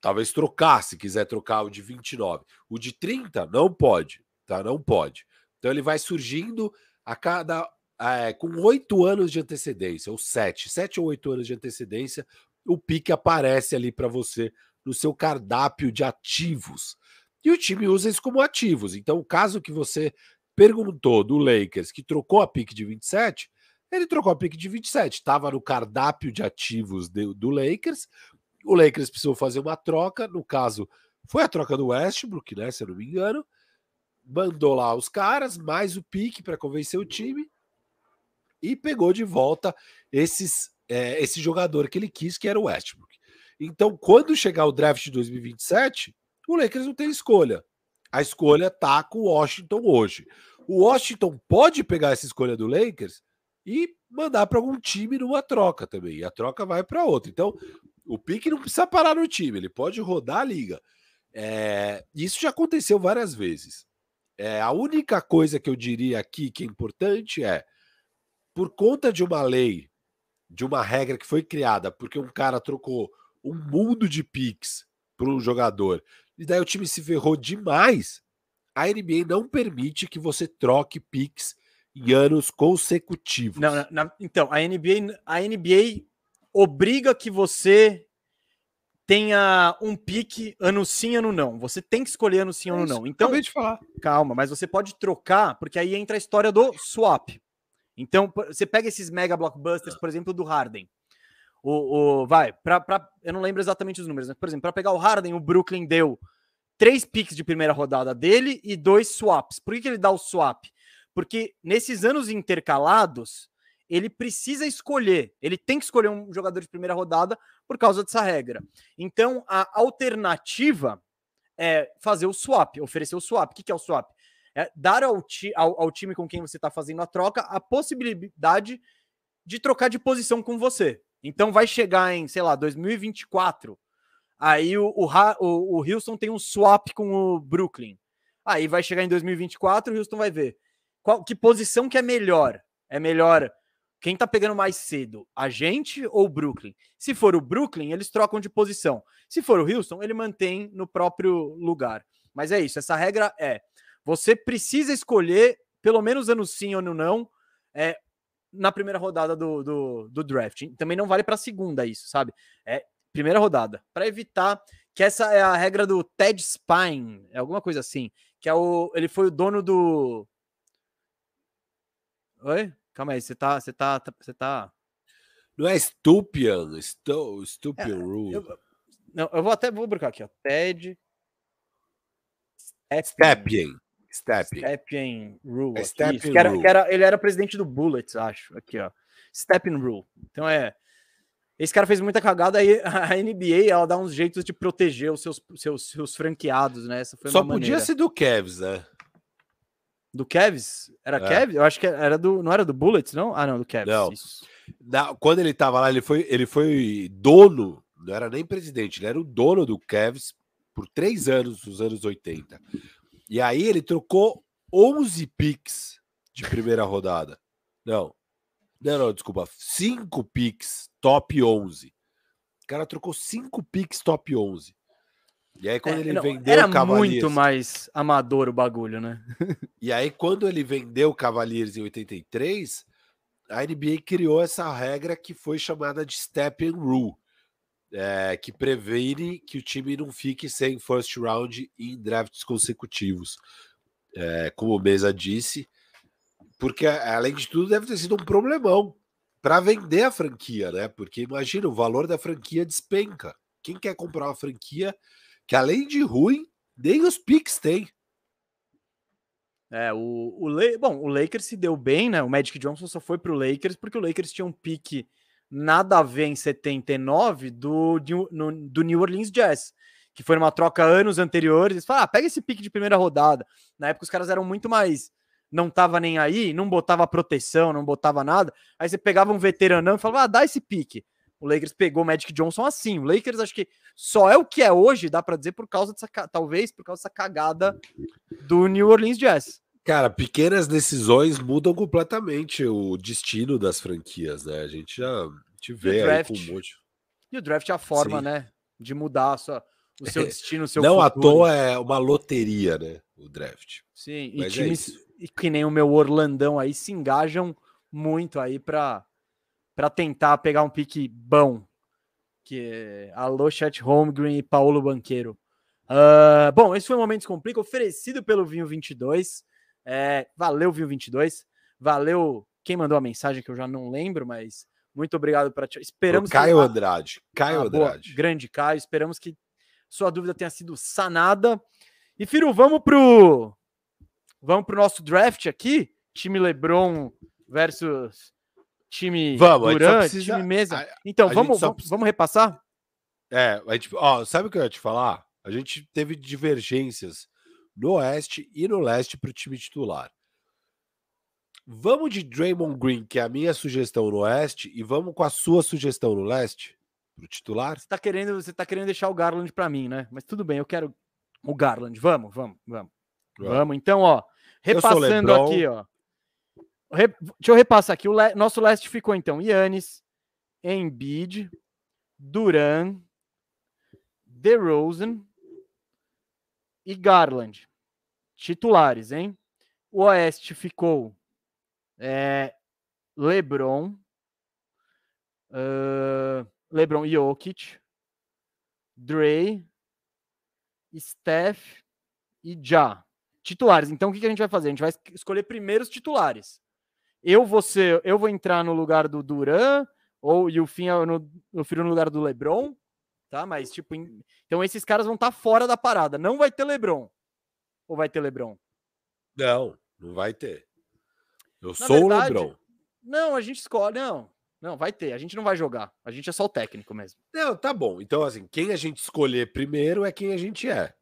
talvez trocar, se quiser trocar o de 29. O de 30 não pode, tá? Não pode. Então ele vai surgindo a cada é, com oito anos de antecedência, ou sete, sete ou oito anos de antecedência, o pique aparece ali para você no seu cardápio de ativos. E o time usa isso como ativos. Então, o caso que você perguntou do Lakers, que trocou a pique de 27, ele trocou a pique de 27, estava no cardápio de ativos de, do Lakers. O Lakers precisou fazer uma troca, no caso, foi a troca do Westbrook, né? Se eu não me engano. Mandou lá os caras, mais o pique para convencer o time e pegou de volta esses, é, esse jogador que ele quis, que era o Westbrook. Então, quando chegar o draft de 2027, o Lakers não tem escolha. A escolha tá com o Washington hoje. O Washington pode pegar essa escolha do Lakers e mandar para algum time numa troca também. E a troca vai para outro. Então, o pique não precisa parar no time, ele pode rodar a liga. É, isso já aconteceu várias vezes. É, a única coisa que eu diria aqui que é importante é, por conta de uma lei, de uma regra que foi criada, porque um cara trocou um mundo de picks para um jogador, e daí o time se ferrou demais, a NBA não permite que você troque picks em anos consecutivos. Não, não, então, a NBA, a NBA obriga que você tenha um pique ano sim, ano não. Você tem que escolher ano sim, é ano não. Então, acabei de falar. Calma, mas você pode trocar, porque aí entra a história do swap. Então, você pega esses mega blockbusters, por exemplo, do Harden. O, o vai, pra, pra, eu não lembro exatamente os números, né? Por exemplo, para pegar o Harden, o Brooklyn deu três picks de primeira rodada dele e dois swaps. Por que, que ele dá o swap? Porque nesses anos intercalados, ele precisa escolher, ele tem que escolher um jogador de primeira rodada por causa dessa regra. Então, a alternativa é fazer o swap, oferecer o swap. O que, que é o swap? É dar ao, ti, ao, ao time com quem você está fazendo a troca a possibilidade de trocar de posição com você. Então vai chegar em, sei lá, 2024. Aí o, o, o, o Houston tem um swap com o Brooklyn. Aí vai chegar em 2024, o Houston vai ver. Qual, que posição que é melhor? É melhor quem tá pegando mais cedo, a gente ou o Brooklyn? Se for o Brooklyn, eles trocam de posição. Se for o Houston, ele mantém no próprio lugar. Mas é isso, essa regra é: você precisa escolher, pelo menos ano sim ou não, é, na primeira rodada do, do, do draft. Também não vale para segunda isso, sabe? É primeira rodada, para evitar que essa é a regra do Ted Spine, é alguma coisa assim, que é o ele foi o dono do Oi? Calma aí, você tá você tá você tá Não é Stupian, Stu, Stupian é, Rule. Eu, não, eu vou até vou brincar aqui, ó. Ted Stepien. Stepien. Stepien Rule. É era, era, ele era presidente do Bullets, acho. Aqui, ó. Stepien Rule. Então é. Esse cara fez muita cagada aí. A NBA ela dá uns jeitos de proteger os seus, seus, seus franqueados, né? Essa Só podia maneira. ser do Cavs, né? Do Cavs? Era é. Cavs? Eu acho que era do. Não era do Bullets, não? Ah, não, do Cavs. Não. Na, quando ele tava lá, ele foi, ele foi dono, não era nem presidente, ele era o dono do Cavs por três anos, nos anos 80. E aí ele trocou 11 picks de primeira rodada. Não. Não, não, desculpa. 5 picks top 11. O cara trocou 5 picks top 11. E aí quando é, ele não, vendeu era Cavaliers... muito mais amador o bagulho, né? e aí quando ele vendeu o Cavaliers em 83, a NBA criou essa regra que foi chamada de step and rule, é, que previne que o time não fique sem first round em drafts consecutivos. É, como o Mesa disse, porque além de tudo deve ter sido um problemão para vender a franquia, né? Porque imagina, o valor da franquia despenca. Quem quer comprar uma franquia que além de ruim, nem os picks tem. É, o, o, bom, o Lakers se deu bem, né? O Magic Johnson só foi para o Lakers porque o Lakers tinha um pique nada a ver em 79 do, no, do New Orleans Jazz, que foi uma troca anos anteriores. Eles falaram, ah, pega esse pique de primeira rodada. Na época os caras eram muito mais. Não tava nem aí, não botava proteção, não botava nada. Aí você pegava um veteranão e falava, ah, dá esse pique. O Lakers pegou o Magic Johnson assim. O Lakers acho que só é o que é hoje, dá para dizer, por causa dessa, talvez por causa dessa cagada do New Orleans Jazz. Cara, pequenas decisões mudam completamente o destino das franquias, né? A gente já te vê aí com um monte. E o draft é a forma, Sim. né? De mudar sua, o seu destino, o seu Não futuro. à toa é uma loteria, né? O draft. Sim, Mas e é times é que nem o meu Orlandão aí se engajam muito aí para para tentar pegar um pique bom. Que é Alô Chat Holmgren e Paulo Banqueiro. Uh, bom, esse foi o Momento Complica, oferecido pelo Vinho 22. É, valeu, Vinho 22. Valeu quem mandou a mensagem, que eu já não lembro, mas muito obrigado para Esperamos o Caio que... Andrade. Caio ah, Andrade. Boa, grande Caio. Esperamos que sua dúvida tenha sido sanada. E, Firo, vamos pro vamos pro nosso draft aqui. Time LeBron versus time vamos, Durant, precisa... time Mesa. Então, a vamos, vamos, vamos repassar? É, a gente, ó, sabe o que eu ia te falar? A gente teve divergências no Oeste e no Leste para o time titular. Vamos de Draymond Green, que é a minha sugestão no Oeste, e vamos com a sua sugestão no Leste, para o titular? Você está querendo, você tá querendo deixar o Garland para mim, né? Mas tudo bem, eu quero o Garland. Vamos, vamos, vamos. Vamos. vamos. Então, ó, repassando aqui, ó. Re... Deixa eu repassar aqui. O le... nosso leste ficou então Yannis, Embiid, Duran, DeRozan e Garland. Titulares, hein? O oeste ficou é, LeBron, uh, LeBron Jokic, Dre, Steph e Já. Titulares. Então, o que a gente vai fazer? A gente vai escolher primeiro os titulares. Eu vou ser, eu vou entrar no lugar do Duran, Ou e o Fim eu, no, no lugar do LeBron, tá? Mas tipo, então esses caras vão estar tá fora da parada. Não vai ter LeBron. Ou vai ter LeBron? Não, não vai ter. Eu Na sou verdade, o LeBron. Não, a gente escolhe, não. Não, vai ter. A gente não vai jogar. A gente é só o técnico mesmo. Não, tá bom. Então, assim, quem a gente escolher primeiro é quem a gente é.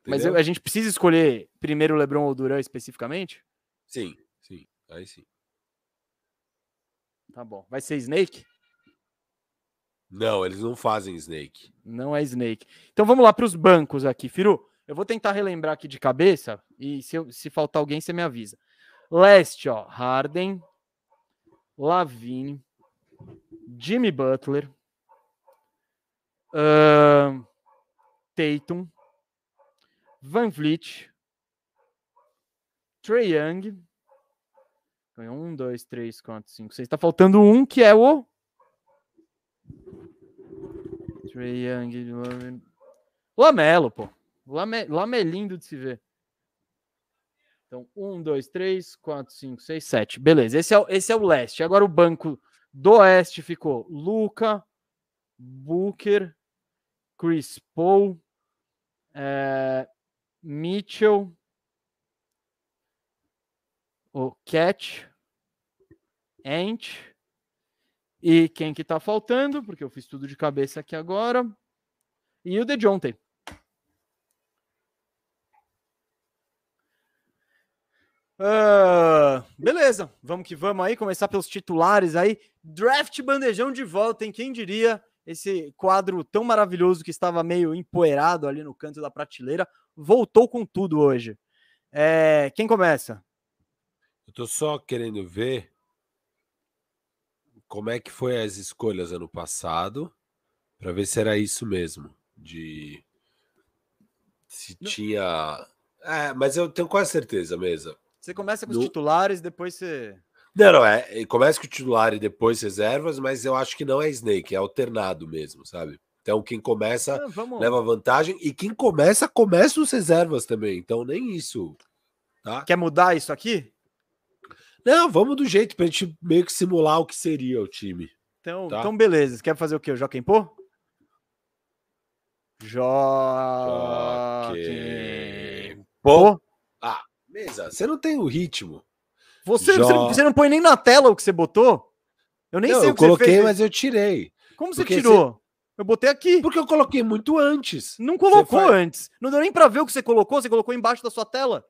Entendeu? Mas eu, a gente precisa escolher primeiro o LeBron ou o Duran especificamente? Sim, sim. Aí sim. Tá bom. Vai ser Snake? Não, eles não fazem Snake. Não é Snake. Então vamos lá para os bancos aqui, Firu. Eu vou tentar relembrar aqui de cabeça e se, eu, se faltar alguém, você me avisa. Leste, ó. Harden, Lavine, Jimmy Butler, uh, Tatum, Van Vliet, Trey Young. Um, dois, três, quatro, cinco, seis. Tá faltando um que é o. Trey Young. Lamelo, pô. Lame, Lamelindo de se ver. Então, um, dois, três, quatro, cinco, seis, sete. Beleza, esse é, esse é o leste. Agora o banco do oeste ficou Luca, Booker, Chris Paul, é, Mitchell, o Cat, Ant, e quem que tá faltando, porque eu fiz tudo de cabeça aqui agora, e o De Jonte. Uh, beleza, vamos que vamos aí, começar pelos titulares aí. Draft Bandejão de volta, em quem diria? Esse quadro tão maravilhoso que estava meio empoeirado ali no canto da prateleira, voltou com tudo hoje. É, quem começa? Eu tô só querendo ver como é que foi as escolhas ano passado, para ver se era isso mesmo, de se tinha. É, mas eu tenho quase certeza, mesa você começa com os no... titulares, depois você. Não, não, é. Começa com o titular e depois reservas, mas eu acho que não é Snake, é alternado mesmo, sabe? Então, quem começa ah, vamos... leva vantagem e quem começa, começa os reservas também. Então, nem isso. Tá? Quer mudar isso aqui? Não, vamos do jeito pra gente meio que simular o que seria o time. Então, tá? então beleza. Quer fazer o quê? O Joaquim Pô? Joaquim Pô? Ah, Mesa, você não tem o ritmo. Você, você, não, você, não, põe nem na tela o que você botou? Eu nem não, sei o que eu coloquei, mas eu tirei. Como você tirou? Você... Eu botei aqui. Porque eu coloquei muito antes. Não colocou faz... antes. Não deu nem para ver o que você colocou, você colocou embaixo da sua tela.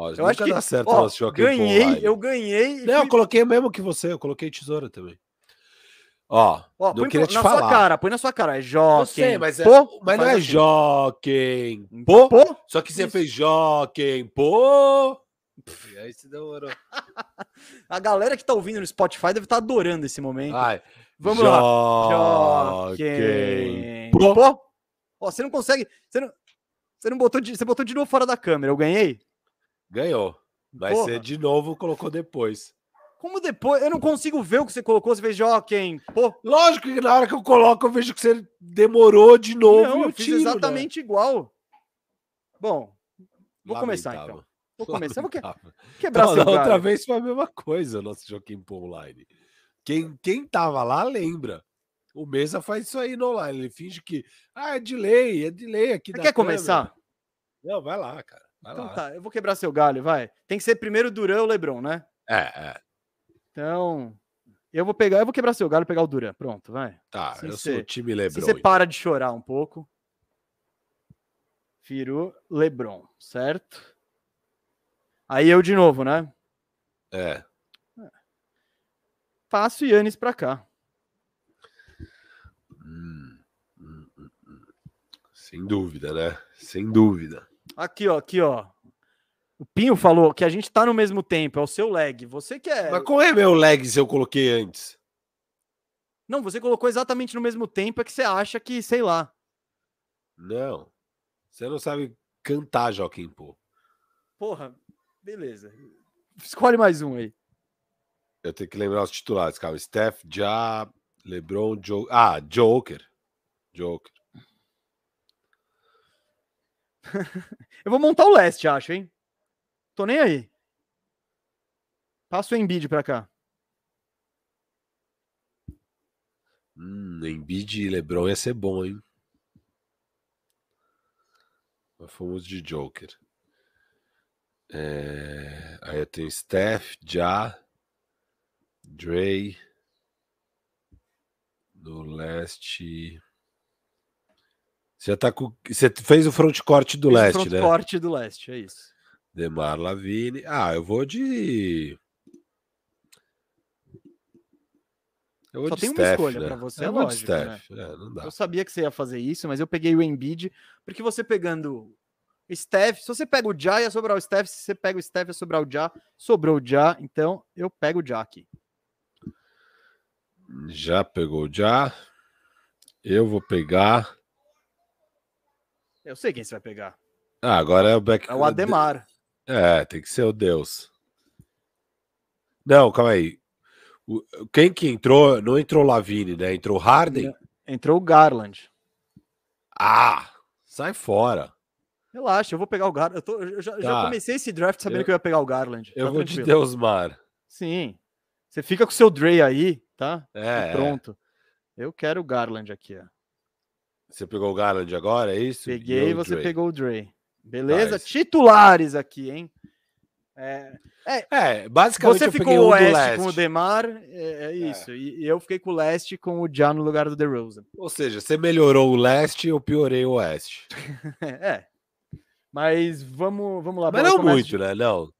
Ó, eu acho que dá certo ó, ganhei, eu ganhei. Não, fui... eu coloquei o mesmo que você, eu coloquei tesoura também. Ó, ó não queria te na falar. sua cara, põe na sua cara. É Joquem. Mas, é, pô, mas não é assim. Joquem. Pô? pô? Só que você Isso. fez Joquem. Pô. E aí se demorou. A galera que tá ouvindo no Spotify deve estar tá adorando esse momento. Ai, Vamos lá. Joquem. Pô. Pô. Ó, você não consegue. Você não, você não botou de, você botou de novo fora da câmera. Eu ganhei? Ganhou. Mas Porra. você de novo colocou depois. Como depois? Eu não consigo ver o que você colocou. Você fez Joaquim. Pô. Lógico que na hora que eu coloco, eu vejo que você demorou de novo. Não, eu, eu fiz tiro, né? exatamente né? igual. Bom, vou Lamentável. começar então. Vou começar, vou que... quebrar não, não, outra vez foi a mesma coisa o nosso Joaquim Pô online. Quem, quem tava lá lembra. O Mesa faz isso aí no online. Ele finge que. Ah, é delay, é delay aqui. Você quer câmera. começar? Não, vai lá, cara. Vai então lá. tá, eu vou quebrar seu galho, vai. Tem que ser primeiro Duran ou Lebron, né? É, é. Então, eu vou pegar, eu vou quebrar seu galho e pegar o Duran. Pronto, vai. Tá, eu sou o time Lebron. Se você então. para de chorar um pouco. Firu Lebron, certo? Aí eu de novo, né? É. Passo Yannis para cá. Hum, hum, hum, Sem dúvida, né? Sem dúvida. Aqui, ó, aqui, ó. O Pinho falou que a gente tá no mesmo tempo, é o seu lag. Você quer. É Mas qual é meu lag se eu coloquei antes? Não, você colocou exatamente no mesmo tempo, é que você acha que, sei lá. Não. Você não sabe cantar, Joaquim, pô. Porra, Beleza. Escolhe mais um aí. Eu tenho que lembrar os titulares, calma. Steph, Ja, LeBron, Joe. Ah, Joker. Joker. eu vou montar o leste, acho, hein? Tô nem aí. Passa o Embiid pra cá. Hum, Embiid e LeBron ia ser bom, hein? Mas fomos de Joker. É... Aí tenho Steph, Ja, Dre. No leste. Você tá com. Você fez o frontcourt do leste, front né? Frontcourt do leste, é isso. Demar Lavine. Ah, eu vou de. Eu Só tem Steph, uma escolha né? para você, é lógico. Né? É, eu sabia que você ia fazer isso, mas eu peguei o Embiid, porque você pegando Steph, se você pega o Ja, ia sobrar o Steph, se você pega o Steph, ia sobrar o Ja, sobrou o Ja, então eu pego o Ja aqui. Já pegou o Ja. Eu vou pegar. Eu sei quem você vai pegar. Ah, agora é o back. É o Ademar. É, tem que ser o Deus. Não, calma aí. Quem que entrou? Não entrou Lavine, né? Entrou Harden? Entrou o Garland. Ah, sai fora. Relaxa, eu vou pegar o Garland. Eu, eu já, tá. já, comecei esse draft sabendo eu, que eu ia pegar o Garland. Eu tá vou tranquilo. de Deusmar. Sim. Você fica com o seu Dre aí, tá? É. E pronto. É. Eu quero o Garland aqui, ó. Você pegou o Garland agora, é isso? Peguei, e você Dre. pegou o Dre. Beleza? Titulares aqui, hein? É, é, é, basicamente você ficou o Oeste com o Demar, é, é, é. isso. E, e, eu fiquei com o Leste com o Já no lugar do DeRozan. Ou seja, você melhorou o Leste eu piorei o Oeste. é, mas vamos, vamos lá. Mas não muito, de... né? Não.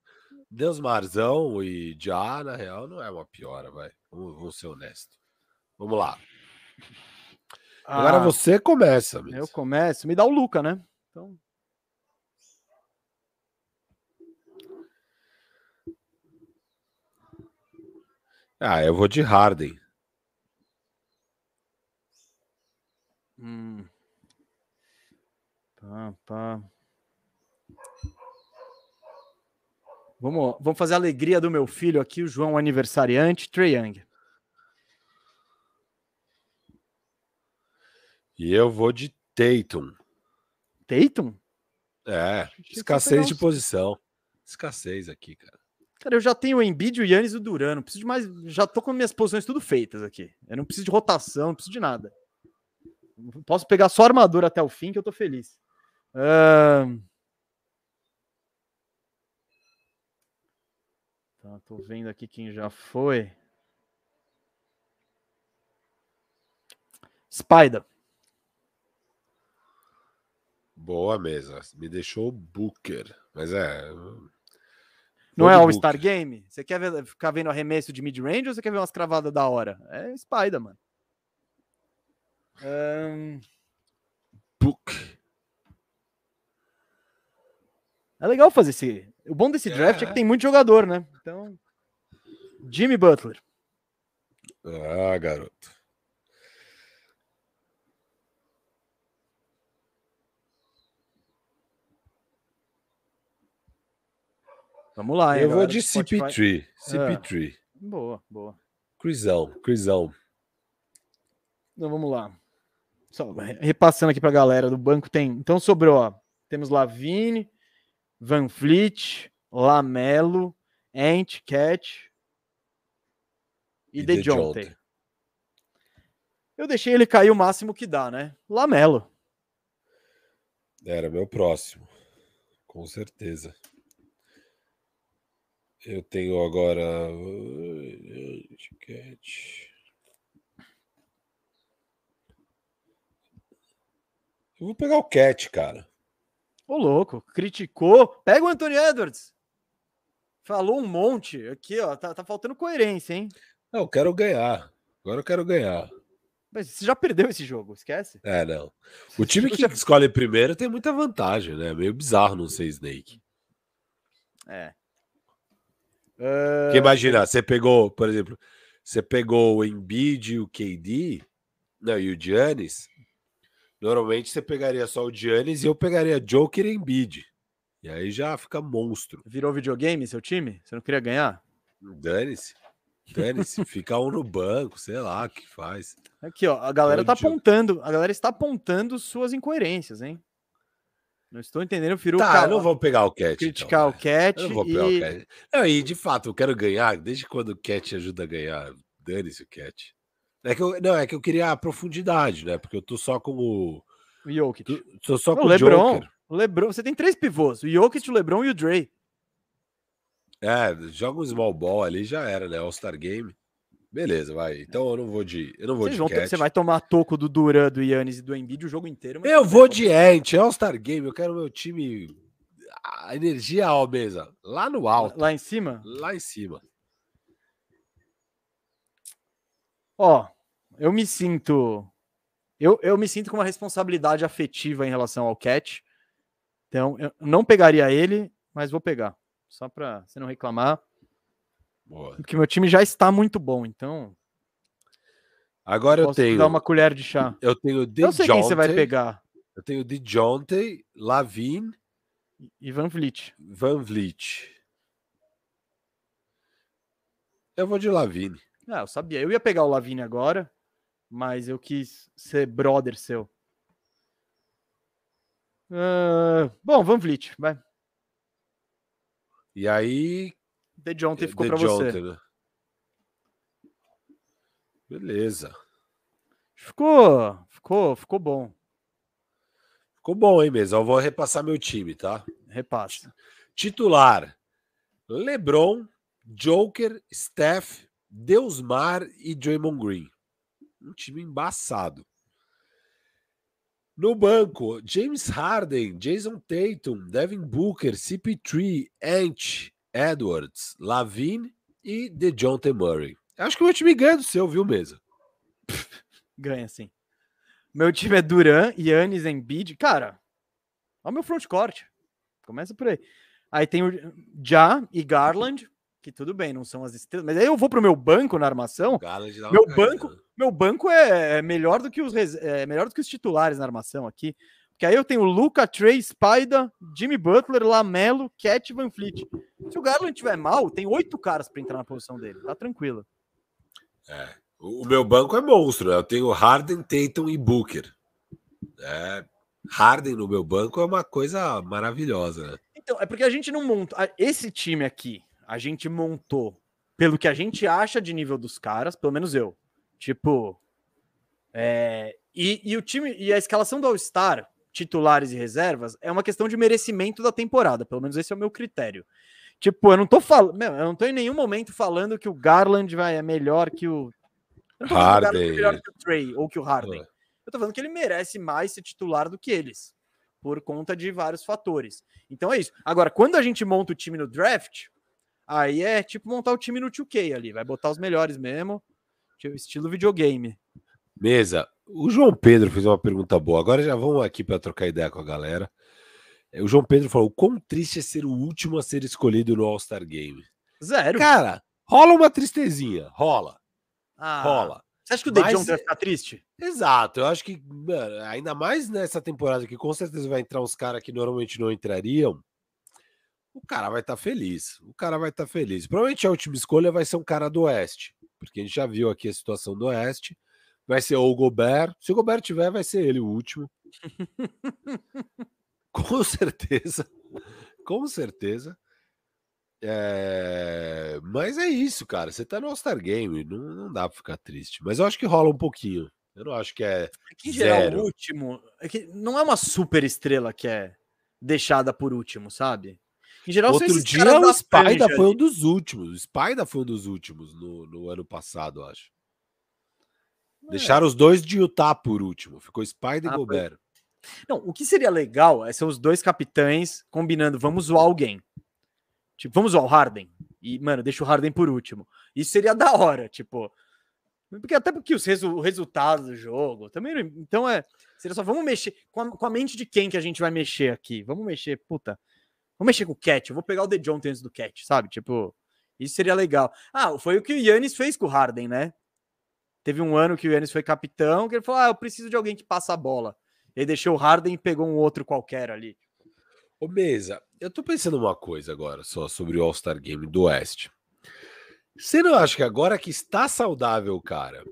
Deus Marzão e Já, na real, não é uma piora, vai. Vamos, vamos ser honestos. Vamos lá. Ah, Agora você começa. Mesmo. Eu começo. Me dá o Luca, né? Então... Ah, eu vou de Harden. Hum. Pá, pá. Vamos, vamos fazer a alegria do meu filho aqui, o João aniversariante, Trey Young. E eu vou de Tatum. Tatum? É, escassez de posição. Escassez aqui, cara. Cara, eu já tenho o Embiid, o Yannis e o Duran. Não preciso de mais. Já tô com minhas posições tudo feitas aqui. Eu não preciso de rotação, não preciso de nada. Posso pegar só armadura até o fim, que eu tô feliz. Uh... Tá, tô vendo aqui quem já foi. Spider. Boa mesa. Me deixou Booker. Mas é. Não é All-Star Game? Você quer ver, ficar vendo arremesso de mid-range ou você quer ver umas cravadas da hora? É Spider, mano. Um... Book. É legal fazer esse. O bom desse draft é, é que tem muito jogador, né? Então. Jimmy Butler. Ah, garoto. Vamos lá, hein, Eu vou de CP3. CP3. Ah, boa, boa. Crisão, Crisão. Então vamos lá. Só repassando aqui para a galera do banco tem. Então sobrou, ó, temos Lavine, Van Fleet, Lamelo, Ant, Cat e, e DeJounte. Eu deixei ele cair o máximo que dá, né? Lamelo. Era meu próximo. Com certeza. Eu tenho agora. Eu vou pegar o Cat, cara. Ô, louco, criticou. Pega o Anthony Edwards. Falou um monte aqui, ó. Tá, tá faltando coerência, hein? Não, eu quero ganhar. Agora eu quero ganhar. Mas você já perdeu esse jogo, esquece? É, não. O time que escolhe primeiro tem muita vantagem, né? Meio bizarro não ser Snake. É. Porque imagina, você pegou, por exemplo, você pegou o Embiid e o KD, não, e o Giannis. Normalmente você pegaria só o Giannis e eu pegaria Joker e Embiid. E aí já fica monstro. Virou videogame seu time? Você não queria ganhar? Dane-se. Dane-se. fica um no banco, sei lá o que faz. Aqui, ó, a galera tá apontando, a galera está apontando suas incoerências, hein? Não estou entendendo, Firu. Tá, não vou pegar o Cat. Criticar então, o Cat. Eu não vou pegar e... o Cat. Não, e de fato, eu quero ganhar. Desde quando o Cat ajuda a ganhar? Dane-se o Cat. É que eu, não, é que eu queria a profundidade, né? Porque eu tô só com o. O Jokic. Tô, tô só Não, com o LeBron. Joker. O LeBron. Você tem três pivôs: o Jokic, o LeBron e o Dre. É, joga um small ball ali já era, né? All-Star Game. Beleza, vai. Então eu não vou de. Eu não vou Vocês de vão você vai tomar toco do Duran, do Yannis e do Embiid o jogo inteiro. Eu vou de Ant, é All-Star Game. Eu quero meu time. A energia ó, mesa. Lá no alto. Lá em cima? Lá em cima. Ó, eu me sinto. Eu, eu me sinto com uma responsabilidade afetiva em relação ao Cat. Então, eu não pegaria ele, mas vou pegar. Só pra você não reclamar. Boa. Porque meu time já está muito bom. Então, Agora eu posso tenho. dar uma colher de chá. Eu tenho de Eu sei quem você vai pegar. Eu tenho de Jonte, Lavine, Ivan Vliet. Van Vliet. Eu vou de Lavine. Ah, eu sabia. Eu ia pegar o Lavine agora, mas eu quis ser brother seu. Ah, bom, Van Vliet, vai. E aí. The Jonte ficou para você. Né? Beleza. Ficou, ficou, ficou bom. Ficou bom, hein, mesmo? Eu vou repassar meu time, tá? Repassa. Titular: LeBron, Joker, Steph, Deusmar e Draymond Green. Um time embaçado. No banco, James Harden, Jason Tatum, Devin Booker, CP3, Ant, Edwards, Lavine e DeJounte Murray. Acho que o meu time ganha do seu, viu, mesa? Ganha, sim. Meu time é Duran, Yannis, Embiid. Cara, olha o meu frontcourt. Começa por aí. Aí tem o Ja e Garland, que tudo bem, não são as estrelas. Mas aí eu vou pro meu banco na armação. Uma Meu banco- né? Meu banco é é melhor do que os, é melhor do que os titulares na armação aqui. Porque aí eu tenho Luca, Trey, Spida, Jimmy Butler, Lamelo, Cat Van Fleet. Se o Garland tiver mal, tem oito caras para entrar na posição dele. Tá tranquilo. É. O meu banco é monstro. Eu tenho Harden, Tatum e Booker. É, Harden no meu banco é uma coisa maravilhosa. Né? Então, é porque a gente não monta. Esse time aqui, a gente montou pelo que a gente acha de nível dos caras, pelo menos eu. Tipo. é, e, e o time. E a escalação do All-Star, titulares e reservas, é uma questão de merecimento da temporada. Pelo menos esse é o meu critério. Tipo, eu não tô falando. Eu não tô em nenhum momento falando que o Garland vai, é melhor que o. Eu não tô falando que o Garland é Harden. melhor que o Trey ou que o Harden. É. Eu tô falando que ele merece mais ser titular do que eles, por conta de vários fatores. Então é isso. Agora, quando a gente monta o time no draft, aí é tipo montar o time no 2K ali, vai botar os melhores mesmo, tipo, estilo videogame. Mesa, o João Pedro fez uma pergunta boa. Agora já vamos aqui para trocar ideia com a galera. É, O João Pedro falou: quão triste é ser o último a ser escolhido no All-Star Game? Zero. Cara, rola uma tristezinha. Rola, Ah, rola. Você acha que o Mas- Dejon vai ficar triste? Exato, eu acho que, mano, ainda mais nessa temporada que com certeza vai entrar uns caras que normalmente não entrariam. O cara vai estar feliz. O cara vai estar feliz. Provavelmente a última escolha vai ser um cara do Oeste, porque a gente já viu aqui a situação do Oeste. Vai ser ou o Gobert. Se o Gobert tiver, vai ser ele o último. com certeza. Com certeza. É, Mas é isso, cara. Você tá no All-Star Game, não, não dá pra ficar triste. Mas eu acho que rola um pouquinho. Eu não acho que é. É em geral, Zero. o último. É que não é uma super estrela que é deixada por último, sabe? Em geral, Outro dia o da Spider franja foi um dos últimos. O Spider foi um dos últimos no, no ano passado, acho. Deixaram os dois de Utah por último. Ficou Spider É. Ah, e. Gobert. Não, o que seria legal é ser os dois capitães combinando, vamos zoar alguém. Tipo, vamos zoar o Harden. E, mano, deixa o Harden por último. Isso seria da hora, tipo. Porque até porque os resu o resultado do jogo também. Então é. Seria só, vamos mexer. Com a, com a mente de quem que a gente vai mexer aqui? Vamos mexer, puta. Vamos mexer com o Cat. Eu vou pegar o The John antes do Cat, sabe? Tipo, isso seria legal. Ah, foi o que o Yannis fez com o Harden, né? Teve um ano que o Yannis foi capitão, que ele falou: Ah, eu preciso de alguém que passa a bola. Ele deixou o Harden e pegou um outro qualquer ali. Ô, Mesa, eu tô pensando uma coisa agora só sobre o All-Star Game do Oeste. Você não acha que agora que está saudável o cara,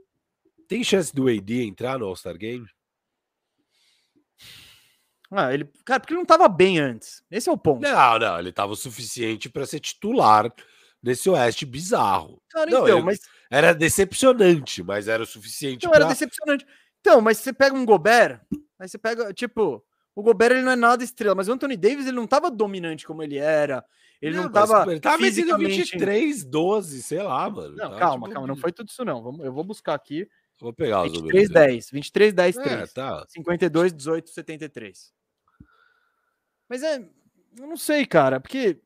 tem chance do AD entrar no All-Star Game? Ah, ele, cara, porque ele não tava bem antes. Esse é o ponto. Não, não, ele tava o suficiente para ser titular nesse Oeste bizarro. Cara, Não, então, eu- mas Era decepcionante, mas era o suficiente. Não, pra... era decepcionante. Então, mas você pega um Gobert, aí você pega, tipo, o Gobert ele não é nada estrela, mas o Anthony Davis ele não tava dominante como ele era. Ele não, não tava. Ele tava fisicamente... 23, 12, sei lá, mano. Não, tá, calma, tipo... calma, não foi tudo isso, não. Eu vou buscar aqui. Vou pegar os 23, números. 10. 23, 10, 3. É, tá. 52, 18, 73. Mas é. Eu não sei, cara, porque,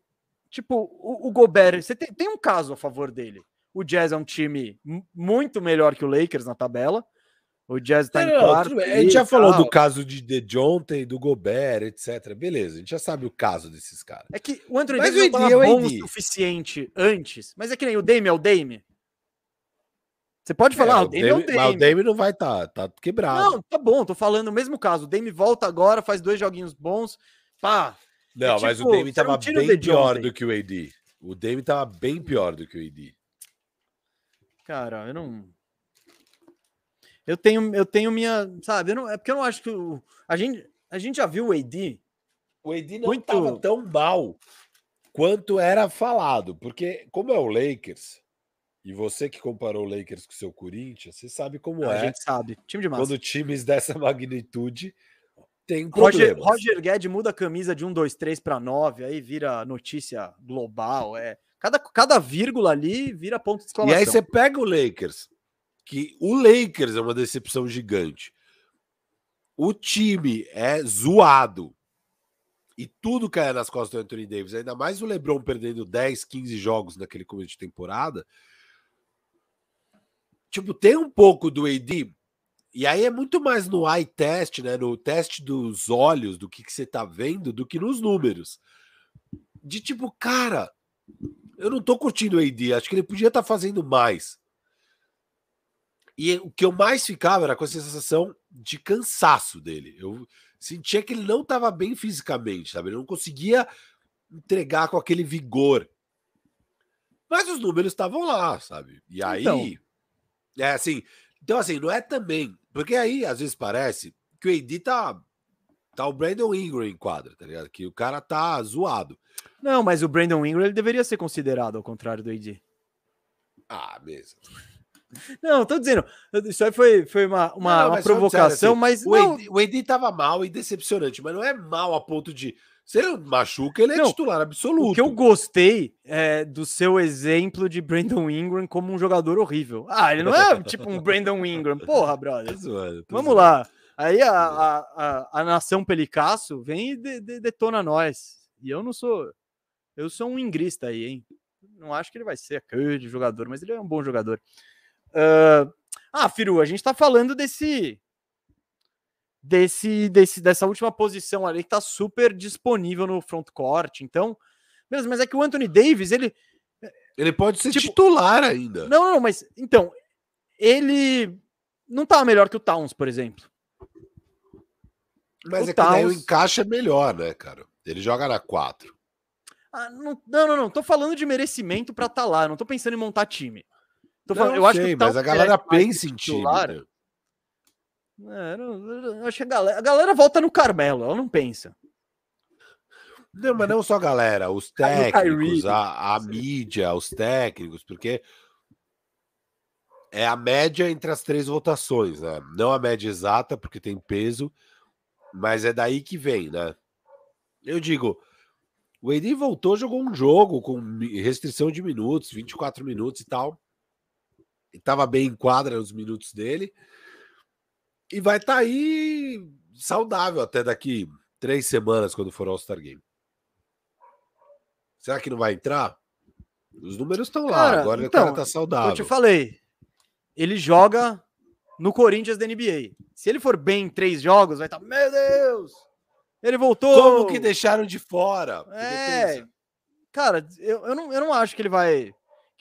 tipo, o, o Gobert, você tem, tem um caso a favor dele. O Jazz é um time muito melhor que o Lakers na tabela. O Jazz tá não, em quarto. a gente já falou do caso de DeJounte, do Gobert, etc. Beleza, a gente já sabe o caso desses caras. É que o Anthony Davis não é bom o suficiente antes, mas é que nem o Dame é o Dame. Você pode falar, é, ah, o Dame, é o Dame. Mas o Dame não vai estar, tá, tá quebrado. Não, tá bom, tô falando o mesmo caso. O Dame volta agora, faz dois joguinhos bons, pá. Não, é tipo, mas o Dame tava bem pior do que o AD. O Dame tava bem pior do que o AD. Cara, eu não eu tenho, eu tenho minha, sabe? Não, é porque eu não acho que o, a gente, a gente já viu o AD. O AD não muito... tava tão mal quanto era falado, porque como é o Lakers e você que comparou o Lakers com o seu Corinthians, você sabe como a é. A gente sabe. Time de massa. Quando times dessa magnitude tem Roger, Roger Guedes muda a camisa de 1, 2, 3 para 9, aí vira notícia global, é. Cada, cada vírgula ali vira ponto de exclamação. E aí você pega o Lakers, que o Lakers é uma decepção gigante. O time é zoado. E tudo cai nas costas do Anthony Davis. Ainda mais o LeBron perdendo 10, 15 jogos naquele começo de temporada. Tipo, tem um pouco do AD. E aí é muito mais no eye test, né? No teste dos olhos, do que, que você tá vendo, do que nos números. De tipo, cara, eu não tô curtindo o AD. Acho que ele podia estar tá fazendo mais. E o que eu mais ficava era com a sensação de cansaço dele. Eu sentia que ele não estava bem fisicamente, sabe? Ele não conseguia entregar com aquele vigor. Mas os números estavam lá, sabe? E aí. Então... É assim. Então, assim, não é também. Porque aí, às vezes, parece que o AD tá. Tá o Brandon Ingram em quadra, tá ligado? Que o cara tá zoado. Não, mas o Brandon Ingram ele deveria ser considerado ao contrário do AD. Ah, mesmo. Não, tô dizendo, isso aí foi, foi uma, uma, não, uma provocação, assim, mas. O, Edi, o Edi tava mal e decepcionante, mas não é mal a ponto de. Se ele machuca, ele é não, titular absoluto. O que eu gostei é do seu exemplo de Brandon Ingram como um jogador horrível. Ah, ele não é tipo um Brandon Ingram. Porra, brother. Tô zoando, tô Vamos zoando. lá. Aí a, a, a, a, nação Pelicasso vem e de, de, detona nós. E eu não sou. Eu sou um ingrista aí, hein? Não acho que ele vai ser aquele jogador, mas ele é um bom jogador. Uh, ah, Firu, a gente tá falando desse, desse, desse, dessa última posição ali que tá super disponível no front court. Então, mesmo, mas é que o Anthony Davis, ele. Ele pode ser tipo, titular ainda. Não, não, mas então, ele não tá melhor que o Towns, por exemplo. Mas o é Towns... que o encaixe é melhor, né, cara? Ele joga na 4. Ah, não, não, não, não, Tô falando de merecimento para estar tá lá. Não tô pensando em montar time. Tô falando, não, eu, acho que mas a galera pensa em time. É, não, eu acho que a galera, a galera volta no Carmelo, ela não pensa. Não, mas não só a galera, os técnicos, a, a mídia, os técnicos, porque é a média entre as três votações, né? Não a média exata, porque tem peso, mas é daí que vem, né? Eu digo, o Edi voltou, jogou um jogo com restrição de minutos, 24 minutos e tal estava bem em quadra nos minutos dele. E vai estar tá aí saudável até daqui três semanas, quando for ao All-Star Game. Será que não vai entrar? Os números estão lá, cara, agora então, o cara tá saudável. Eu te falei, ele joga no Corinthians da NBA. Se ele for bem em três jogos, vai estar, tá, meu Deus! Ele voltou! Como que deixaram de fora? É, cara, eu, eu, não, eu não acho que ele vai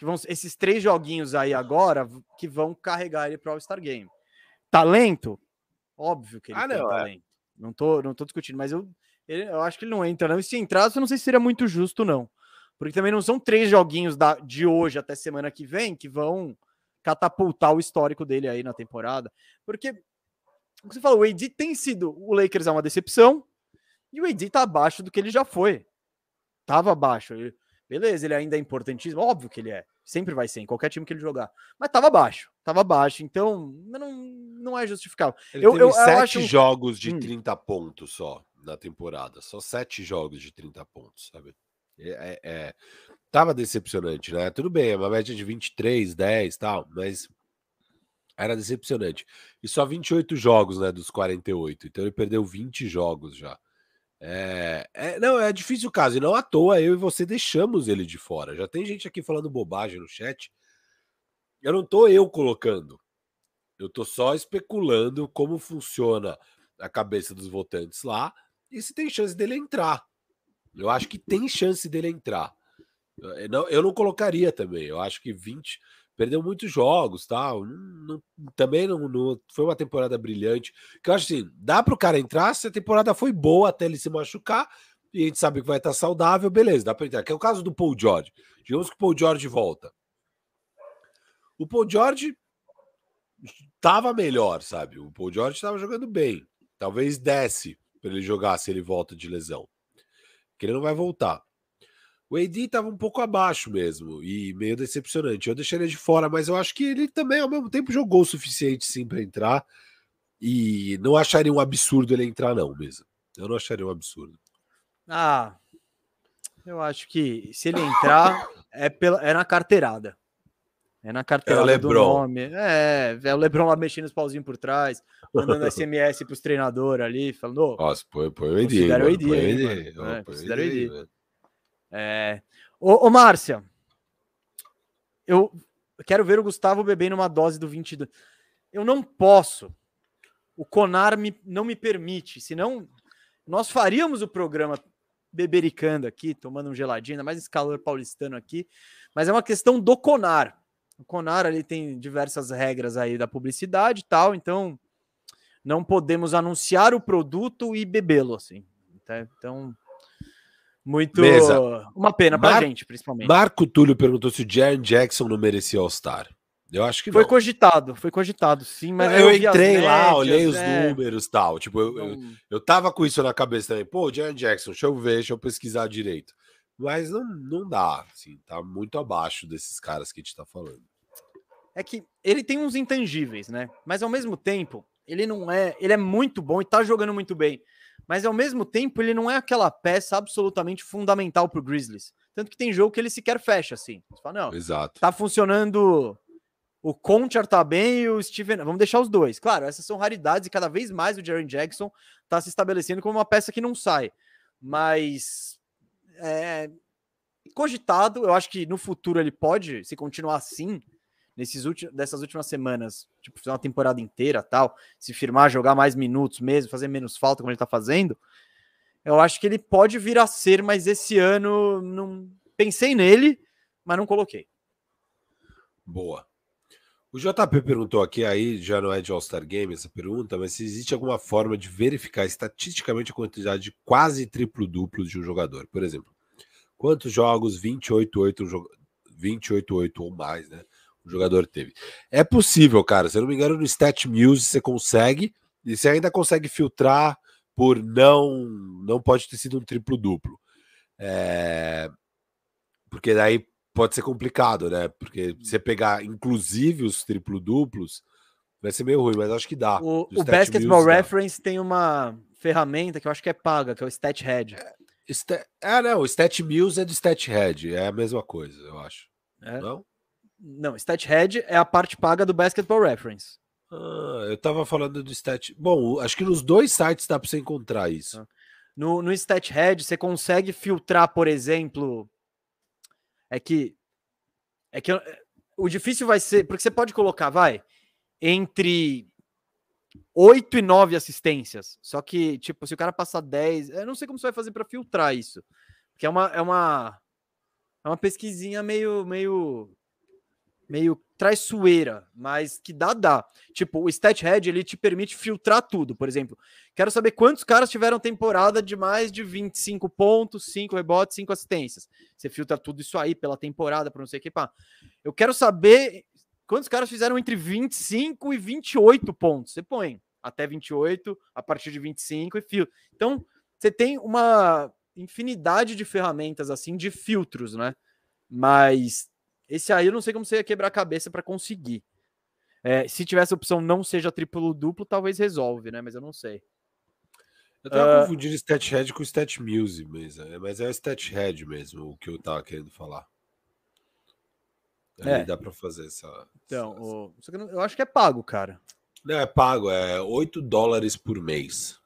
que vão esses três joguinhos aí agora que vão carregar ele para o All-Star Game. Talento? Óbvio que ele ah, tem não, é. talento. É. Não tô, não tô discutindo, mas eu, ele, eu acho que ele não entra, não. E se entrasse, eu não sei se seria muito justo, não. Porque também não são três joguinhos da, de hoje até semana que vem que vão catapultar o histórico dele aí na temporada. Porque, como você falou, o AD tem sido. O Lakers é uma decepção e o AD tá abaixo do que ele já foi. Tava abaixo. Ele, Beleza, ele ainda é importantíssimo, óbvio que ele é. Sempre vai ser, em qualquer time que ele jogar. Mas tava baixo, tava baixo. Então, não, não é justificável. Ele eu, teve eu, sete eu jogos de hum. 30 pontos só na temporada. Só sete jogos de 30 pontos, sabe? É, é, é, tava decepcionante, né? Tudo bem, é uma média de 23, 10 tal, mas era decepcionante. E só 28 jogos, né, dos 48. Então ele perdeu 20 jogos já. É, é, não, é difícil o caso. E não à toa eu e você deixamos ele de fora. Já tem gente aqui falando bobagem no chat. Eu não tô eu colocando. Eu tô só especulando como funciona a cabeça dos votantes lá e se tem chance dele entrar. Eu acho que tem chance dele entrar. Eu não, eu não colocaria também. Eu acho que 20 perdeu muitos jogos, tal. Não, também não, não, foi uma temporada brilhante. Que eu acho assim, dá para o cara entrar se a temporada foi boa até ele se machucar e a gente sabe que vai estar saudável, beleza, dá para entrar. Que é o caso do Paul George. Digamos que o Paul George volta. O Paul George estava melhor, sabe? O Paul George estava jogando bem. Talvez desce para ele jogar se ele volta de lesão. Que ele não vai voltar. O AD estava um pouco abaixo mesmo e meio decepcionante. Eu deixaria de fora, mas eu acho que ele também, ao mesmo tempo, jogou o suficiente sim para entrar. E não acharia um absurdo ele entrar, não, mesmo. Eu não acharia um absurdo. Ah, eu acho que se ele entrar, é, pela, é na carteirada. É na carteirada é do nome. É, é o Lebron lá mexendo os pauzinhos por trás, mandando SMS pros treinadores ali, falando. Nossa, põe, põe o AD. Considera o AD. Considera o AD. É... Ô, ô, Márcia, eu quero ver o Gustavo bebendo uma dose do 22. Eu não posso. O Conar me, não me permite, senão nós faríamos o programa bebericando aqui, tomando um geladinho, ainda mais esse calor paulistano aqui, mas é uma questão do Conar. O Conar ali tem diversas regras aí da publicidade e tal, então não podemos anunciar o produto e bebê-lo assim. Então, muito. Mesa. Uma pena pra Mar... gente, principalmente. Marco Túlio perguntou se o Jaron Jackson não merecia All-Star. Eu acho que foi não. cogitado, foi cogitado, sim, mas eu, eu entrei lá, médias, olhei os é... números tal. Tipo, eu, eu, eu tava com isso na cabeça também. Pô, Jaron Jackson, deixa eu ver, deixa eu pesquisar direito. Mas não, não dá, assim, tá muito abaixo desses caras que a gente tá falando. É que ele tem uns intangíveis, né? Mas ao mesmo tempo, ele não é. Ele é muito bom e tá jogando muito bem mas ao mesmo tempo ele não é aquela peça absolutamente fundamental para o Grizzlies. Tanto que tem jogo que ele sequer fecha assim. Você fala, não, Exato. tá funcionando. O Conchar tá bem e o Steven. Vamos deixar os dois. Claro, essas são raridades e cada vez mais o Jaren Jackson tá se estabelecendo como uma peça que não sai. Mas. É, cogitado, eu acho que no futuro ele pode, se continuar assim, nesses últimos, dessas últimas semanas, tipo, fazer uma temporada inteira tal, se firmar, jogar mais minutos mesmo, fazer menos falta, como ele tá fazendo, eu acho que ele pode vir a ser, mas esse ano não pensei nele, mas não coloquei. Boa. O JP perguntou aqui, aí já não é de All-Star Game essa pergunta, mas se existe alguma forma de verificar estatisticamente a quantidade de quase triplo-duplo de um jogador. Por exemplo, quantos jogos 28-8 28-8 ou mais, né? O jogador teve. É possível, cara. Se eu não me engano, no Stat Muse você consegue, e você ainda consegue filtrar por não não pode ter sido um triplo duplo. É... Porque daí pode ser complicado, né? Porque você pegar inclusive os triplo duplos vai ser meio ruim, mas acho que dá. O, o Basketball Reference dá. tem uma ferramenta que eu acho que é paga, que é o Stat Head. É, ah, não, o Stat Muse é do Stat Head, é a mesma coisa, eu acho. É? Não? Não, StatHead é a parte paga do Basketball Reference. Ah, eu tava falando do Stat. Bom, acho que nos dois sites dá para você encontrar isso. Ah. No, no StatHead você consegue filtrar, por exemplo. É que. É que o difícil vai ser. Porque você pode colocar, vai, entre 8 e 9 assistências. Só que, tipo, se o cara passar 10. Eu não sei como você vai fazer para filtrar isso. Porque é uma. É uma, é uma pesquisinha meio, meio meio traiçoeira, mas que dá, dá. Tipo, o StatHead, ele te permite filtrar tudo. Por exemplo, quero saber quantos caras tiveram temporada de mais de 25 pontos, 5 rebotes, 5 assistências. Você filtra tudo isso aí pela temporada, para não sei o que, pá. Eu quero saber quantos caras fizeram entre 25 e 28 pontos. Você põe até 28, a partir de 25 e filtra. Então, você tem uma infinidade de ferramentas assim de filtros, né? Mas Esse aí eu não sei como você ia quebrar a cabeça para conseguir. É, se tivesse a opção não seja triplo duplo, talvez resolve, né? Mas eu não sei. Eu tava uh, confundindo Stat Head com Stat Music, mas é, mas é o Stat Head mesmo, o que eu tava querendo falar. Aí é. dá para fazer essa. Então, essa... O... eu acho que é pago, cara. Não, é pago, é 8 dólares por mês.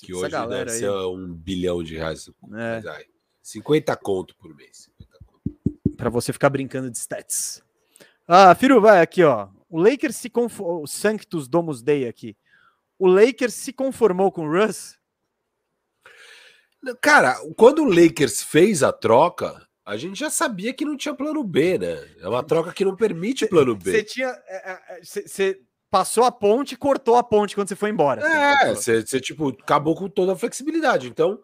Que Essa hoje deve aí... ser um bilhão de reais. É. Mas, 50 conto por mês. Para você ficar brincando de stats. Ah, Firu, vai aqui, ó. O Lakers se conformou. O Sanctus Domus Day aqui. O Lakers se conformou com o Russ? Cara, quando o Lakers fez a troca, a gente já sabia que não tinha plano B, né? É uma troca que não permite plano B. Você tinha. Você é, é, passou a ponte e cortou a ponte quando você foi embora. É, você, você tipo, acabou com toda a flexibilidade. Então,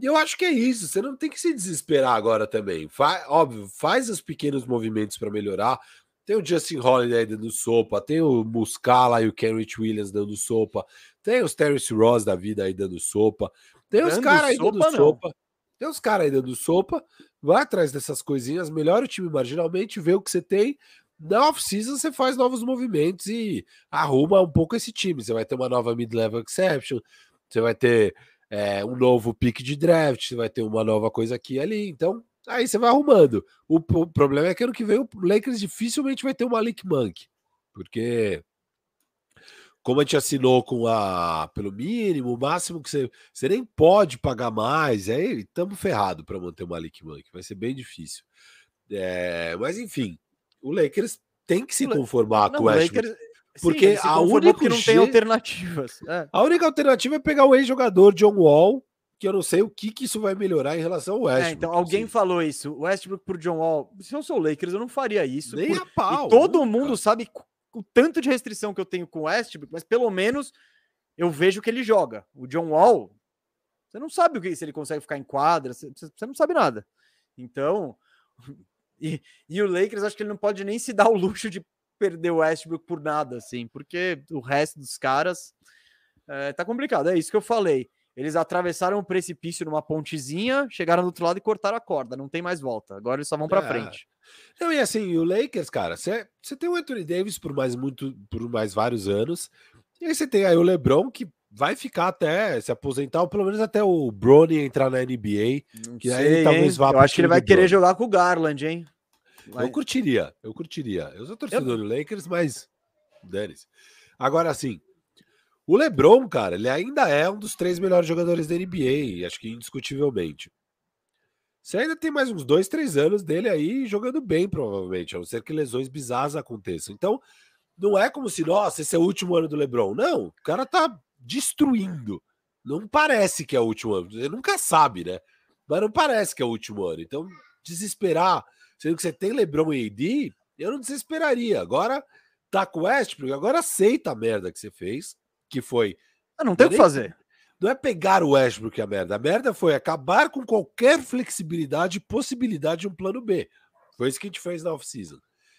eu acho que é isso. Você não tem que se desesperar agora também. Fa óbvio, faz os pequenos movimentos para melhorar. Tem o Justin Holiday dando sopa, tem o Muscala e o Kenrich Williams dando sopa, tem os Terrence Ross da vida aí dando sopa, tem dando os caras aí dando não. sopa. Tem os caras aí dando sopa, vai atrás dessas coisinhas, melhora o time marginalmente, vê o que você tem, na off-season você faz novos movimentos e arruma um pouco esse time. Você vai ter uma nova mid-level exception, você vai ter é, um novo pick de draft, vai ter uma nova coisa aqui e ali. Então, aí você vai arrumando. O, o, problema é que ano que vem o Lakers dificilmente vai ter uma Malik Monk, porque como a gente assinou com a pelo mínimo, o máximo que você, você nem pode pagar mais, aí estamos ferrado para manter o Malik Monk, vai ser bem difícil. É, mas enfim, o Lakers tem que se conformar não, com o. Lakers... Porque Sim, a única que não tem alternativas. É. A única alternativa é pegar o ex-jogador John Wall, que eu não sei o que, que isso vai melhorar em relação ao Westbrook. É, então alguém assim. falou isso. O Westbrook por John Wall. Se eu sou o Lakers, eu não faria isso. Nem por... a pau. E todo nunca. mundo sabe o tanto de restrição que eu tenho com o Westbrook, mas pelo menos eu vejo que ele joga. O John Wall, você não sabe o que se ele consegue ficar em quadra, você, você não sabe nada. Então, e, e o Lakers, acho que ele não pode nem se dar o luxo de perder o Westbrook por nada, assim, porque o resto dos caras é, tá complicado. É isso que eu falei. Eles atravessaram o precipício numa pontezinha, chegaram do outro lado e cortaram a corda. Não tem mais volta. Agora eles só vão para é. frente. Não, e assim, o Lakers, cara, você tem o Anthony Davis por mais muito, por mais vários anos. E aí você tem aí o LeBron que vai ficar até se aposentar, ou pelo menos até o Bronny entrar na NBA. Não que sei, aí talvez vá Eu acho que ele vai querer jogar com o Garland, hein? Vai. Eu curtiria, eu curtiria. Eu sou torcedor eu... do Lakers, mas dane-se. Agora, assim, o LeBron, cara, ele ainda é um dos três melhores jogadores da NBA, acho que indiscutivelmente. Você ainda tem mais uns dois, três anos dele aí jogando bem, provavelmente, a não ser que lesões bizarras aconteçam. Então, não é como se, nossa, esse é o último ano do LeBron. Não, o cara tá destruindo. Não parece que é o último ano. Você nunca sabe, né? Mas não parece que é o último ano. Então, desesperar, sendo que você tem LeBron e AD, eu não desesperaria. Agora tá com o Westbrook, agora aceita a merda que você fez, que foi. Ah, não tem o que fazer. Não é pegar o Westbrook a merda. A merda foi acabar com qualquer flexibilidade e possibilidade de um plano B. Foi isso que a gente fez na off-season.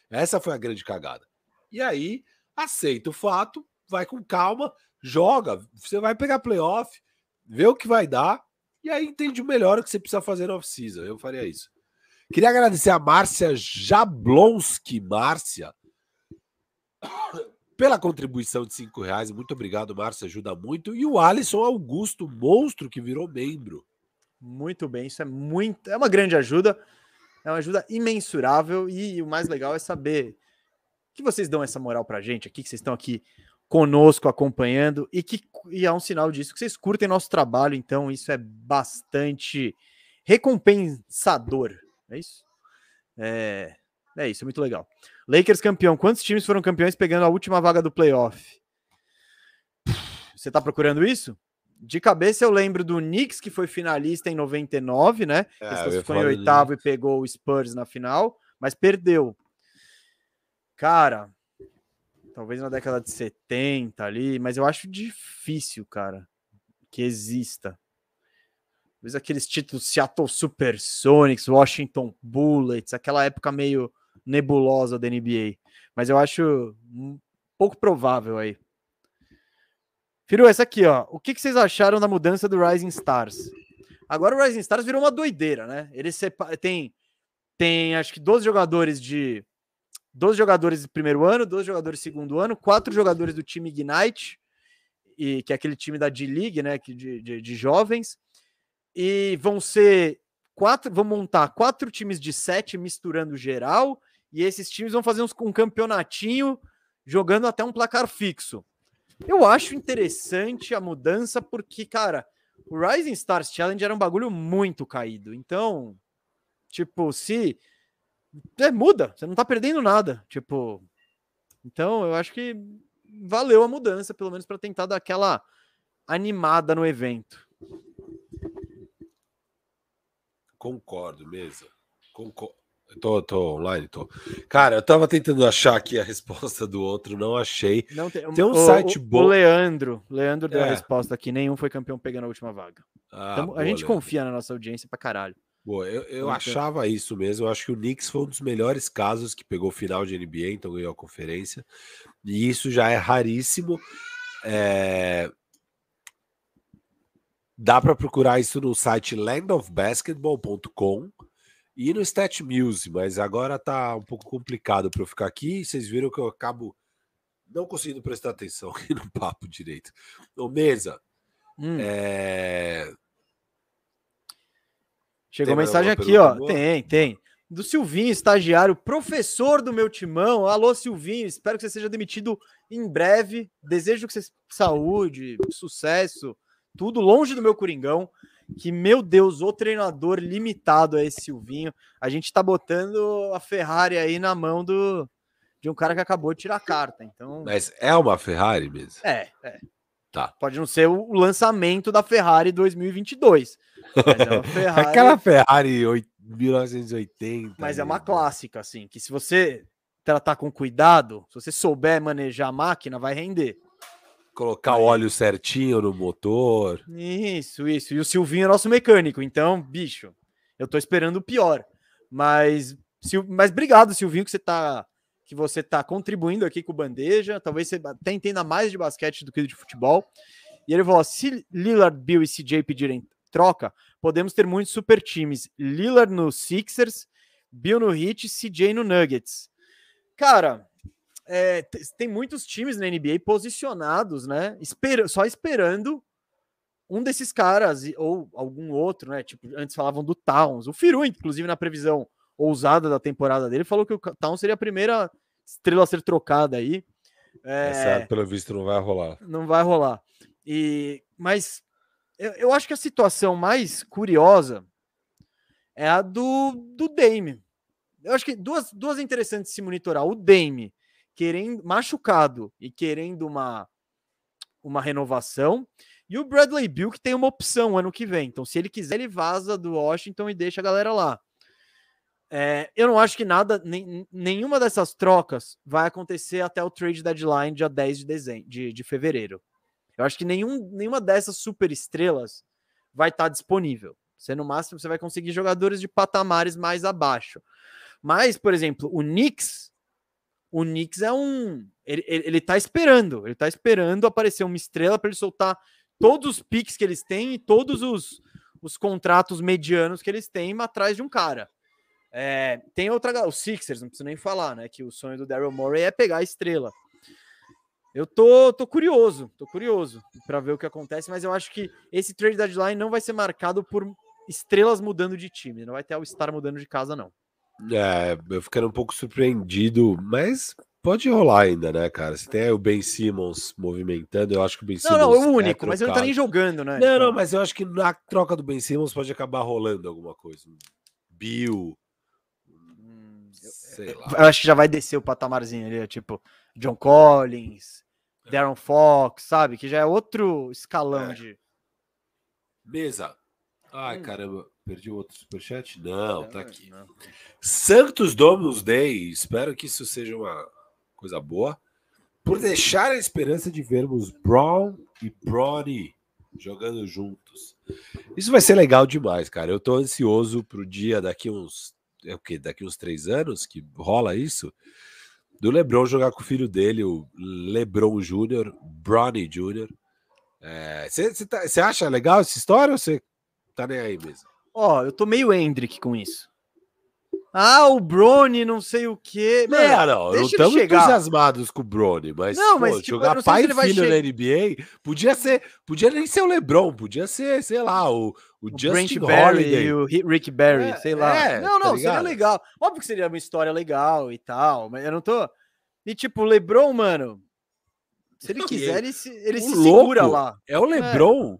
Essa foi a grande cagada. E aí, aceita o fato, vai com calma, joga, você vai pegar playoff, vê o que vai dar, e aí entende o melhor o que você precisa fazer na off-season. Eu faria isso. Queria agradecer a Márcia Jablonski, Márcia, pela contribuição de cinco reais. Muito obrigado, Márcia, ajuda muito. E o Alisson Augusto, monstro que virou membro. Muito bem, isso é muito, é uma grande ajuda, é uma ajuda imensurável e o mais legal é saber que vocês dão essa moral pra gente aqui, que vocês estão aqui conosco acompanhando e que e é um sinal disso que vocês curtem nosso trabalho, então isso é bastante recompensador, é isso? É, é isso, é muito legal. Lakers campeão. Quantos times foram campeões pegando a última vaga do playoff? Você tá procurando isso? De cabeça eu lembro do Knicks, que foi finalista em 99, né? É, foi em oitavo e pegou o Spurs na final, mas perdeu. Cara, talvez na década de 70 ali, mas eu acho difícil, cara, que exista. Talvez aqueles títulos Seattle Supersonics, Washington Bullets, aquela época meio nebulosa da NBA. Mas eu acho um pouco provável aí. Firu, essa aqui, ó. O que, que vocês acharam da mudança do Rising Stars? Agora o Rising Stars virou uma doideira, né? Ele tem tem acho que 12 jogadores de 12 jogadores de primeiro ano, 12 jogadores de segundo ano, quatro jogadores do time Ignite, e, que é aquele time da D-League, né? Que de, de, de, jovens. E vão ser quatro, vão montar quatro times de sete misturando geral, e esses times vão fazer uns, um campeonatinho jogando até um placar fixo. Eu acho interessante a mudança, porque, cara, o Rising Stars Challenge era um bagulho muito caído. Então, tipo, se. É, muda, você não tá perdendo nada. Tipo. Então, eu acho que valeu a mudança, pelo menos para tentar dar aquela animada no evento. Concordo, mesa. Concordo. Tô, tô online, tô. Cara, eu tava tentando achar aqui a resposta do outro, não achei. Não tem, tem um o, site bom. O Leandro, Leandro deu é. a resposta aqui. Nenhum foi campeão pegando a última vaga. Ah, então, boa, a gente Leandro. confia na nossa audiência pra caralho. Boa, eu, eu achava isso mesmo. Eu acho que o Knicks foi um dos melhores casos que pegou final de NBA, então ganhou a conferência. E isso já é raríssimo. É... Dá para procurar isso no site landofbasketball.com e no StatMuse, mas agora tá um pouco complicado para eu ficar aqui. Vocês viram que eu acabo não conseguindo prestar atenção aqui no papo direito. Ô, mesa. Hum. É... Chegou tem mensagem aqui, ó. Boa? Tem, tem. Do Silvinho, estagiário, professor do meu timão. Alô, Silvinho, espero que você seja demitido em breve. Desejo que você saúde, sucesso, tudo longe do meu Coringão que, meu Deus, o treinador limitado é esse Silvinho. A gente tá botando a Ferrari aí na mão do de um cara que acabou de tirar a carta. Então, mas é uma Ferrari mesmo? É, é. Tá. Pode não ser o lançamento da Ferrari 2022, mas é uma Ferrari Aquela Ferrari 1980. Mas é uma clássica assim, que se você tratar com cuidado, se você souber manejar a máquina, vai render. Colocar Aí. o óleo certinho no motor. Isso, isso. E o Silvinho é nosso mecânico, então, bicho, eu tô esperando o pior. Mas, Sil... mas obrigado, Silvinho, que você tá que você tá contribuindo aqui com o Bandeja. Talvez você até entenda mais de basquete do que de futebol. E ele falou: se Lillard, Bill e CJ pedirem troca, podemos ter muitos super times. Lillard no Sixers, Bill no Heat, CJ no Nuggets. Cara, é, tem muitos times na NBA posicionados, né? Esper só esperando um desses caras ou algum outro, né? Tipo, antes falavam do Towns. O Firu, inclusive, na previsão ousada da temporada dele, falou que o Towns seria a primeira estrela a ser trocada aí. É, Essa, pelo visto, não vai rolar. Não vai rolar. E, mas eu, eu acho que a situação mais curiosa é a do, do Dame. Eu acho que duas, duas interessantes de se monitorar. O Dame querendo machucado e querendo uma uma renovação. E o Bradley Bill que tem uma opção ano que vem. Então, se ele quiser, ele vaza do Washington e deixa a galera lá. É, eu não acho que nada, nem, nenhuma dessas trocas vai acontecer até o trade deadline, dia 10 de, dezembro, de, de fevereiro. Eu acho que nenhum, nenhuma dessas super estrelas vai estar tá disponível. Você, no máximo, você vai conseguir jogadores de patamares mais abaixo. Mas, por exemplo, o Knicks o Knicks é um. Ele, ele, ele tá esperando, ele tá esperando aparecer uma estrela para ele soltar todos os piques que eles têm e todos os, os contratos medianos que eles têm atrás de um cara. É, tem outra. Os Sixers, não preciso nem falar, né? Que o sonho do Daryl Morey é pegar a estrela. Eu tô, tô curioso, tô curioso para ver o que acontece, mas eu acho que esse trade deadline não vai ser marcado por estrelas mudando de time, não vai ter o Star mudando de casa, não. É, eu fiquei um pouco surpreendido, mas pode rolar ainda, né, cara? Se tem o Ben Simmons movimentando, eu acho que o Ben Simmons. Não, não, é o único, é mas ele não tá nem jogando, né? Não, não, mas eu acho que na troca do Ben Simmons pode acabar rolando alguma coisa. Bill. Hum, sei lá. Eu acho que já vai descer o patamarzinho ali, tipo John Collins, é. Darren Fox, sabe? Que já é outro escalão é. de. Mesa. Ai, hum. caramba. Perdi o outro superchat? Não, tá aqui. Não. Santos Domus Day. Espero que isso seja uma coisa boa. Por deixar a esperança de vermos Brown e Brody jogando juntos. Isso vai ser legal demais, cara. Eu tô ansioso pro dia daqui uns. É o quê? Daqui uns três anos que rola isso? Do Lebron jogar com o filho dele, o Lebron Júnior, Bronny Júnior. Você é, tá, acha legal essa história ou você tá nem aí mesmo? Ó, eu tô meio Hendrick com isso. Ah, o Brony, não sei o quê. Mano, é, não, não estamos entusiasmados com o Brony, mas, não, mas pô, tipo, jogar pai e filho na NBA podia ser, podia nem ser o LeBron, podia ser, sei lá, o, o, o Justin e o Rick Barry, é, sei lá. É, não, não, tá seria legal. Óbvio que seria uma história legal e tal, mas eu não tô. E tipo, o LeBron, mano, se ele quiser, ele se, ele se segura lá. É o é. LeBron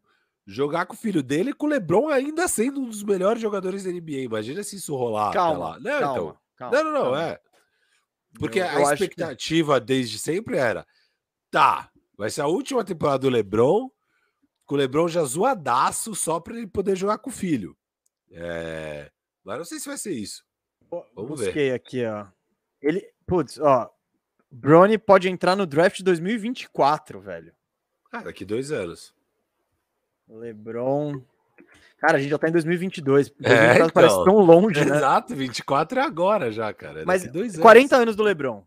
jogar com o filho dele, com o LeBron ainda sendo um dos melhores jogadores da NBA. Imagina se isso rolar calma, lá. Não, calma, então. Calma, não, não, não, é. Porque eu, eu a expectativa que... desde sempre era: tá, vai ser a última temporada do LeBron, com o LeBron já zoadaço só para ele poder jogar com o filho. É... Mas não sei se vai ser isso. Vamos Busquei ver. Busquei aqui, ó. Ele, putz, ó. Brony pode entrar no draft de 2024, velho. Ah, daqui dois anos. LeBron. Cara, a gente já tá em 2022. 2024 é, então, parece tão longe, né? Exato, 24 é agora já, cara. É Mas dois 40 anos. anos do LeBron.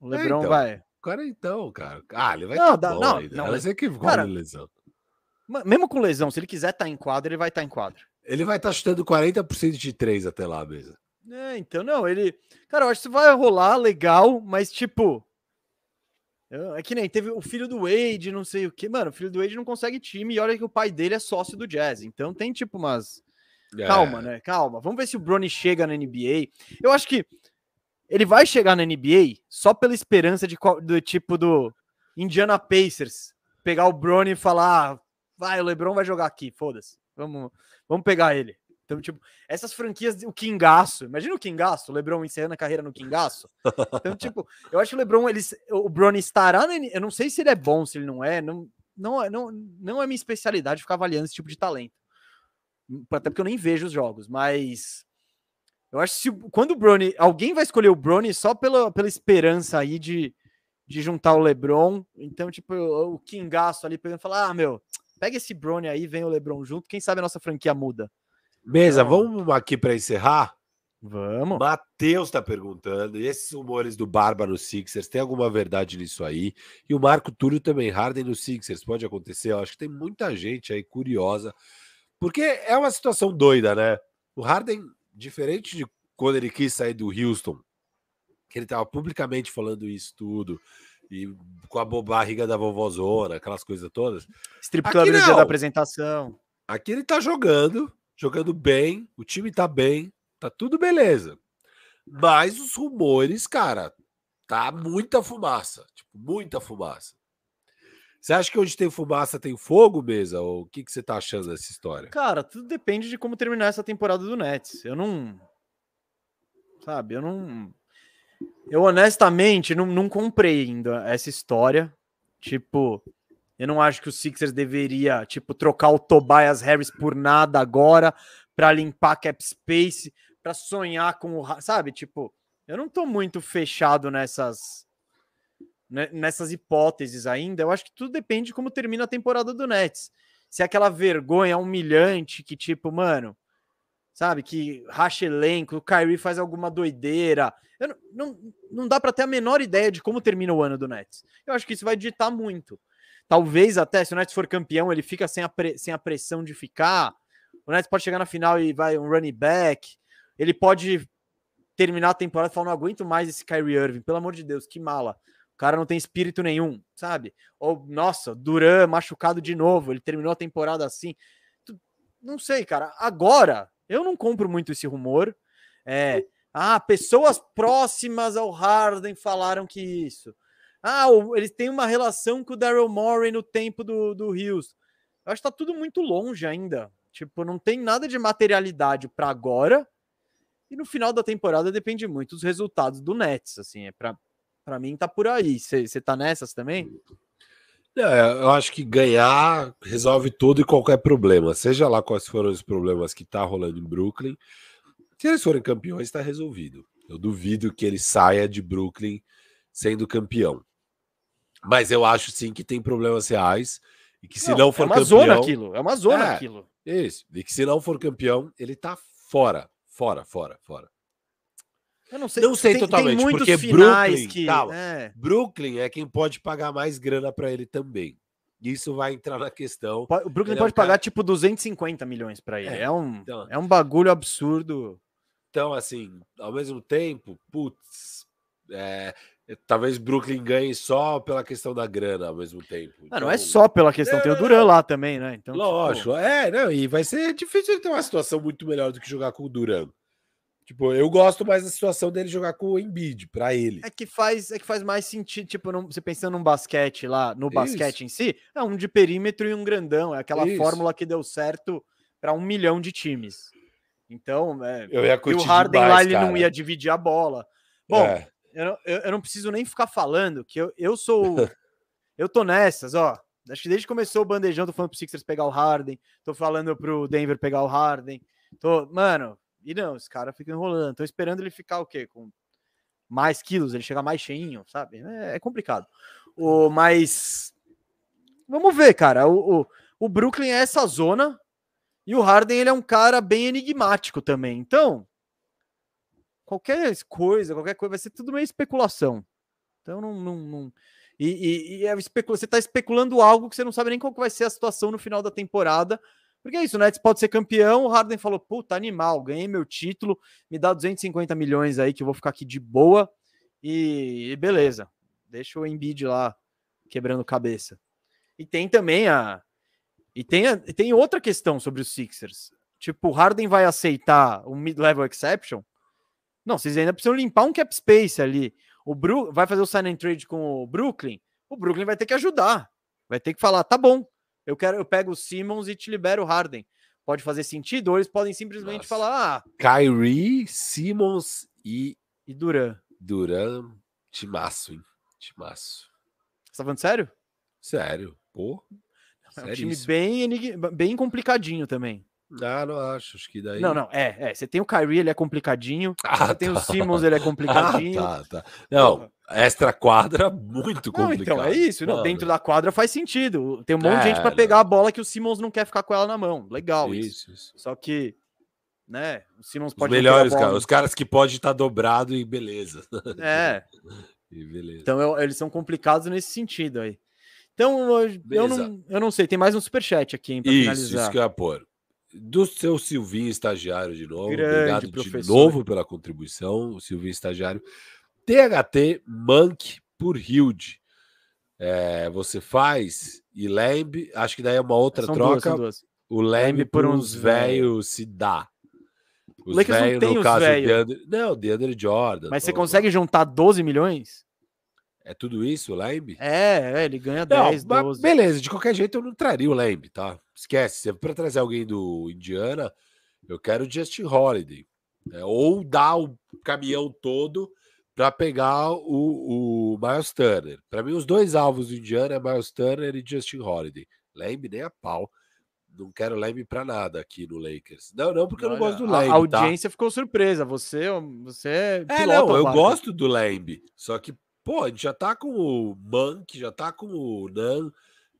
O é, LeBron é, então, vai. então, cara. Ah, ele vai não, bom não, ainda. Não, mas é que cara, lesão. Mesmo com lesão, se ele quiser estar tá em quadro, ele vai estar tá em quadro. Ele vai estar tá chutando 40% de 3 até lá mesmo. É, então, não, ele. Cara, eu acho que vai rolar legal, mas tipo. É que nem teve o filho do Wade, não sei o que. Mano, o filho do Wade não consegue time e olha que o pai dele é sócio do Jazz. Então tem tipo umas. É. Calma, né? Calma. Vamos ver se o Bronny chega na NBA. Eu acho que ele vai chegar na NBA só pela esperança de do tipo do Indiana Pacers pegar o Bronny e falar: ah, vai, o LeBron vai jogar aqui, foda-se. Vamos, vamos pegar ele. Então, tipo, essas franquias, o Kingaço, imagina o Kingaço, o LeBron encerrando a carreira no Kingaço. Então, tipo, eu acho que o LeBron, ele, o Bronny estará, eu não sei se ele é bom, se ele não é, não, não, é, não, não é minha especialidade ficar avaliando esse tipo de talento. Até porque eu nem vejo os jogos, mas eu acho que se, quando o Bronny, alguém vai escolher o Bronny só pela, pela esperança aí de, de juntar o LeBron, então, tipo, o, Kingaço ali pegando e falar, ah, meu, pega esse Bronny aí, vem o LeBron junto, quem sabe a nossa franquia muda. Mesa, então... vamos aqui para encerrar? Vamos. Matheus está perguntando: e esses rumores do Barba no Sixers, tem alguma verdade nisso aí? E o Marco Túlio também, Harden no Sixers, pode acontecer? Eu acho que tem muita gente aí curiosa, porque é uma situação doida, né? O Harden, diferente de quando ele quis sair do Houston, que ele estava publicamente falando isso tudo, e com a barriga da vovózona, aquelas coisas todas. Strip club no dia da apresentação. Aqui ele tá jogando, jogando bem, o time tá bem, tá tudo beleza. Mas os rumores, cara, tá muita fumaça, tipo, muita fumaça. Você acha que onde tem fumaça tem fogo, mesa? Ou o que, que você tá achando dessa história? Cara, tudo depende de como terminar essa temporada do Nets. Eu não. Sabe, eu não. Eu honestamente não, não comprei ainda essa história. Tipo, eu não acho que o Sixers deveria, tipo, trocar o Tobias Harris por nada agora para limpar cap space, para sonhar com o, sabe? Tipo, eu não tô muito fechado nessas né, nessas hipóteses ainda. Eu acho que tudo depende de como termina a temporada do Nets. Se é aquela vergonha humilhante que tipo, mano, sabe, que racha elenco, o Kyrie faz alguma doideira. Eu não, não, não dá para ter a menor ideia de como termina o ano do Nets. Eu acho que isso vai ditar muito. Talvez até, se o Nets for campeão, ele fica sem a, sem a pressão de ficar. O Nets pode chegar na final e vai um running back. Ele pode terminar a temporada e falar: não aguento mais esse Kyrie Irving, pelo amor de Deus, que mala. O cara não tem espírito nenhum, sabe? Ou, nossa, Duran machucado de novo, ele terminou a temporada assim. Não sei, cara. Agora, eu não compro muito esse rumor. É, ah, pessoas próximas ao Harden falaram que isso. Ah, eles têm uma relação com o Daryl Morey no tempo do, do Rios. Eu acho que tá tudo muito longe ainda. Tipo, não tem nada de materialidade para agora. E no final da temporada depende muito dos resultados do Nets, assim, é para para mim tá por aí. Você tá nessas também? É, eu acho que ganhar resolve todo e qualquer problema, seja lá quais foram os problemas que tá rolando em Brooklyn. Se eles forem campeões, está resolvido. Eu duvido que ele saia de Brooklyn sendo campeão. Mas eu acho sim que tem problemas reais e que se não, não for campeão. É uma campeão, zona aquilo, é uma zona é, aquilo. Isso. E que se não for campeão, ele tá fora. Fora, fora, fora. Eu não sei, não sei tem, totalmente, tem porque Brooklyn, que, calma, é. Brooklyn é quem pode pagar mais grana para ele também. Isso vai entrar na questão. O Brooklyn pode é pagar cara... tipo 250 milhões para ele. É, é um, então... é um bagulho absurdo. Então, assim, ao mesmo tempo, putz, é, talvez Brooklyn ganhe só pela questão da grana ao mesmo tempo. Então, ah, não é então, só pela questão, é, tem o Duran lá também, né? Então, tipo, lógico, tipo... é, não, e vai ser difícil ter uma situação muito melhor do que jogar com o Duran. Tipo, eu gosto mais da situação dele jogar com o Embiid, para ele. É que faz, é que faz mais sentido, tipo, não, você pensando num basquete lá, no basquete Isso. em si, é um de perímetro e um grandão, é aquela Isso. fórmula que deu certo para um milhão de times. Então, é, eu ia e o Harden demais, lá ele cara. não ia dividir a bola. Bom, é. Eu, eu, eu, não preciso nem ficar falando que eu, eu sou. eu tô nessas, ó. Acho que desde que começou o bandejão, tô falando pro Sixers pegar o Harden, tô falando pro Denver pegar o Harden. Tô, mano, e não, esse cara fica enrolando. Tô esperando ele ficar o quê? Com mais quilos, ele chegar mais cheinho, sabe? É, é complicado. O, mas vamos ver, cara. O, o, o, Brooklyn é essa zona e o Harden ele é um cara bem enigmático também. Então, qualquer coisa, qualquer coisa vai ser tudo meio especulação. Então não, não, não... E, e, e é você está especulando algo que você não sabe nem qual vai ser a situação no final da temporada porque é isso, o Nets pode ser campeão. O Harden falou: puta, animal, ganhei meu título, me dá 250 milhões aí que eu vou ficar aqui de boa. E, e beleza, deixa o Embiid lá quebrando cabeça. E tem também a. E tem, a, tem outra questão sobre os Sixers. Tipo, o Harden vai aceitar o mid-level exception? Não, vocês ainda precisam limpar um cap space ali. O Bru vai fazer o sign and trade com o Brooklyn. O Brooklyn vai ter que ajudar. Vai ter que falar, tá bom, eu quero, eu pego o Simmons e te libero o Harden. Pode fazer sentido? Ou eles podem simplesmente Nossa. falar: ah, Kyrie, Simmons e. E Duran. Duran, timaço, hein? Timaço. Você tá falando sério? Sério, pô. É um time bem, bem complicadinho também. Ah, não acho. Acho que daí. Não, não. É, é. Você tem o Kyrie, ele é complicadinho. Ah, você tem o tá. Simmons, ele é complicadinho. Ah, tá, tá. Não, extra quadra, muito complicado. Não, então é isso. Não, dentro da quadra faz sentido. Tem um monte é, de gente para pegar a bola que o Simmons não quer ficar com ela na mão. Legal isso. isso. isso. Só que, né? O Simmons pode. Os melhores, cara. Os caras que pode estar tá dobrado e beleza. É. e beleza. Então eu, eles são complicados nesse sentido aí. Então, eu não, eu não sei, tem mais um superchat aqui, hein, pra isso, finalizar. Isso que eu ia pôr do seu Silvinho estagiário de novo. Grande Obrigado professor. de novo pela contribuição, o Silvinho estagiário. THT Monk por Hilde. É, você faz e Lembe, acho que daí é uma outra são troca. Duas, duas. O Lembe por uns velhos se dá. Os velhos, no caso, Deandre, não, Deandre Jordan. Mas você consegue juntar 12 milhões? É tudo isso, o Lembe? É, é, ele ganha 10, não, 12. Beleza, de qualquer jeito eu não traria o Lembe, tá? Esquece, se é para trazer alguém do Indiana, eu quero o Justin Holiday. Né? Ou dar o caminhão todo para pegar o, o Miles Turner. Para mim, os dois alvos do Indiana é Miles Turner e Justin Holiday. Lembe nem a pau. Não quero Lembe para nada aqui no Lakers. Não, não, porque Olha, eu não gosto do Lembe. A audiência tá? ficou surpresa. Você, você é. É, não, eu gosto do Lembe. Só que Pô, a gente já tá com o Monk, já tá com o Nan.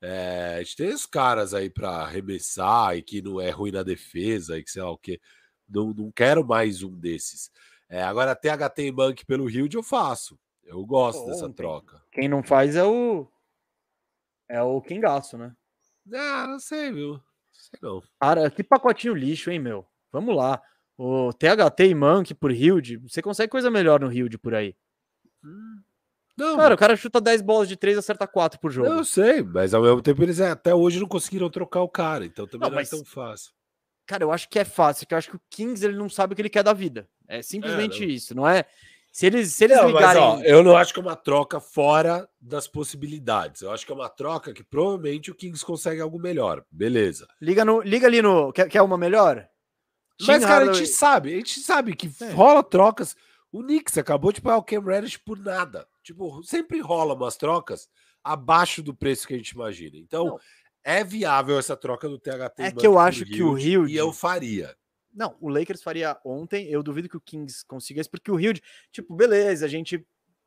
É, a gente tem os caras aí para arremessar e que não é ruim na defesa e que sei lá o que. Não, não quero mais um desses. É, agora, THT e Monk pelo Rio eu faço. Eu gosto Pô, dessa troca. Quem não faz é o. É o Kingaço, né? Ah, não sei, viu? Sei não. Cara, que pacotinho lixo, hein, meu? Vamos lá. O THT e Monk por Hilde, você consegue coisa melhor no Hilde por aí. Hum. Não, cara, o cara chuta 10 bolas de 3 e acerta 4 por jogo. Eu sei, mas ao mesmo tempo eles é, até hoje não conseguiram trocar o cara, então também não, não é tão fácil. Cara, eu acho que é fácil, que eu acho que o Kings ele não sabe o que ele quer da vida. É simplesmente é, não. isso, não é? Se eles, se eles não, ligarem. Mas, ó, eu não acho que é uma troca fora das possibilidades. Eu acho que é uma troca que provavelmente o Kings consegue algo melhor. Beleza. Liga, no, liga ali no. Quer, quer uma melhor? Mas, cara, a gente sabe, a gente sabe que é. rola trocas. O Knicks acabou de pagar o Cam Reddish por nada. Tipo, sempre rola umas trocas abaixo do preço que a gente imagina. Então, não. é viável essa troca do THT. É que eu acho que o Rio e eu faria. Não, o Lakers faria ontem. Eu duvido que o Kings consiga isso, porque o Rio, tipo, beleza, a gente.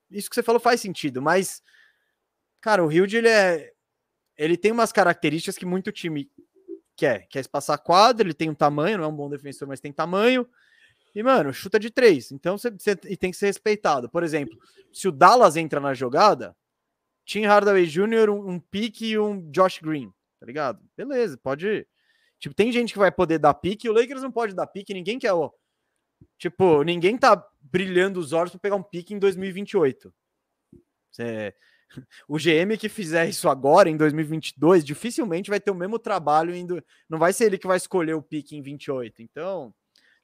Isso que você falou faz sentido, mas, cara, o Rio ele é. Ele tem umas características que muito time quer. Quer espaçar quadra, ele tem um tamanho, não é um bom defensor, mas tem tamanho. E, mano, chuta de três. Então você, e tem que ser respeitado. Por exemplo, se o Dallas entra na jogada, Tim Hardaway Jr., um, um pique e um Josh Green, tá ligado? Beleza, pode. Tipo, tem gente que vai poder dar pique, o Lakers não pode dar pique, ninguém quer, ó. Tipo, ninguém tá brilhando os olhos para pegar um pique em 2028. É, o GM que fizer isso agora, em 2022, dificilmente vai ter o mesmo trabalho indo. Não vai ser ele que vai escolher o pique em 28. Então,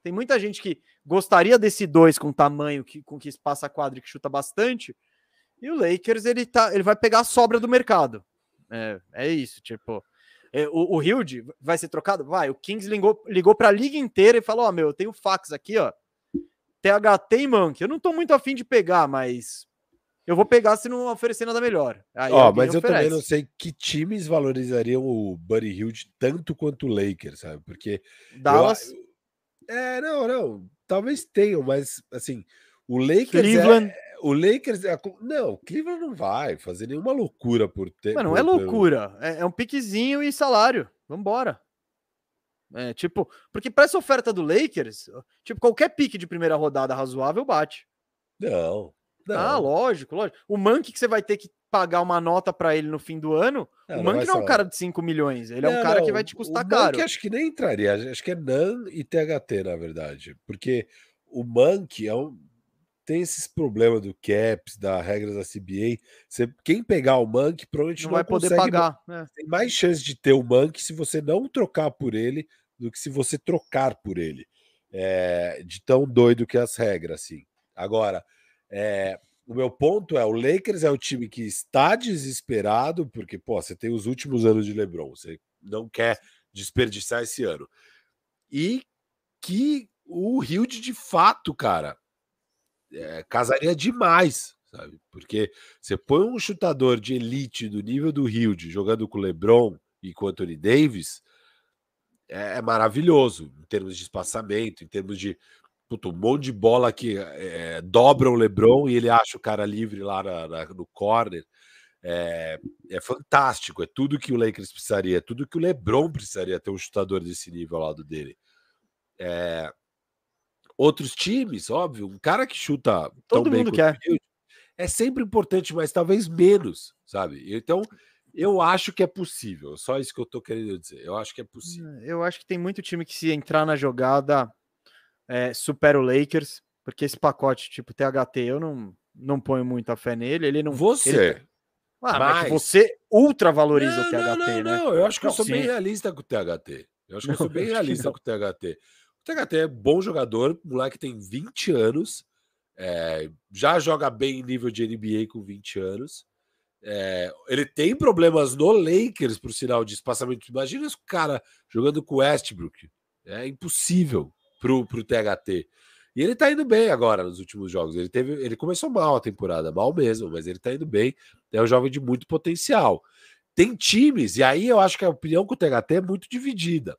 tem muita gente que gostaria desse dois com tamanho, que, com que espaça a quadra e que chuta bastante. E o Lakers, ele, tá, ele vai pegar a sobra do mercado. É, é isso, tipo. É, o, o Hilde vai ser trocado? Vai. O Kings ligou, ligou para a liga inteira e falou: Ó, oh, meu, eu tenho fax aqui, ó. THT e Monk. Eu não tô muito afim de pegar, mas eu vou pegar se não oferecer nada melhor. Aí Ó, mas eu também não sei que times valorizariam o Buddy Hilde tanto quanto o Lakers, sabe? Porque. Dallas. Eu, é, não, não. Talvez tenham, mas assim, o Lakers. É Cleveland. É, o Lakers. É, não, Cleveland não vai fazer nenhuma loucura por ter. Mas não é loucura. É, é um piquezinho e salário. Vambora. É, tipo, porque para essa oferta do Lakers, tipo, qualquer pique de primeira rodada razoável bate. Não. não. Ah, lógico, lógico. O Mank que você vai ter que pagar uma nota para ele no fim do ano, não, o Mank não, não é um cara de 5 milhões, ele não, é um cara que vai te custar o caro. O acho que nem entraria, acho que é NAN e THT, na verdade, porque o Mank é um, tem esses problemas do caps, da regras da CBA. Você, quem pegar o Monk provavelmente não, não vai poder pagar. Né? Tem mais chance de ter o Monk se você não trocar por ele do que se você trocar por ele. É, de tão doido que as regras, assim. Agora, é, o meu ponto é: o Lakers é o time que está desesperado, porque, pô, você tem os últimos anos de LeBron, você não quer desperdiçar esse ano. E que o Hilde, de fato, cara, é, casaria demais, sabe? Porque você põe um chutador de elite do nível do Hilde jogando com o LeBron e com o Anthony Davis, é, é maravilhoso em termos de espaçamento, em termos de puto, um monte de bola que é, dobra o LeBron e ele acha o cara livre lá na, na, no corner. É, é, fantástico, é tudo que o Lakers precisaria, é tudo que o LeBron precisaria ter um chutador desse nível ao lado dele. É, outros times, óbvio, um cara que chuta todo mundo quer. é sempre importante, mas talvez menos, sabe? Então, eu acho que é possível. Só isso que eu tô querendo dizer. Eu acho que é possível. É, eu acho que tem muito time que se entrar na jogada é, supera o Lakers, porque esse pacote tipo THT eu não não ponho muita fé nele. Ele não. Você. Ele... Ah, mas... mas você ultra valoriza não, o THT, não, não, né? Não, eu acho que não, eu sou sim. bem realista com o THT. Eu acho que eu sou bem realista com o THT. O THT é bom jogador, moleque tem 20 anos, é, já joga bem em nível de NBA com 20 anos. É, ele tem problemas no Lakers por sinal de espaçamento. Imagina esse cara jogando com o Westbrook. É impossível pro, pro THT. E ele tá indo bem agora nos últimos jogos. Ele teve, ele começou mal a temporada, mal mesmo, mas ele tá indo bem. É um jovem de muito potencial. Tem times, e aí eu acho que a opinião com o THT é muito dividida.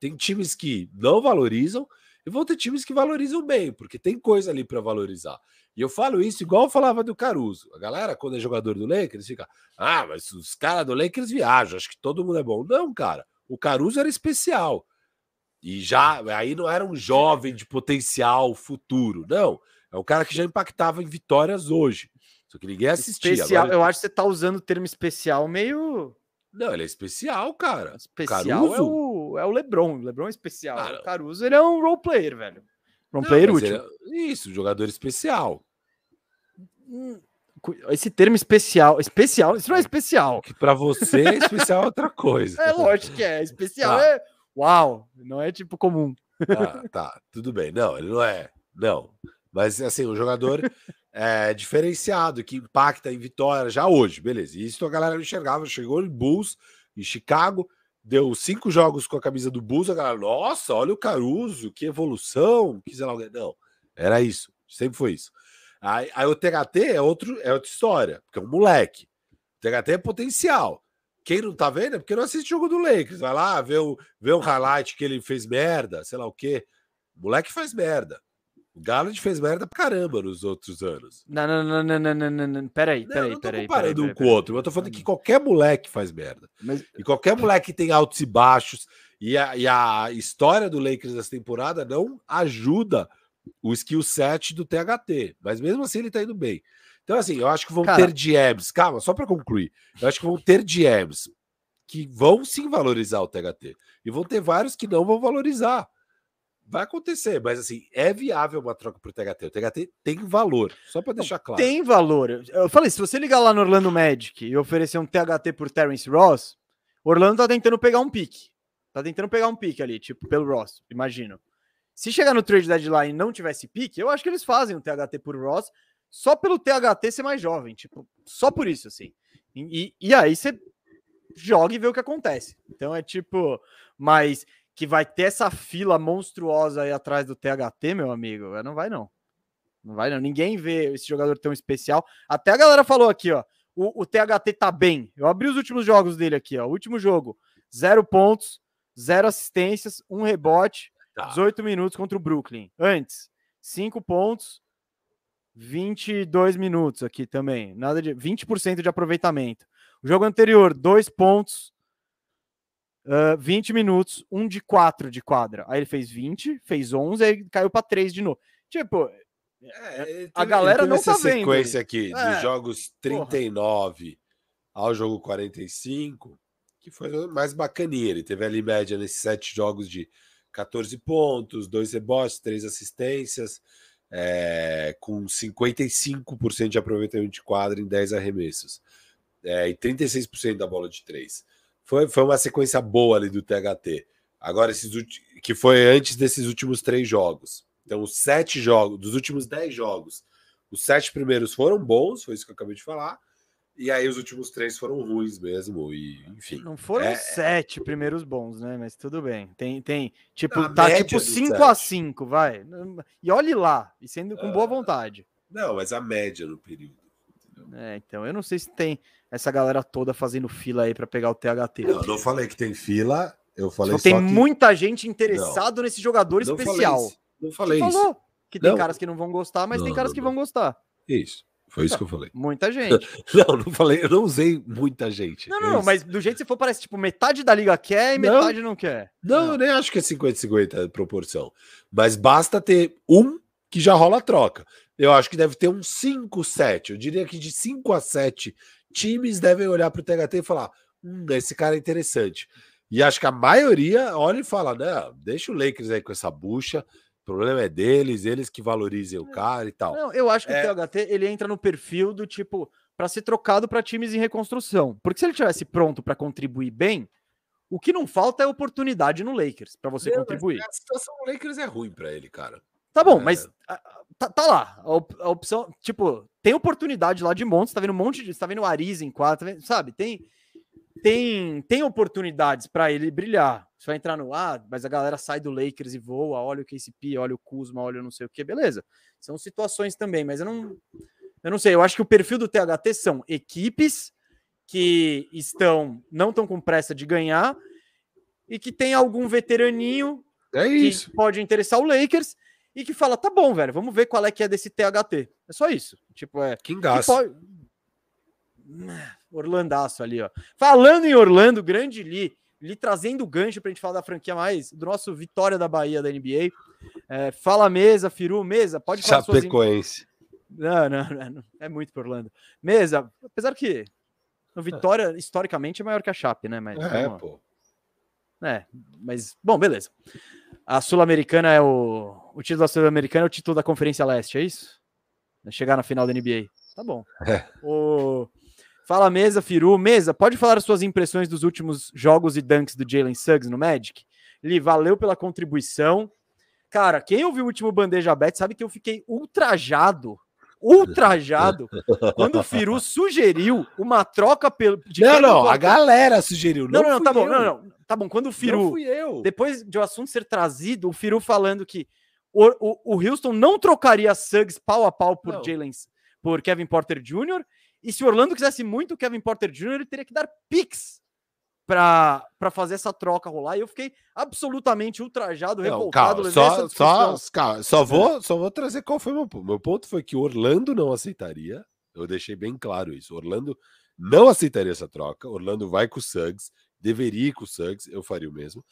Tem times que não valorizam e vão ter times que valorizam bem, porque tem coisa ali para valorizar. E eu falo isso igual eu falava do Caruso. A galera, quando é jogador do Lakers, fica: ah, mas os caras do Lakers viajam, acho que todo mundo é bom. Não, cara, o Caruso era especial. E já aí não era um jovem de potencial futuro, não. É um cara que já impactava em vitórias hoje. Só que ninguém assistia. Especial, Agora... eu acho que você tá usando o termo especial meio não, ele é especial, cara. Especial Caruso? é o, é o LeBron. O LeBron é especial. Ah, o Caruso, ele é um role player, velho. Role player útil. É... Isso, jogador especial. Hum, esse termo especial, especial, isso não é especial. Que para você é especial é outra coisa. É lógico que é. Especial tá. é uau, não é tipo comum. Ah, tá, tudo bem. Não, ele não é. Não. Mas assim, o jogador é, diferenciado, que impacta em vitória já hoje, beleza. E isso a galera enxergava. Chegou em Bulls, em Chicago, deu cinco jogos com a camisa do Bulls, a galera, nossa, olha o Caruso, que evolução, que sei não, era isso, sempre foi isso. Aí, aí o THT é, outro, é outra história, porque é um moleque. O THT é potencial. Quem não tá vendo é porque não assiste jogo do Lakers. Vai lá, vê o, vê o highlight que ele fez merda, sei lá o quê. O moleque faz merda. O Garland fez merda pra caramba nos outros anos. Não, não, não, não, não, não, não. Peraí, peraí, não, não peraí. Não comparando um com o outro. Eu tô falando que qualquer moleque faz merda. Mas... E qualquer moleque tem altos e baixos. E a, e a história do Lakers dessa temporada não ajuda o skill set do THT. Mas mesmo assim ele tá indo bem. Então, assim, eu acho que vão Cara... ter GMs. Calma, só para concluir. Eu acho que vão ter GMs que vão sim valorizar o THT. E vão ter vários que não vão valorizar. Vai acontecer, mas assim, é viável uma troca pro THT. O THT tem valor, só para deixar claro. Tem valor. Eu falei, se você ligar lá no Orlando Magic e oferecer um THT por Terence Ross, Orlando tá tentando pegar um pique. Tá tentando pegar um pique ali, tipo, pelo Ross, imagino. Se chegar no trade deadline e não tivesse pique, eu acho que eles fazem um THT por Ross só pelo THT ser mais jovem, tipo, só por isso, assim. E, e aí você joga e vê o que acontece. Então é tipo, mas que vai ter essa fila monstruosa aí atrás do THT, meu amigo, não vai não. Não vai não. Ninguém vê esse jogador tão especial. Até a galera falou aqui, ó. O, o THT tá bem. Eu abri os últimos jogos dele aqui, ó. O último jogo, zero pontos, zero assistências, um rebote, tá. 18 minutos contra o Brooklyn. Antes, cinco pontos, 22 minutos aqui também. Nada de 20% de aproveitamento. O jogo anterior, dois pontos, uh, 20 minutos, um de 4 de quadra. Aí ele fez 20, fez 11, aí caiu para 3 de novo. Tipo, é, a galera não essa tá vendo. sequência aqui é, de jogos 39 porra. ao jogo 45, que foi mais bacaninha. Ele teve ali média nesses sete jogos de 14 pontos, dois rebotes, três assistências, é, com 55% de aproveitamento de quadra em 10 arremessos é, e 36% da bola de três. Foi, foi uma sequência boa ali do THT. Agora, esses que foi antes desses últimos três jogos. Então, os sete jogos, dos últimos dez jogos, os sete primeiros foram bons, foi isso que eu acabei de falar. E aí os últimos três foram ruins mesmo, e enfim. Não foram é... sete primeiros bons, né? Mas tudo bem. Tem, tem tipo, Na tá tipo 5 a 5 vai. E olhe lá, e sendo com boa ah, vontade. Não, mas a média no período. É, então, eu não sei se tem essa galera toda fazendo fila aí para pegar o THT. Eu não falei que tem fila, eu falei só tem que... muita gente interessado não, nesse jogador não especial. Falei não falei Você isso. Falou que tem não. caras que não vão gostar, mas não, tem caras que vão gostar. Isso. Foi isso que eu falei. Muita gente. não, não falei, eu não usei muita gente. Não, não, mas do jeito que você for, parece tipo metade da liga quer e metade não, quer. Não, não, eu nem acho que é 50-50 a proporção. Mas basta ter um que já rola a troca. Eu acho que deve ter uns 5, 7. Eu diria que de 5 a 7 times devem olhar para o THT e falar: hum, esse cara é interessante. E acho que a maioria olha e fala: não, deixa o Lakers aí com essa bucha. O problema é deles, eles que valorizem o é. cara e tal. Não, eu acho que é... o THT ele entra no perfil do tipo para ser trocado para times em reconstrução. Porque se ele tivesse pronto para contribuir bem, o que não falta é oportunidade no Lakers para você Meu, contribuir. A situação do Lakers é ruim para ele, cara. Tá bom, é... mas tá, tá lá. A, a, opção, tipo, tem oportunidade lá de montes, tá vendo um monte de. Você tá vendo o Ariza em quatro, tá vendo, sabe? Tem, tem, tem oportunidades para ele brilhar. Você vai entrar no ah, mas a galera sai do Lakers e voa, olha o KCP, olha o Kuzma, olha não sei o que, beleza. São situações também, mas eu não. Eu não sei, eu acho que o perfil do THT são equipes que estão não estão com pressa de ganhar e que tem algum veteraninho é que pode interessar o Lakers e que fala: tá bom, velho, vamos ver qual é que é desse THT. É só isso. Tipo, é. Que engaço. Pode... Orlandaço ali, ó. Falando em Orlando, grande Lee. Lee trazendo o gancho pra gente falar da franquia mais do nosso Vitória da Bahia da NBA. É, fala mesa, Firu, mesa, pode falar Chapecoense. Não, não, não, é muito por Orlando. Mesa, apesar que o Vitória, historicamente, é maior que a Chape, né? Mas, é, pô. É, mas, bom, beleza. A Sul-Americana é o. O título da Sul-Americana é o título da Conferência Leste, é isso? É chegar na final da NBA. Tá bom. É. O... Fala mesa, Firu. Mesa, pode falar as suas impressões dos últimos jogos e dunks do Jalen Suggs no Magic? Ele valeu pela contribuição. Cara, quem ouviu o último Bandeja Bet sabe que eu fiquei ultrajado ultrajado quando o Firu sugeriu uma troca pelo. não, não, a galera sugeriu. Não, não, não, tá bom, não, não. Tá bom, quando o Firu. Depois de o assunto ser trazido, o Firu falando que o, o, o Houston não trocaria Suggs pau a pau por Jalen, por Kevin Porter Jr. E se o Orlando quisesse muito o Kevin Porter Jr., ele teria que dar pix para fazer essa troca rolar. E eu fiquei absolutamente ultrajado, não, revoltado. Calma, só, só, calma, só, vou, só vou trazer qual foi o meu ponto. Meu ponto foi que o Orlando não aceitaria. Eu deixei bem claro isso. Orlando não aceitaria essa troca. Orlando vai com o Suggs, deveria ir com o Suggs, eu faria o mesmo.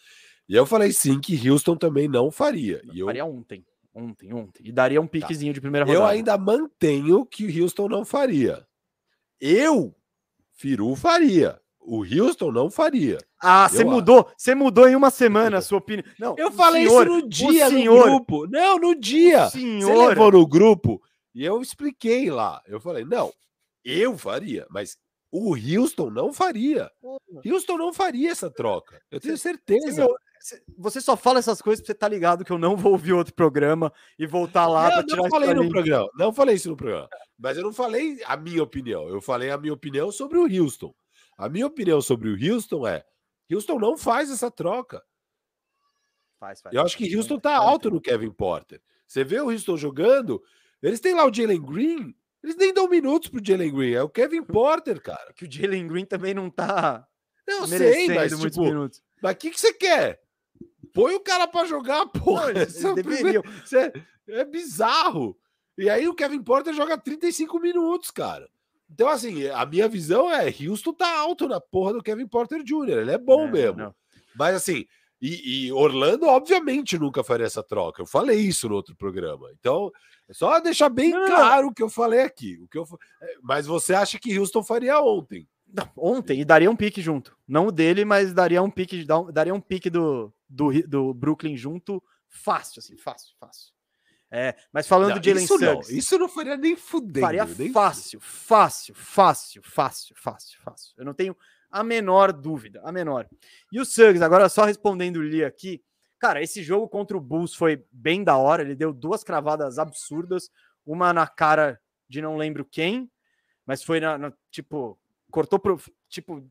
E eu falei sim que Houston também não faria. Não eu faria ontem. Ontem, ontem. E daria um tá. piquezinho tá. de primeira rodada. Eu ainda mantenho que Houston não faria. Eu, Firu, faria. o Houston não faria. Ah, você mudou, você mudou em uma semana a sua opinião. Não, eu falei senhor, isso no dia senhor, no grupo. Não, no dia. Senhor você levou no grupo e eu expliquei lá. Eu falei, não, eu faria, mas o Houston não faria. Houston não faria essa troca. Eu tenho certeza. Você só fala essas coisas porque você tá ligado que eu não vou ouvir outro programa e voltar lá para tirar não falei no programa. Não falei isso no programa. Mas eu não falei a minha opinião. Eu falei a minha opinião sobre o Houston. A minha opinião sobre o Houston é: Houston não faz essa troca. Faz, faz. Eu acho que Houston tá alto no Kevin Porter. Você vê o Houston jogando, eles têm lá o Jalen Green, eles nem dão minutos pro Jalen Green, é o Kevin Porter, cara. Que o Jalen Green também não tá. Não sei, mas tipo, minutos. mas o que, que você quer? Põe o cara para jogar, porra. Não, eles, deveriam. É, é bizarro. E aí o Kevin Porter joga 35 minutos, cara. Então, assim, a minha visão é: Houston tá alto na porra do Kevin Porter Jr., ele é bom é, mesmo. Não. Mas, assim, e, e, Orlando, obviamente, nunca faria essa troca. Eu falei isso no outro programa. Então, é só deixar bem não. claro o que eu falei aqui. O que eu... É, mas você acha que Houston faria ontem? Ontem, e daria um pique junto. Não o dele, mas daria um pique, daria um pique do, do, do Brooklyn junto, fácil, assim, fácil, fácil. É, mas falando de Jalen Suggs... Não, isso não faria nem fudendo. Faria nem fácil, fácil, fácil, fácil, fácil, fácil. Eu não tenho a menor dúvida, a menor. E o Suggs, agora só respondendo o Lee aqui, cara, esse jogo contra o Bulls foi bem da hora, ele deu duas cravadas absurdas, uma na cara de não lembro quem, mas foi na, na tipo, cortou pro, tipo,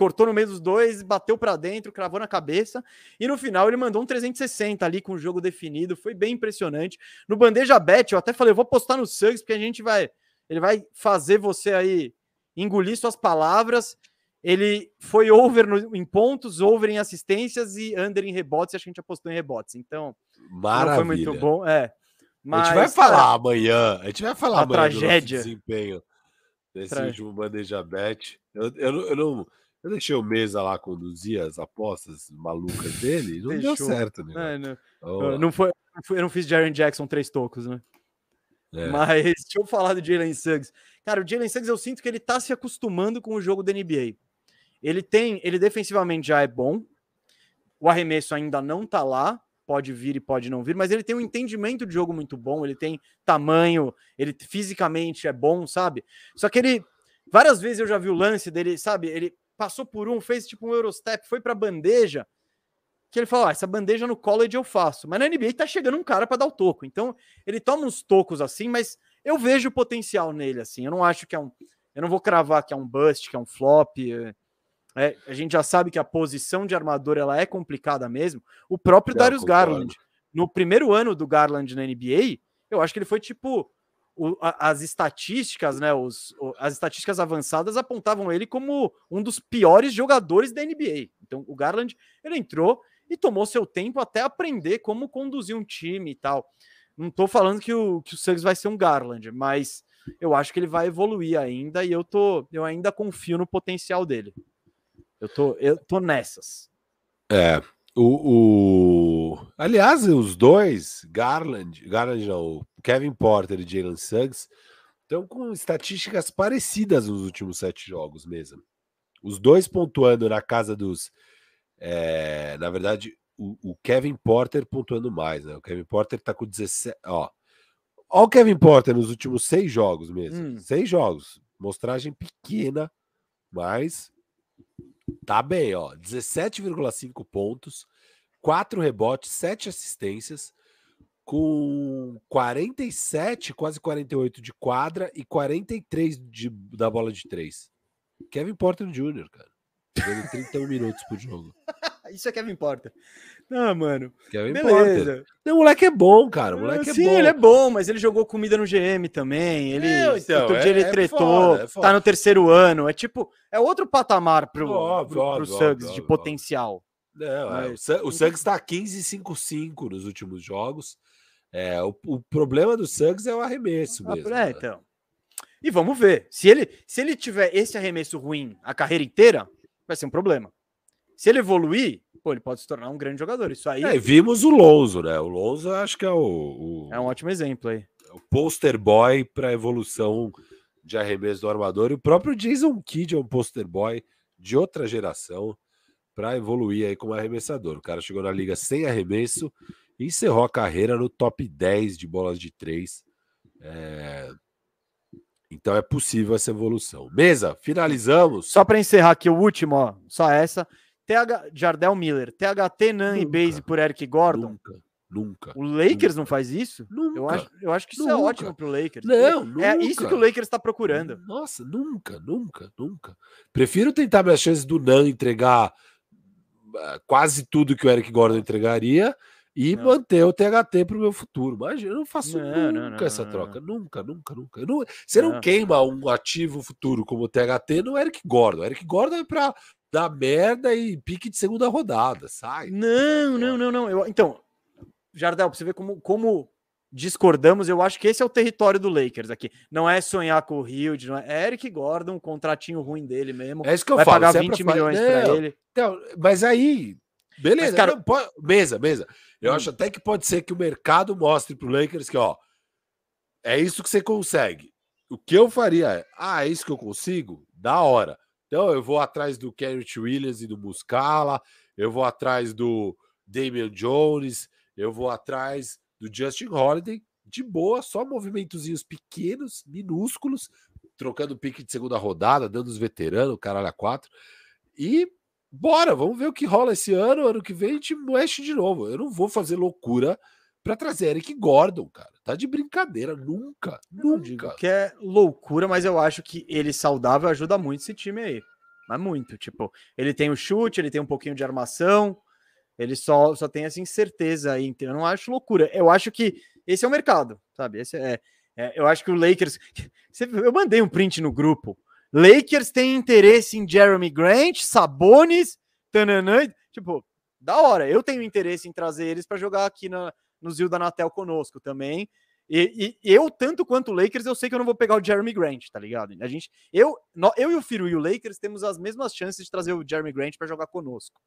cortou no meio dos dois, bateu para dentro, cravou na cabeça e no final ele mandou um 360 ali com o jogo definido, foi bem impressionante. No bandeja bet, eu até falei, eu vou postar no Suggs porque a gente vai, ele vai fazer você aí engolir suas palavras. Ele foi over no, em pontos, over em assistências e under em rebotes, que a gente apostou em rebotes. Então, Maravilha. foi muito bom, é. Mas, a gente vai falar cara, amanhã, a gente vai falar a amanhã tragédia. do desempenho desse Tra... último bandeja bet. Eu, eu, eu não eu deixei o Mesa lá conduzir as apostas malucas dele não Deixou. deu certo, né? É, não, oh. não, foi, eu não fiz Jaren Jackson três tocos, né? É. Mas deixa eu falar do Jalen Suggs. Cara, o Jalen Suggs eu sinto que ele tá se acostumando com o jogo da NBA. Ele tem, ele defensivamente já é bom. O arremesso ainda não tá lá, pode vir e pode não vir, mas ele tem um entendimento de jogo muito bom, ele tem tamanho, ele fisicamente é bom, sabe? Só que ele várias vezes eu já vi o lance dele, sabe? Ele passou por um, fez tipo um Eurostep, foi para bandeja, que ele falou: ah, essa bandeja no college eu faço. Mas na NBA tá chegando um cara para dar o toco. Então, ele toma uns tocos assim, mas eu vejo potencial nele assim. Eu não acho que é um eu não vou cravar que é um bust, que é um flop. É, a gente já sabe que a posição de armador ela é complicada mesmo. O próprio Darius Garland, no primeiro ano do Garland na NBA, eu acho que ele foi tipo o, as estatísticas, né, os, as estatísticas avançadas apontavam ele como um dos piores jogadores da NBA. Então, o Garland ele entrou e tomou seu tempo até aprender como conduzir um time e tal. Não estou falando que o, que o Suggs vai ser um Garland, mas eu acho que ele vai evoluir ainda e eu tô, eu ainda confio no potencial dele. Eu tô, eu tô nessas. É, o, o, Aliás, os dois, Garland, Garland não, Kevin Porter e Jalen Suggs, estão com estatísticas parecidas nos últimos sete jogos mesmo. Os dois pontuando na casa dos. É, na verdade, o, o, Kevin Porter pontuando mais, né? O Kevin Porter tá com 17. Ó, ó o Kevin Porter nos últimos seis jogos mesmo. Hum. Seis jogos. Mostragem pequena, mas Tá bem, ó. 17,5 pontos, 4 rebotes, 7 assistências, com 47, quase 48 de quadra e 43 de, da bola de 3. Kevin Porter Jr., cara. Jogando 31 minutos por jogo. Isso é Kevin Porter. Não, mano. Kevin beleza. Porter. Não, o moleque é bom, cara. O moleque é Sim, bom. ele é bom, mas ele jogou comida no GM também. Ele, é, então, outro dia ele é tretou, foda, é foda. tá no terceiro ano. É tipo, é outro patamar pro, óbvio, pro, óbvio, pro Suggs óbvio, de potencial. Não, é, mas... o Suggs tá 15-5-5 nos últimos jogos. É, o, o, problema do Suggs é o arremesso ah, mesmo. É, então. E vamos ver. Se ele, se ele tiver esse arremesso ruim a carreira inteira, vai ser um problema. Se ele evoluir, pô, ele pode se tornar um grande jogador. Isso aí. É, vimos o Lonzo, né? O Lonzo acho que é o, o... É um ótimo exemplo aí. É o poster boy para evolução de arremesso do armador. E o próprio Jason Kidd é um poster boy de outra geração para evoluir aí como arremessador. O cara chegou na liga sem arremesso e encerrou a carreira no top 10 de bolas de três. É... Então é possível essa evolução. Mesa, finalizamos. Só para encerrar aqui o último, ó, só essa. TH Jardel Miller, THT, Nan e Base por Eric Gordon. Nunca. Nunca. O Lakers nunca, não faz isso? Nunca. Eu acho, eu acho que isso nunca. é ótimo pro Lakers. Não, nunca. É isso que o Lakers está procurando. Nossa, nunca, nunca, nunca. Prefiro tentar minhas chances do Nan entregar uh, quase tudo que o Eric Gordon entregaria e não. manter o THT para o meu futuro. Mas eu não faço não, nunca não, essa troca. Nunca, nunca, nunca. Você não, queima um ativo futuro como o THT no Eric Gordon. O Eric Gordon é para dar merda e pique de segunda rodada, sai. Não, não, não, não. Eu, então, Jardel, pra você ver como, como discordamos, eu acho que esse é o território do Lakers aqui. Não é sonhar com o Hild, não é, é Eric Gordon, um contratinho ruim dele mesmo. É isso que eu vai falo. pagar 20 é milhões para ele. Então, mas aí, beleza, mas, cara, pode, mesa, mesa. Eu hum. acho até que pode ser que o mercado mostre pro Lakers que, ó, é isso que você consegue. O que eu faria é, ah, é isso que eu consigo? Da hora. Então eu vou atrás do Kenneth Williams e do Muscala, eu vou atrás do Damian Jones, eu vou atrás do Justin Holiday, de boa, só movimentozinhos pequenos, minúsculos, trocando pique de segunda rodada, dando os veteranos, caralho a quatro. E bora, vamos ver o que rola esse ano. Ano que vem a gente mexe de novo. Eu não vou fazer loucura para trazer Eric Gordon, cara. Tá de brincadeira, nunca, nunca. que é loucura, mas eu acho que ele saudável ajuda muito esse time aí. Mas muito, tipo, ele tem o chute, ele tem um pouquinho de armação, ele só, só tem essa incerteza aí, então eu não acho loucura. Eu acho que esse é o mercado, sabe? Esse é, é eu acho que o Lakers. Eu mandei um print no grupo. Lakers tem interesse em Jeremy Grant, Sabonis, tananã, tipo, da hora. Eu tenho interesse em trazer eles para jogar aqui na, no Zil da Natel conosco também. E, e, eu, tanto quanto o Lakers, eu sei que eu não vou pegar o Jeremy Grant, tá ligado? A gente, eu, eu e o Firu e o Lakers temos as mesmas chances de trazer o Jeremy Grant para jogar conosco.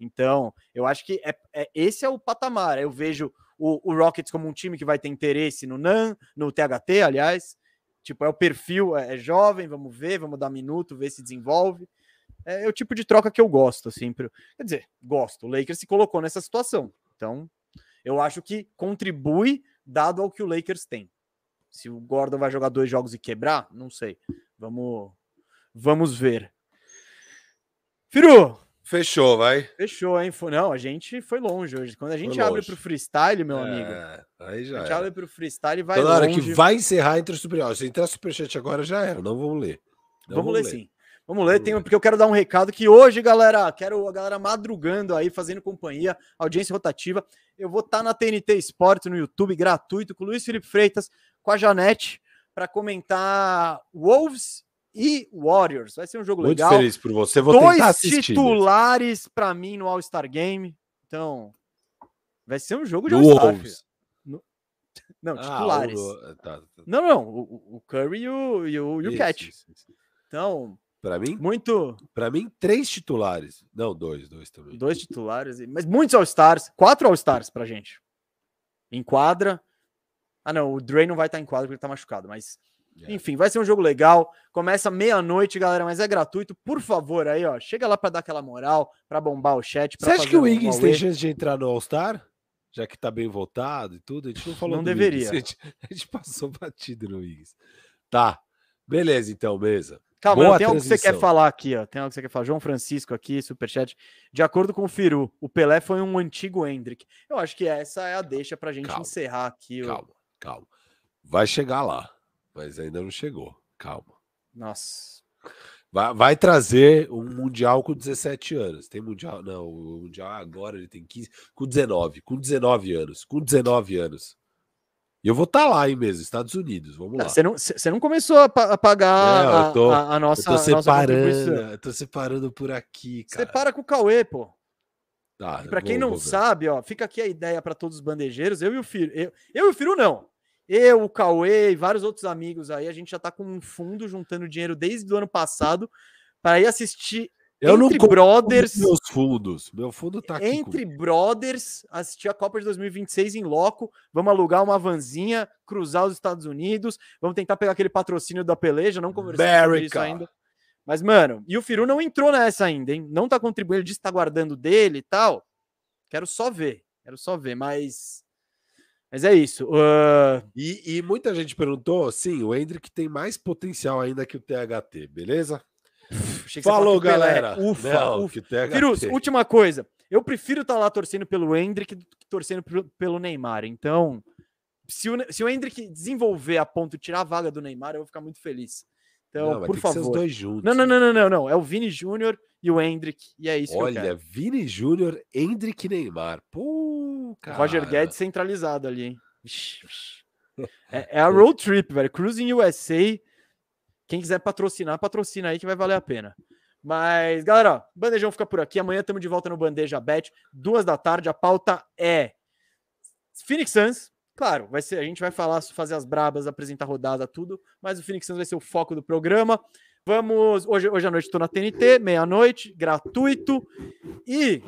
Então, eu acho que é, é, esse é o patamar. Eu vejo o, o, Rockets como um time que vai ter interesse no NAN, no THT, aliás. Tipo, é o perfil, é, é jovem, vamos ver, vamos dar minuto, ver se desenvolve. É, é, o tipo de troca que eu gosto, assim. Quer dizer, gosto. O Lakers se colocou nessa situação. Então, eu acho que contribui dado ao que o Lakers tem. Se o Gordon vai jogar dois jogos e quebrar, não sei. Vamos, vamos ver. Firu, Fechou, vai. Fechou, hein? Não, a gente foi longe hoje. Quando a gente abre pro freestyle, meu é, amigo. Aí já. Abre pro freestyle e vai Toda longe. hora que vai encerrar entre super. Se entrar superchat agora já era. Não vamos ler. Não vamos, vamos ler, ler, sim. Vamos ler, tem, porque eu quero dar um recado que hoje, galera, quero a galera madrugando aí, fazendo companhia, audiência rotativa. Eu vou estar tá na TNT Esportes no YouTube, gratuito, com o Luiz Felipe Freitas, com a Janete, para comentar Wolves e Warriors. Vai ser um jogo Muito legal. Muito feliz por você. Vou Dois assistir, titulares para mim no All-Star Game. Então, vai ser um jogo de All-Star. Não, ah, titulares. O... Tá, tá. Não, não. O, o Curry e o, e o, e o isso, Cat. Isso, isso. Então, para mim, muito. Para mim, três titulares. Não, dois, dois também. Dois titulares, mas muitos All-Stars. Quatro All-Stars pra gente. Em quadra. Ah, não, o Dre não vai estar em quadra porque ele tá machucado, mas é. Enfim, vai ser um jogo legal. Começa meia-noite, galera, mas é gratuito. Por favor, aí, ó, chega lá para dar aquela moral, para bombar o chat. Você acha que o Wiggins tem chance de entrar no All-Star? Já que tá bem votado e tudo, a gente não falou. Não deveria. A gente, a gente, passou batido no Wiggins. Tá. Beleza, então, mesa. Calma, tem algo que você quer falar aqui, ó. Tem algo que você quer falar. João Francisco aqui, superchat. De acordo com o Firu, o Pelé foi um antigo Hendrick. Eu acho que essa é a deixa pra gente calma, encerrar aqui. Calma, calma. Vai chegar lá mas ainda não chegou. Calma. Nossa. Vai, vai, trazer um Mundial com 17 anos. Tem Mundial. Não, o Mundial agora ele tem 15. Com 19. Com 19 anos. Com 19 anos. E eu vou estar tá lá aí mesmo, Estados Unidos. Vamos lá. Você não, você não começou a, pagar não, a, tô, a, a, nossa. Eu tô separando. Eu tô separando por aqui, cara. Separa com o Cauê, pô. Tá, para quem não sabe, ó, fica aqui a ideia para todos os bandejeiros. Eu e o Firo. Eu, eu e o Firo não. Eu, o Cauê e vários outros amigos aí, a gente já tá com um fundo juntando dinheiro desde o ano passado para ir assistir eu entre não brothers meus fundos. Meu fundo tá aqui. Entre comigo. brothers, assistir a Copa de 2026 em loco. Vamos alugar uma vanzinha, cruzar os Estados Unidos. Vamos tentar pegar aquele patrocínio da peleja, não conversamos sobre isso ainda. Mas, mano, e o Firu não entrou nessa ainda, hein? Não tá contribuindo, ele disse que tá guardando dele e tal. Quero só ver, quero só ver, mas. Mas é isso. Uh... E, e, muita gente perguntou: sim, o Hendrick tem mais potencial ainda que o THT, beleza? Falou, galera. Ufa, não, ufa. Firuz, última coisa. Eu prefiro estar tá lá torcendo pelo Hendrick do que torcendo pelo Neymar. Então, se o, se o Hendrick desenvolver a ponto de tirar a vaga do Neymar, eu vou ficar muito feliz. Então, não, por favor. os dois juntos. Não, não, não, não, não, não. É o Vini Júnior e o Hendrick. E é isso Olha, que eu quero. Vini Júnior, Hendrick e Neymar. Pô, cara. Roger Guedes centralizado ali, hein? É, é, a road trip, velho. Cruising USA. Quem quiser patrocinar, patrocina aí que vai valer a pena. Mas, galera, ó, Bandejão fica por aqui. Amanhã estamos de volta no Bandeja Bet, duas da tarde. A pauta é Phoenix Suns Claro, vai ser, a gente vai falar, fazer as brabas, apresentar rodada, tudo, mas o Phoenix Suns vai ser o foco do programa. Vamos, hoje, hoje à noite estou na TNT, meia-noite, gratuito. E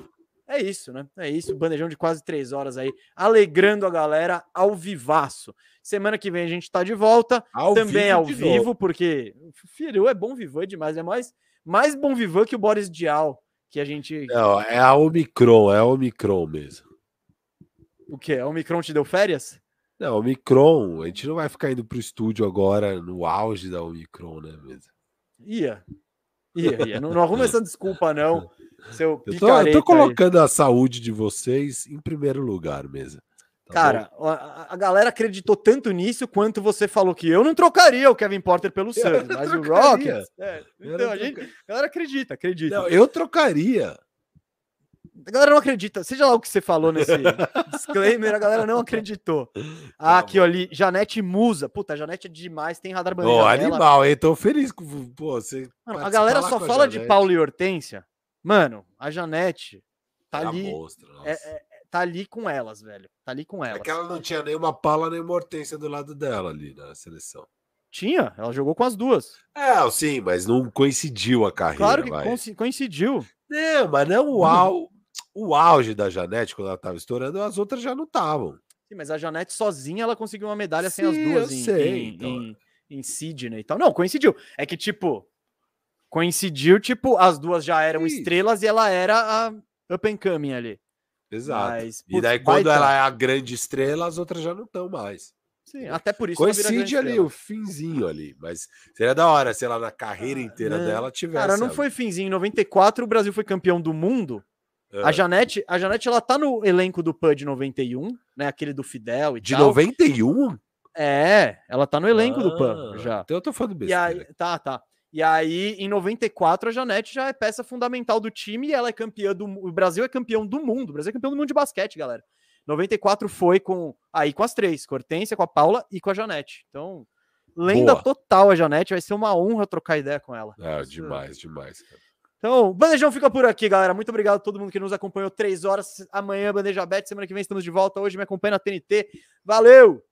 é isso, né? É isso, bandejão de quase três horas aí, alegrando a galera ao vivaço. Semana que vem a gente está de volta, ao também vivo ao vivo, novo. porque filho é bom vivan demais, é mais, mais bom vivan que o Boris Dial, que a gente. Não, é a Omicron, é a Omicron mesmo. O que? A Omicron te deu férias? Não, Omicron, a gente não vai ficar indo pro estúdio agora no auge da Omicron, né, mesmo? Ia. Ia, ia. Não, não arruma essa desculpa, não. Seu eu, tô, eu tô colocando aí. a saúde de vocês em primeiro lugar mesmo. Tá Cara, a, a, galera acreditou tanto nisso quanto você falou que eu não trocaria o Kevin Porter pelo Suns, mas o Rockets. É, então, a, gente, a galera acredita, acredita. Não, eu trocaria. A galera não acredita. Seja lá o que você falou nesse disclaimer, a galera não acreditou. Ah, aqui, ó, ali, Janete Musa. Puta, a Janete é demais, tem radar bandeira. Ô, animal, hein? Tô feliz com pô, você. Mano, a galera só fala de Paulo e Hortência. Mano, a Janete tá é ali. Mostra, é, é, tá ali com elas, velho. Tá ali com elas. É que ela não tinha nenhuma Paula nem uma Hortência do lado dela ali na seleção. Tinha, ela jogou com as duas. É, sim, mas não coincidiu a carreira. Claro que coincidiu. Não, mas não o, au, o auge da Janete, quando ela estava estourando, as outras já não estavam. Sim, mas a Janete sozinha ela conseguiu uma medalha Sim, sem as duas em, sei, em, então... em, em Sydney e tal. Não, coincidiu. É que, tipo, coincidiu, tipo, as duas já eram Isso. estrelas e ela era a up and coming ali. Exato. Mas, e daí, quando ela é a grande estrela, as outras já não estão mais. Sim, até por isso. Coincide ali, o finzinho ali. Mas seria da hora se ela na carreira ah, inteira dela tivesse. Cara, não foi finzinho. Em 94, o Brasil foi campeão do mundo. A é. Janete, a Janete, ela tá no elenco do PUD 91, né? Aquele do Fidel e De tal. 91? É, ela tá no elenco ah, do PAN já. Então eu tô falando besteira. E aí, tá, tá. E aí, em 94, a Janete já é peça fundamental do time e ela é campeã do O Brasil é campeão do mundo. O Brasil é campeão do mundo de basquete, galera. 94 foi com aí com as três, com a Hortência, com a Paula e com a Janete. Então, lenda Boa. total a Janete, vai ser uma honra trocar ideia com ela. Ah, demais, demais, cara. Então, Bandejão fica por aqui, galera. Muito obrigado a todo mundo que nos acompanhou. Três horas amanhã, Bandeja Bet. Semana que vem estamos de volta. Hoje me acompanha na TNT. Valeu!